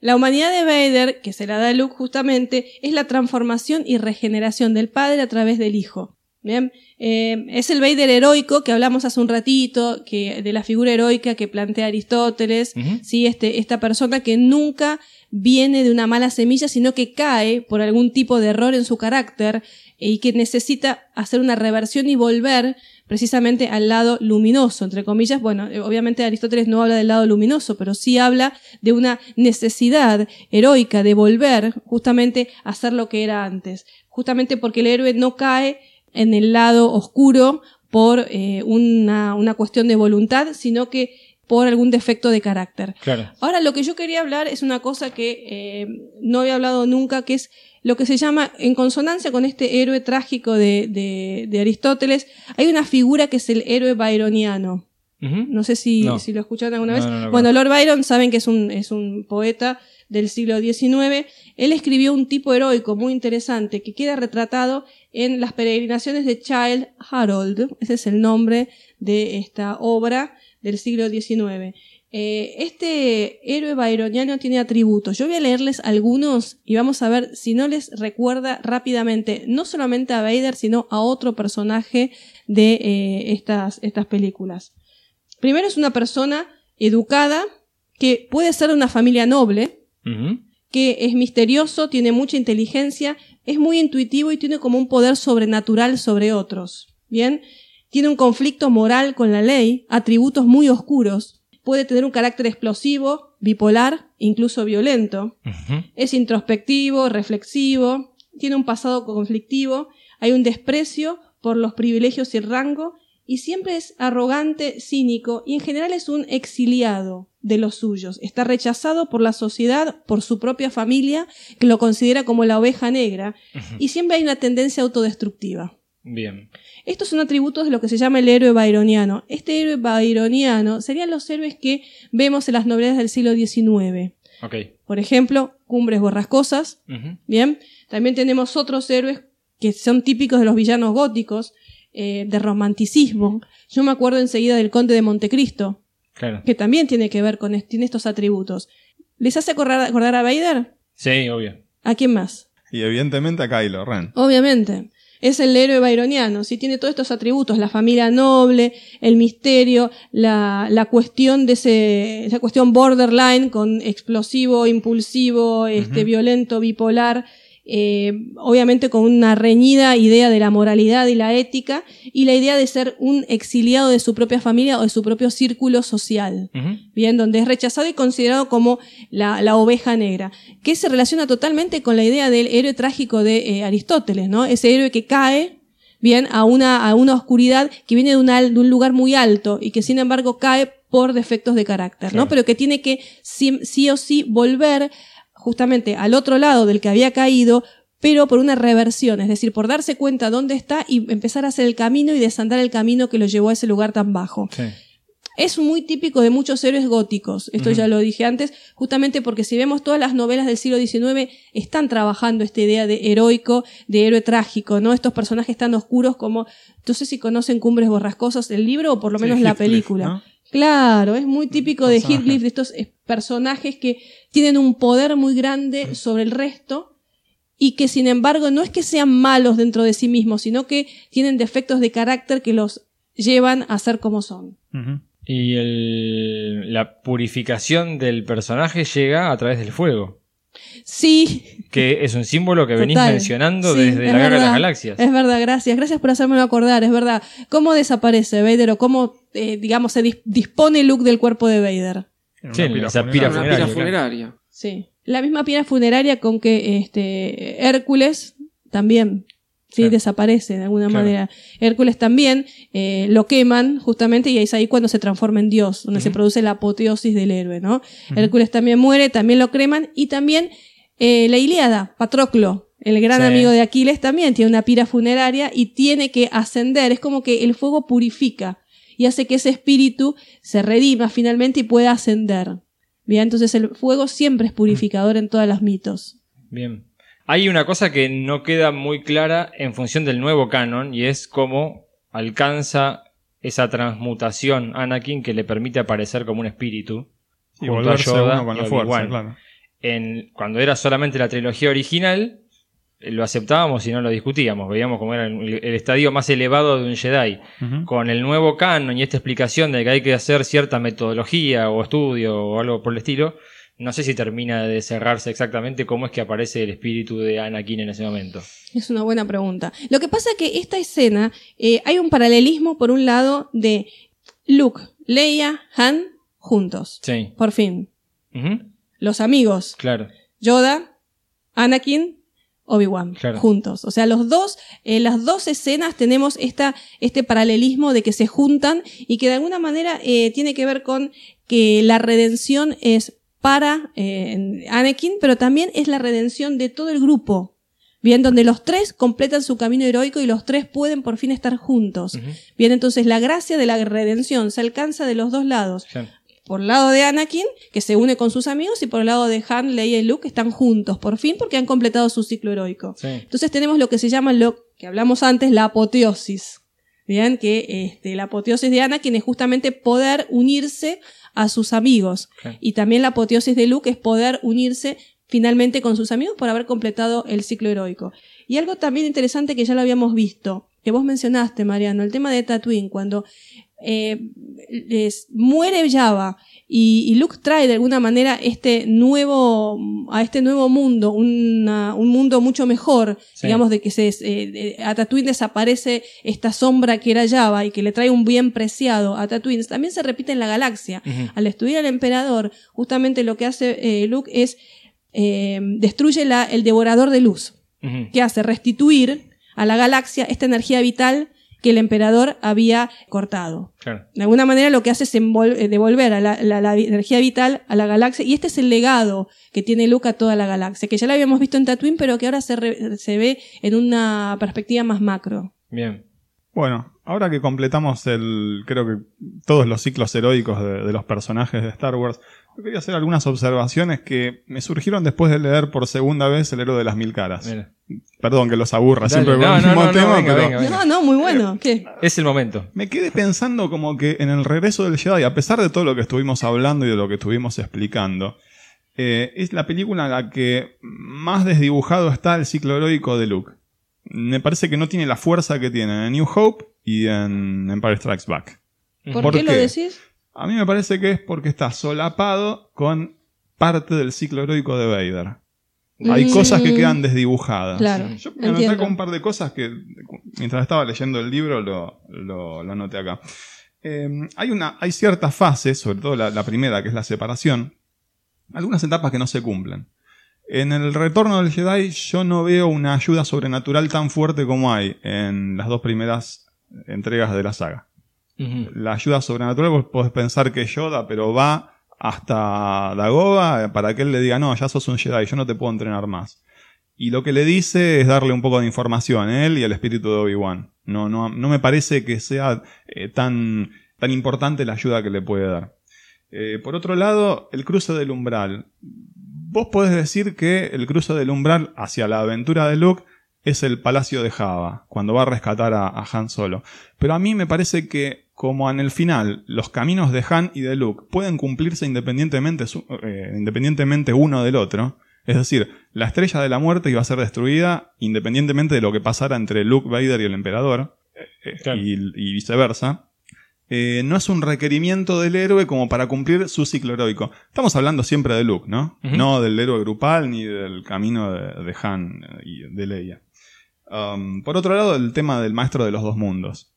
La humanidad de Vader, que se la da Luke justamente, es la transformación y regeneración del padre a través del hijo. Bien, Eh, es el Vader heroico que hablamos hace un ratito, que, de la figura heroica que plantea Aristóteles. ¿sí? este, esta persona que nunca viene de una mala semilla, sino que cae por algún tipo de error en su carácter eh, y que necesita hacer una reversión y volver precisamente al lado luminoso, entre comillas. Bueno, eh, obviamente Aristóteles no habla del lado luminoso, pero sí habla de una necesidad heroica de volver justamente a ser lo que era antes, justamente porque el héroe no cae en el lado oscuro por eh, una, una cuestión de voluntad, sino que por algún defecto de carácter. Claro. Ahora, lo que yo quería hablar es una cosa que eh, no había hablado nunca, que es lo que se llama, en consonancia con este héroe trágico de, de- de Aristóteles, hay una figura que es el héroe byroniano. No sé si, No. si lo escucharon alguna vez. no, no, bueno, Lord Byron saben que es un, es un poeta del siglo XIX. Él escribió un tipo heroico muy interesante que queda retratado en las peregrinaciones de Child Harold. Ese es el nombre de esta obra del siglo XIX. Eh, este héroe byroniano tiene atributos. Yo voy a leerles algunos y vamos a ver si no les recuerda rápidamente, no solamente a Vader, sino a otro personaje de eh, estas, estas películas. Primero es una persona educada que puede ser de una familia noble. Que es misterioso, tiene mucha inteligencia, es muy intuitivo y tiene como un poder sobrenatural sobre otros. Bien, tiene un conflicto moral con la ley, atributos muy oscuros, puede tener un carácter explosivo, bipolar, incluso violento. Es introspectivo, reflexivo, tiene un pasado conflictivo, hay un desprecio por los privilegios y el rango y siempre es arrogante, cínico y en general es un exiliado de los suyos. Está rechazado por la sociedad, por su propia familia, que lo considera como la oveja negra y siempre hay una tendencia autodestructiva. Bien. Estos son atributos de lo que se llama el héroe byroniano. Este héroe byroniano serían los héroes que vemos en las novelas del siglo XIX. Ok. Por ejemplo, Cumbres Borrascosas. Bien. También tenemos otros héroes que son típicos de los villanos góticos, eh, de romanticismo. Yo me acuerdo enseguida del Conde de Montecristo, Claro. que también tiene que ver con est- tiene estos atributos. ¿Les hace acordar, acordar a Vader? Sí, obvio. ¿A quién más? Y evidentemente a Kylo Ren. Obviamente. Es el héroe byroniano, sí tiene todos estos atributos, la familia noble, el misterio, la, la cuestión de ese, esa cuestión borderline con explosivo, impulsivo, este, violento, bipolar, eh, obviamente con una reñida idea de la moralidad y la ética, y la idea de ser un exiliado de su propia familia o de su propio círculo social bien, donde es rechazado y considerado como la, la oveja negra, que se relaciona totalmente con la idea del héroe trágico de eh, Aristóteles, ¿no? Ese héroe que cae, bien, a una, a una oscuridad que viene de, de un lugar muy alto y que sin embargo cae por defectos de carácter, ¿no? Claro. Pero que tiene que sí, sí o sí volver justamente al otro lado del que había caído, pero por una reversión, es decir, por darse cuenta dónde está y empezar a hacer el camino y desandar el camino que lo llevó a ese lugar tan bajo. Sí. Es muy típico de muchos héroes góticos, esto ya lo dije antes, justamente porque si vemos todas las novelas del siglo XIX, están trabajando esta idea de heroico, de héroe trágico, ¿no? Estos personajes tan oscuros como, no sé si conocen Cumbres Borrascosas, el libro o por lo Sí, menos la película. ¿no? Claro, es muy típico de. Heathcliff, de estos eh, personajes que tienen un poder muy grande sobre el resto y que sin embargo no es que sean malos dentro de sí mismos, sino que tienen defectos de carácter que los llevan a ser como son. Y el- la purificación del personaje llega a través del fuego, Sí, que es un símbolo que venís Total. mencionando Sí, desde es la Guerra de las. Galaxias. Es verdad, gracias. Gracias por hacérmelo acordar, es verdad. ¿Cómo desaparece Vader o cómo, eh, digamos, se dis- dispone Luke del cuerpo de Vader? En Sí, pira esa funeraria. pira Una funeraria, pira claro. funeraria. Sí. La misma piedra funeraria con que este Hércules también sí Claro. desaparece de alguna Claro. manera. Hércules también eh, lo queman justamente y es ahí cuando se transforma en Dios, donde se produce la apoteosis del héroe, ¿no? Hércules también muere, también lo creman y también eh, la Ilíada, Patroclo, el gran Sí. amigo de Aquiles también tiene una pira funeraria y tiene que ascender, es como que el fuego purifica y hace que ese espíritu se redima finalmente y pueda ascender. Bien, entonces el fuego siempre es purificador en todos los mitos. Bien. Hay una cosa que no queda muy clara en función del nuevo canon y es cómo alcanza esa transmutación Anakin que le permite aparecer como un espíritu. Y junto a volverse Yoda uno con la fuerza, claro. En, cuando era solamente la trilogía original, eh, lo aceptábamos y no lo discutíamos. Veíamos cómo era el, el estadio más elevado de un Jedi. Con el nuevo canon y esta explicación de que hay que hacer cierta metodología o estudio o algo por el estilo, no sé si termina de cerrarse exactamente cómo es que aparece el espíritu de Anakin en ese momento. Es una buena pregunta. Lo que pasa es que esta escena, eh, hay un paralelismo por un lado de Luke, Leia, Han juntos. Sí. Por fin. Los amigos, Claro. Yoda, Anakin, Obi-Wan, Claro. juntos. O sea, los dos, en las dos escenas tenemos esta, este paralelismo de que se juntan y que de alguna manera eh, tiene que ver con que la redención es para eh, Anakin, pero también es la redención de todo el grupo. Bien, donde los tres completan su camino heroico y los tres pueden por fin estar juntos. Bien, entonces la gracia de la redención se alcanza de los dos lados claro. por el lado de Anakin, que se une con sus amigos, y por el lado de Han, Leia y Luke, que están juntos, por fin, porque han completado su ciclo heroico. Sí. Entonces tenemos lo que se llama lo que hablamos antes, la apoteosis. Bien, que este, la apoteosis de Anakin es justamente poder unirse a sus amigos. Y también la apoteosis de Luke es poder unirse finalmente con sus amigos por haber completado el ciclo heroico. Y algo también interesante que ya lo habíamos visto, que vos mencionaste, Mariano, el tema de Tatooine, cuando eh, muere Java y, y Luke trae de alguna manera este nuevo a este nuevo mundo una- un mundo mucho mejor Sí. digamos de que se eh, a Tatooine desaparece esta sombra que era Java y que le trae un bien preciado a Tatooine. También se repite en la galaxia. Al destruir al emperador justamente lo que hace eh, Luke es eh, destruye la, el devorador de luz. Que hace restituir a la galaxia esta energía vital que el emperador había cortado. Claro. De alguna manera lo que hace es eh, devolver a la, la- la energía vital a la galaxia y este es el legado que tiene Luke a toda la galaxia, que ya lo habíamos visto en Tatooine, pero que ahora se, re- se ve en una perspectiva más macro. Bien. Bueno, ahora que completamos el, creo que todos los ciclos heroicos de, de los personajes de Star Wars, yo quería hacer algunas observaciones que me surgieron después de leer por segunda vez El héroe de las mil caras. Mira. Perdón que los aburra Dale. siempre con No, el no, mismo no, no, tema, venga, pero venga, venga. No, no, muy bueno. ¿Qué? Es el momento. me quedé pensando como que en el regreso del Jedi, a pesar de todo lo que estuvimos hablando y de lo que estuvimos explicando, eh, es la película en la que más desdibujado está el ciclo heroico de Luke. Me parece que no tiene la fuerza que tiene en New Hope y en Empire Strikes Back. ¿Por, ¿Por qué, lo qué? decís? A mí me parece que es porque está solapado con parte del ciclo heroico de Vader. Hay Mm. cosas que quedan desdibujadas. Claro, Yo me anoté un par de cosas que mientras estaba leyendo el libro lo, lo, lo anoté acá. Eh, hay, una, hay ciertas fases, sobre todo la, la primera, que es la separación, algunas etapas que no se cumplen. En el retorno del Jedi yo no veo una ayuda sobrenatural tan fuerte como hay en las dos primeras entregas de la saga La ayuda sobrenatural, vos podés pensar que Yoda, pero va hasta Dagoba para que él le diga, no, ya sos un Jedi, yo no te puedo entrenar más. Y lo que le dice es darle un poco de información, él y el espíritu de Obi-Wan. No, no, no me parece que sea eh, tan, tan importante la ayuda que le puede dar. Eh, por otro lado, el cruce del umbral. Vos podés decir que el cruce del umbral hacia la aventura de Luke es el palacio de Java, cuando va a rescatar a, a Han Solo. Pero a mí me parece que, como en el final, los caminos de Han y de Luke pueden cumplirse independientemente, su- eh, independientemente uno del otro. Es decir, la estrella de la muerte iba a ser destruida independientemente de lo que pasara entre Luke, Vader y el emperador, eh, eh, Claro. y, y viceversa. Eh, no es un requerimiento del héroe como para cumplir su ciclo heroico. Estamos hablando siempre de Luke, ¿no? No del héroe grupal ni del camino de, de Han y de Leia. Um, por otro lado, el tema del maestro de los dos mundos.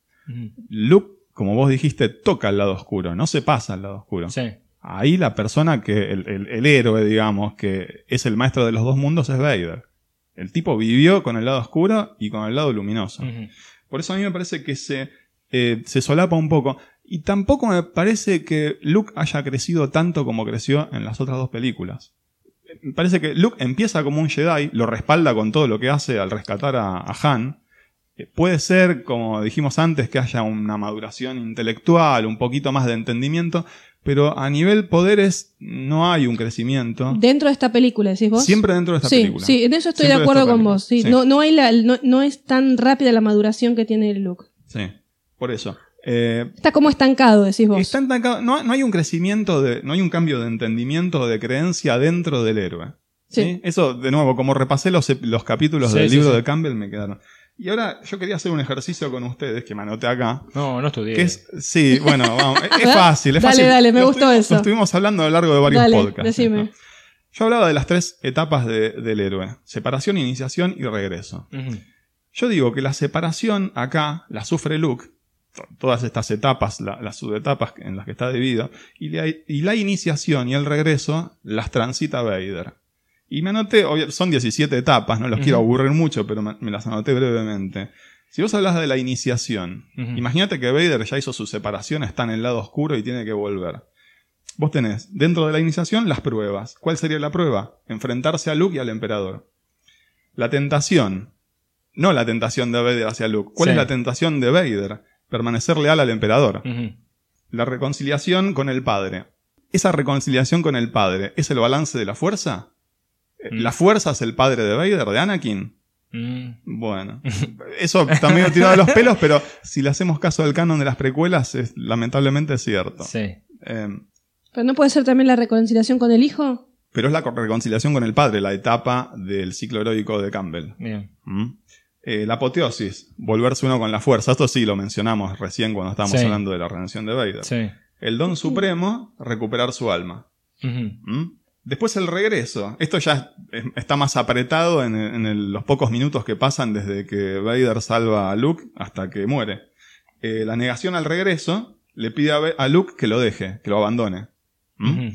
Luke, como vos dijiste, toca el lado oscuro, no se pasa al lado oscuro. Sí. Ahí la persona que, el, el- el héroe, digamos, que es el maestro de los dos mundos es Vader. El tipo vivió con el lado oscuro y con el lado luminoso. Por eso a mí me parece que se, eh, se solapa un poco. Y tampoco me parece que Luke haya crecido tanto como creció en las otras dos películas. Parece que Luke empieza como un Jedi, lo respalda con todo lo que hace al rescatar a, a Han. Eh, Puede ser, como dijimos antes, que haya una maduración intelectual, un poquito más de entendimiento, pero a nivel poderes no hay un crecimiento. Dentro de esta película, decís vos. Siempre dentro de esta sí, película. sí, en eso estoy Siempre de acuerdo con vos. Sí, Sí. No, no, hay la, no, no es tan rápida la maduración que tiene look. Sí, por eso. Eh, Está como estancado, decís vos. Está entancado- no, no hay un crecimiento, de, no hay un cambio de entendimiento o de creencia dentro del héroe. ¿sí? Sí. Eso, de nuevo, como repasé los, los capítulos Sí, del sí, libro sí. de Campbell, me quedaron. Y ahora yo quería hacer un ejercicio con ustedes, que me anoté acá. No, no estudié. Que es, sí, bueno, vamos, es, fácil, es Dale, fácil. dale, me Lo gustó estuvimos- eso. Lo estuvimos hablando a lo largo de varios Dale, podcasts. decime. Yo hablaba de las tres etapas de- del héroe. Separación, iniciación y regreso. Yo digo que la separación acá la sufre Luke, todas estas etapas, la- las subetapas en las que está dividido, y la, y la iniciación y el regreso las transita Vader. Y me anoté, son 17 etapas, no los quiero aburrir mucho, pero me, me las anoté brevemente. Si vos hablas de la iniciación, imagínate que Vader ya hizo su separación, está en el lado oscuro y tiene que volver. Vos tenés dentro de la iniciación las pruebas. ¿Cuál sería la prueba? Enfrentarse a Luke y al emperador. La tentación. No la tentación de Vader hacia Luke. ¿Cuál Sí. es la tentación de Vader? Permanecer leal al emperador. La reconciliación con el padre. ¿Esa reconciliación con el padre es el balance de la fuerza? Eh, Mm. ¿La fuerza es el padre de Vader, de Anakin? Mm. Bueno, eso también tirado de los pelos, pero si le hacemos caso al canon de las precuelas, es, lamentablemente es cierto. Sí. Eh, ¿Pero no puede ser también la reconciliación con el hijo? pero es la reconciliación con el padre, la etapa del ciclo heroico de Campbell. Bien. ¿Mm? Eh, la apoteosis, volverse uno con la fuerza. Esto sí lo mencionamos recién cuando estábamos Sí. hablando de la redención de Vader. Sí. El don supremo, recuperar su alma. ¿Mm? Después el regreso. Esto ya es- está más apretado en, en el- los pocos minutos que pasan desde que Vader salva a Luke hasta que muere. Eh, la negación al regreso le pide a, Luke que lo deje, que lo abandone. ¿Mm?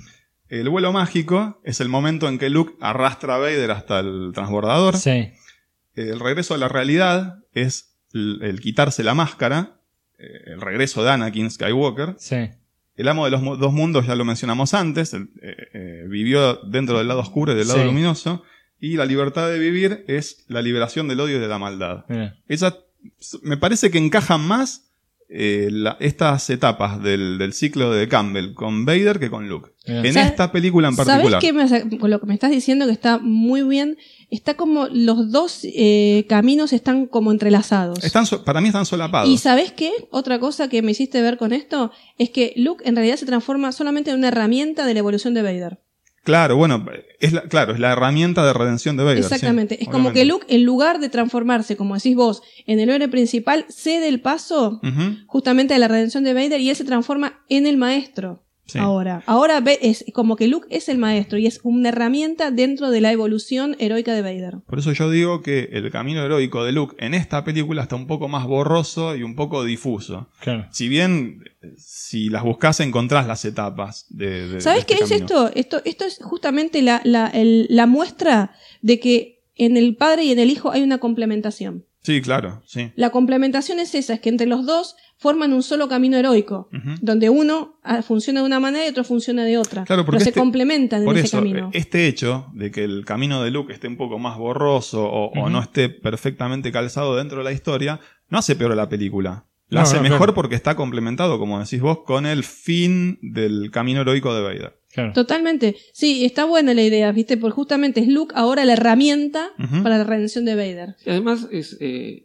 El vuelo mágico es el momento en que Luke arrastra a Vader hasta el transbordador. Sí. El regreso a la realidad es el, el quitarse la máscara, eh, el regreso de Anakin Skywalker. Sí. El amo de los dos mundos ya lo mencionamos antes, el- eh, eh, vivió dentro del lado oscuro y del lado Sí. luminoso, y la libertad de vivir es la liberación del odio y de la maldad. Esa me parece que encajan más eh, la- estas etapas del, del ciclo de Campbell con Vader que con Luke. En ¿Sabes- esta película en ¿Sabes particular. qué me hace- con lo que me estás diciendo que está muy bien? Está como los dos eh, caminos están como entrelazados. Están so- para mí están solapados. ¿Y sabes qué? Otra cosa que me hiciste ver con esto es que Luke en realidad se transforma solamente en una herramienta de la evolución de Vader. Claro, bueno, es la, claro, es la herramienta de redención de Vader. Exactamente. sí, es como que. Luke, en lugar de transformarse, como decís vos, en el héroe principal, cede el paso justamente a la redención de Vader y él se transforma en el maestro. Sí. Ahora, ahora ve- es como que Luke es el maestro y es una herramienta dentro de la evolución heroica de Vader. Por eso yo digo que el camino heroico de Luke en esta película está un poco más borroso y un poco difuso. Claro. Si bien, si las buscas encontrás las etapas de. de- ¿Sabes de qué este es esto? Esto, esto es justamente la, la, el- la muestra de que en el padre y en el hijo hay una complementación. Sí, claro, sí. La complementación es esa, es que entre los dos forman un solo camino heroico, donde uno ah, funciona de una manera y otro funciona de otra. Claro, porque pero se este- complementan en Por ese eso, camino. este hecho de que el camino de Luke esté un poco más borroso o, no esté perfectamente calzado dentro de la historia, no hace peor a la película. La No, hace no, mejor claro. porque está complementado, como decís vos, con el fin del camino heroico de Vader. Claro. Totalmente. Sí, está buena la idea, ¿viste? Porque justamente es Luke ahora la herramienta para la redención de Vader. Y además es eh,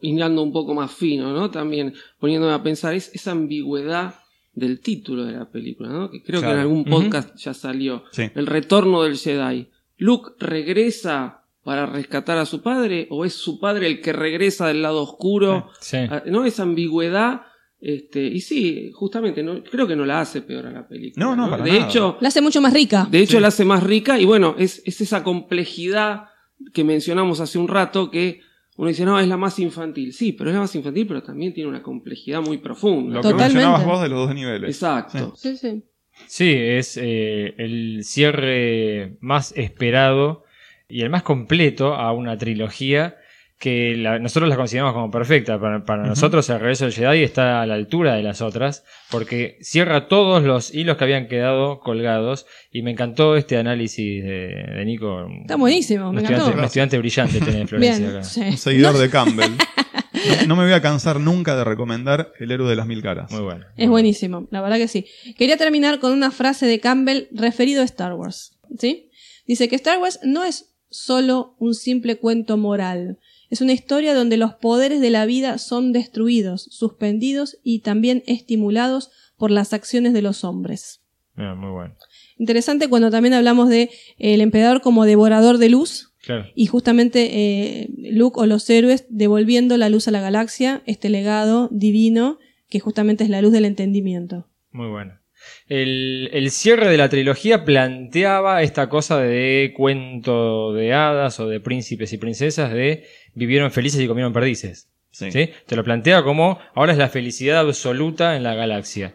hilando un poco más fino, ¿no? También poniéndome a pensar, es esa ambigüedad del título de la película, ¿no? Que creo Claro. que en algún podcast ya salió. Sí. El retorno del Jedi. ¿Luke regresa para rescatar a su padre o es su padre el que regresa del lado oscuro? Sí. Ah, ¿No? Esa ambigüedad. Este, y sí, justamente, no, creo que no la hace peor a la película. No, no, para de nada. hecho, La hace mucho más rica. de hecho, Sí. la hace más rica y bueno, es, es esa complejidad que mencionamos hace un rato que uno dice, no, es la más infantil. Sí, pero es la más infantil, pero también tiene una complejidad muy profunda. Lo ¿no? que Totalmente. mencionabas vos de los dos niveles. Exacto. Sí, sí. Sí, es eh, el cierre más esperado y el más completo a una trilogía que la- nosotros la consideramos como perfecta. Para, nosotros el regreso del Jedi está a la altura de las otras porque cierra todos los hilos que habían quedado colgados y me encantó este análisis de, de Nico. Está buenísimo, Un me estudiante, encantó. un estudiante brillante tiene Florencia Bien, acá. sí. Un seguidor de Campbell. No, no me voy a cansar nunca de recomendar El héroe de las mil caras. Muy bueno. Es buenísimo, la verdad que sí. Quería terminar con una frase de Campbell referido a Star Wars. ¿sí? Dice que Star Wars no es solo un simple cuento moral. Es una historia donde los poderes de la vida son destruidos, suspendidos y también estimulados por las acciones de los hombres. Ah, muy bueno. Interesante cuando también hablamos de eh, el emperador como devorador de luz Claro. y justamente eh, Luke o los héroes devolviendo la luz a la galaxia, este legado divino que justamente es la luz del entendimiento. Muy bueno. El, el cierre de la trilogía planteaba esta cosa de cuento de hadas o de príncipes y princesas de vivieron felices y comieron perdices. Sí. ¿sí? Te lo plantea como ahora es la felicidad absoluta en la galaxia.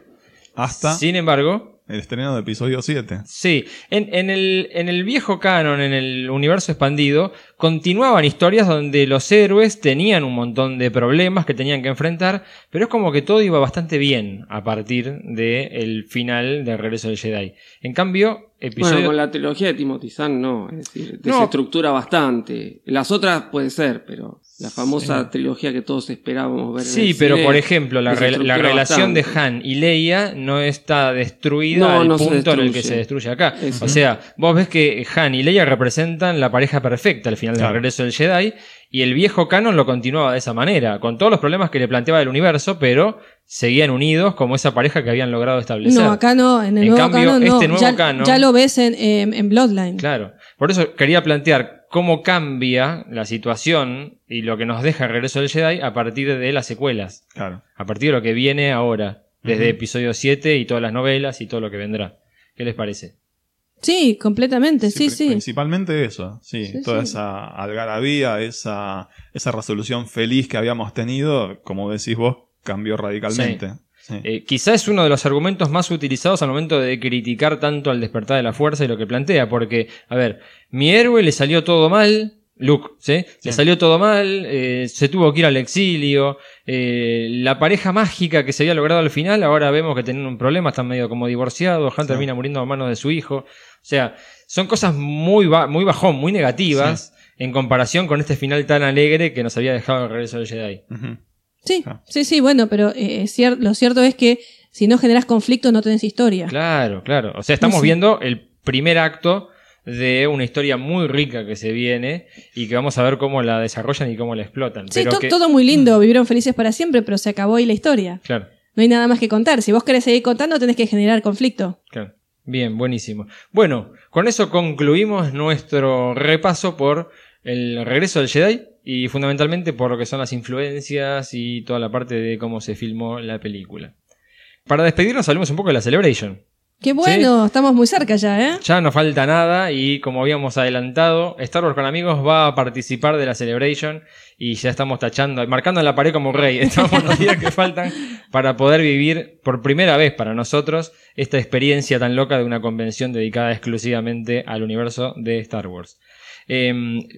Hasta Sin embargo, el estreno de episodio 7. sí, en, en el, en el viejo canon, en el universo expandido, continuaban historias donde los héroes tenían un montón de problemas que tenían que enfrentar, pero es como que todo iba bastante bien a partir del final del regreso del Jedi. En cambio, episodio... Bueno, con la trilogía de Timothy Zahn no, es decir, No. desestructura bastante. Las otras puede ser, pero la famosa trilogía que todos esperábamos ver. en Sí, el pero por ejemplo, la, re- la relación de. Han y Leia no está destruida No, al no punto en el que se destruye acá. Eso. O sea, vos ves que Han y Leia representan la pareja perfecta al final del Claro. regreso del Jedi y el viejo canon lo continuaba de esa manera, con todos los problemas que le planteaba el universo, pero seguían unidos como esa pareja que habían logrado establecer. No, acá no, en el En nuevo cambio, canon no. este nuevo ya, canon- ya lo ves en, en Bloodline. Claro. Por eso quería plantear cómo cambia la situación y lo que nos deja el regreso del Jedi a partir de las secuelas. Claro. a partir de lo que viene ahora, desde episodio 7 y todas las novelas y todo lo que vendrá. ¿Qué les parece? Sí, completamente, sí, sí. Principalmente eso, sí. Sí, toda sí. esa algarabía, esa, esa resolución feliz que habíamos tenido, como decís vos, cambió radicalmente. Sí. Eh, quizá es uno de los argumentos más utilizados al momento de criticar tanto al despertar de la fuerza y lo que plantea, porque, a ver, mi héroe le salió todo mal, Luke, ¿sí? Le salió todo mal, eh, se tuvo que ir al exilio, eh, la pareja mágica que se había logrado al final, ahora vemos que tienen un problema, están medio como divorciados, Han termina muriendo a manos de su hijo. O sea, son cosas muy, ba- muy bajón, muy negativas en comparación con este final tan alegre que nos había dejado el regreso del Jedi. Sí, Ah. sí, sí, bueno, pero eh, cier- lo cierto es que si no generas conflicto no tenés historia. Claro, claro. O sea, estamos Sí. viendo el primer acto de una historia muy rica que se viene y que vamos a ver cómo la desarrollan y cómo la explotan. Sí, Pero to- que- todo muy lindo, vivieron felices para siempre, pero se acabó ahí la historia. Claro. No hay nada más que contar. Si vos querés seguir contando, tenés que generar conflicto. Claro. Bien, buenísimo. Bueno, con eso concluimos nuestro repaso por el regreso del Jedi y fundamentalmente por lo que son las influencias y toda la parte de cómo se filmó la película. Para despedirnos hablemos un poco de la Celebration. Qué bueno, estamos muy cerca ya, ¿eh? Ya no falta nada y como habíamos adelantado, Star Wars con amigos va a participar de la Celebration y ya estamos tachando, marcando en la pared como rey. Estamos los días que faltan para poder vivir por primera vez para nosotros esta experiencia tan loca de una convención dedicada exclusivamente al universo de Star Wars. Eh,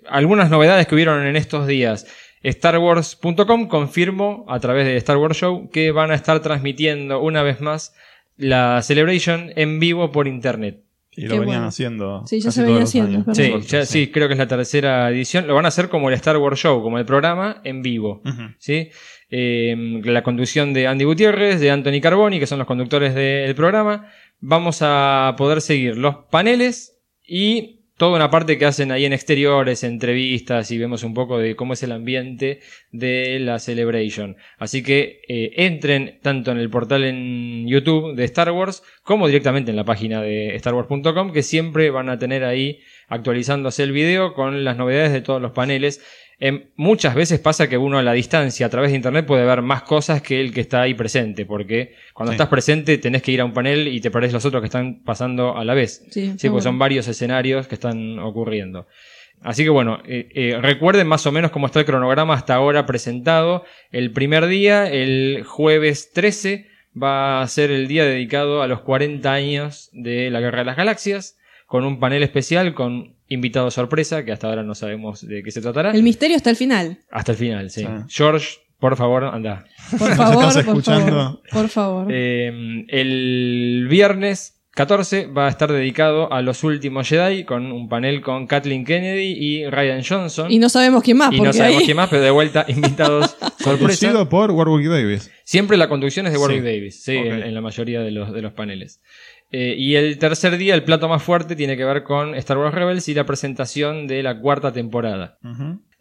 algunas novedades que hubieron en estos días. StarWars.com confirmó a través de Star Wars Show que van a estar transmitiendo una vez más la Celebration en vivo por internet. Y Qué lo venían bueno. haciendo. Sí, ya casi se venía todos los haciendo, años. Sí, ya- sí, creo que es la tercera edición. Lo van a hacer como el Star Wars Show, como el programa en vivo. Ujú. ¿sí? Eh, la conducción de Andy Gutiérrez, de Anthony Carboni, que son los conductores del programa. Vamos a poder seguir los paneles y toda una parte que hacen ahí en exteriores, entrevistas y vemos un poco de cómo es el ambiente de la Celebration. Así que eh, entren tanto en el portal en YouTube de Star Wars como directamente en la página de starwars.com que siempre van a tener ahí actualizándose el video con las novedades de todos los paneles. Em, muchas veces pasa que uno a la distancia, a través de internet, puede ver más cosas que el que está ahí presente, porque cuando Sí. estás presente tenés que ir a un panel y te perdés los otros que están pasando a la vez. Sí, Sí, pues son varios escenarios que están ocurriendo. Así que bueno, eh, eh, recuerden más o menos cómo está el cronograma hasta ahora presentado. El primer día, el jueves 13, va a ser el día dedicado a los 40 años de la Guerra de las Galaxias, con un panel especial con invitado sorpresa, que hasta ahora no sabemos de qué se tratará. El misterio está al final. Hasta el final, sí. Sí. George, por favor, anda. Por Nos favor, estás por escuchando. favor. Por favor. Eh, el viernes 14 va a estar dedicado a los últimos Jedi con un panel con Kathleen Kennedy y Ryan Johnson. y no sabemos quién más, Y porque no sabemos ahí- quién más, pero de vuelta invitados sorpresa. Conducido por Warwick Davis. Siempre la conducción es de Warwick Sí. Davis, sí, en, en la mayoría de los, de los paneles. Eh, y el tercer día, el plato más fuerte, tiene que ver con Star Wars Rebels y la presentación de la cuarta temporada.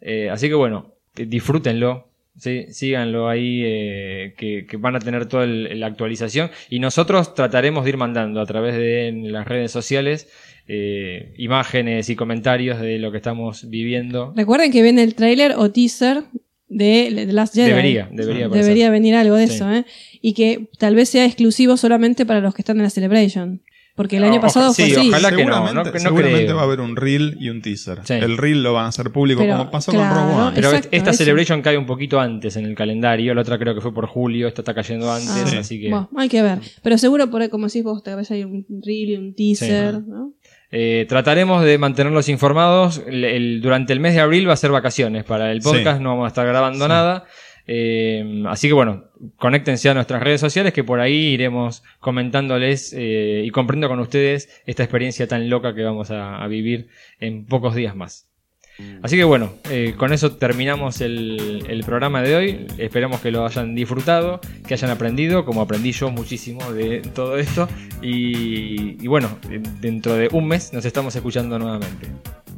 Eh, así que bueno, eh, disfrútenlo. ¿sí? Síganlo ahí, eh, que, que van a tener toda el- la actualización. Y nosotros trataremos de ir mandando a través de las redes sociales eh, imágenes y comentarios de lo que estamos viviendo. Recuerden que viene el tráiler o teaser de The Last Jedi. Debería, debería aparecer. Debería venir algo de Sí. eso, ¿eh? Y que tal vez sea exclusivo solamente para los que están en la Celebration. Porque el año O- pasado sí, fue así. ojalá que no, seguramente no- no seguramente creo. va a haber un reel y un teaser. Sí. El reel lo van a hacer público Pero, como pasó claro, con Rogue One. Pero Exacto, esta eso. Celebration cae un poquito antes en el calendario, la otra creo que fue por julio, esta está cayendo antes, Ah, Sí. así que... Bueno, hay que ver. Pero seguro, por ahí, como decís vos, tal vez hay un reel y un teaser, Sí. ¿no? Eh, trataremos de mantenerlos informados. El- el- durante el mes de abril va a ser vacaciones para el podcast, Sí. no vamos a estar grabando nada. Eh, así que bueno, conéctense a nuestras redes sociales que por ahí iremos comentándoles eh, y comprendiendo con ustedes esta experiencia tan loca que vamos a, a vivir en pocos días más. Así que bueno, eh, con eso terminamos el, programa de hoy. Esperamos que lo hayan disfrutado, que hayan aprendido, como aprendí yo muchísimo de todo esto. Y, bueno, eh, dentro de un mes nos estamos escuchando nuevamente.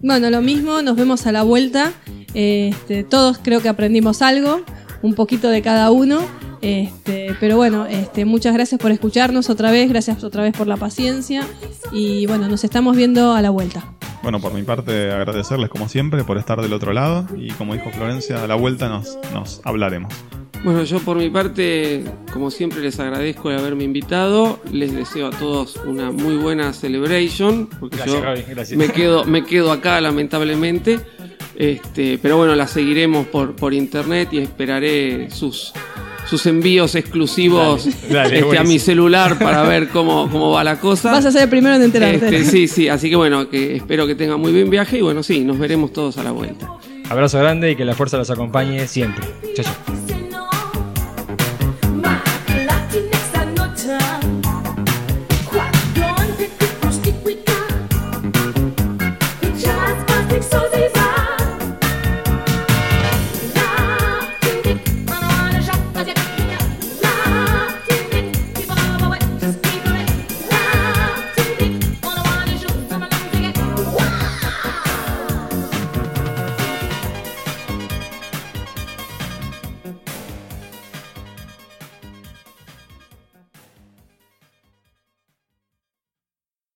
Bueno, lo mismo, nos vemos a la vuelta. Este, todos creo que aprendimos algo, un poquito de cada uno. Este, pero bueno, este, muchas gracias por escucharnos otra vez, gracias otra vez por la paciencia. Y bueno, nos estamos viendo a la vuelta. Bueno, por mi parte, agradecerles como siempre por estar del otro lado. Y como dijo Florencia, a la vuelta nos, nos hablaremos. Bueno, yo por mi parte, como siempre, les agradezco el haberme invitado. Les deseo a todos una muy buena celebration, porque Gracias, yo gracias. me quedo, me quedo acá, lamentablemente. Este, pero bueno, la seguiremos por, por internet y esperaré sus, sus envíos exclusivos Dale, dale, este, a mi celular para ver cómo, cómo va la cosa. Vas a ser el primero en enterarte. Este, sí, sí, así que bueno, que espero que tengan muy buen viaje y bueno, sí, nos veremos todos a la vuelta. Abrazo grande y que la fuerza los acompañe siempre. Chao, chao.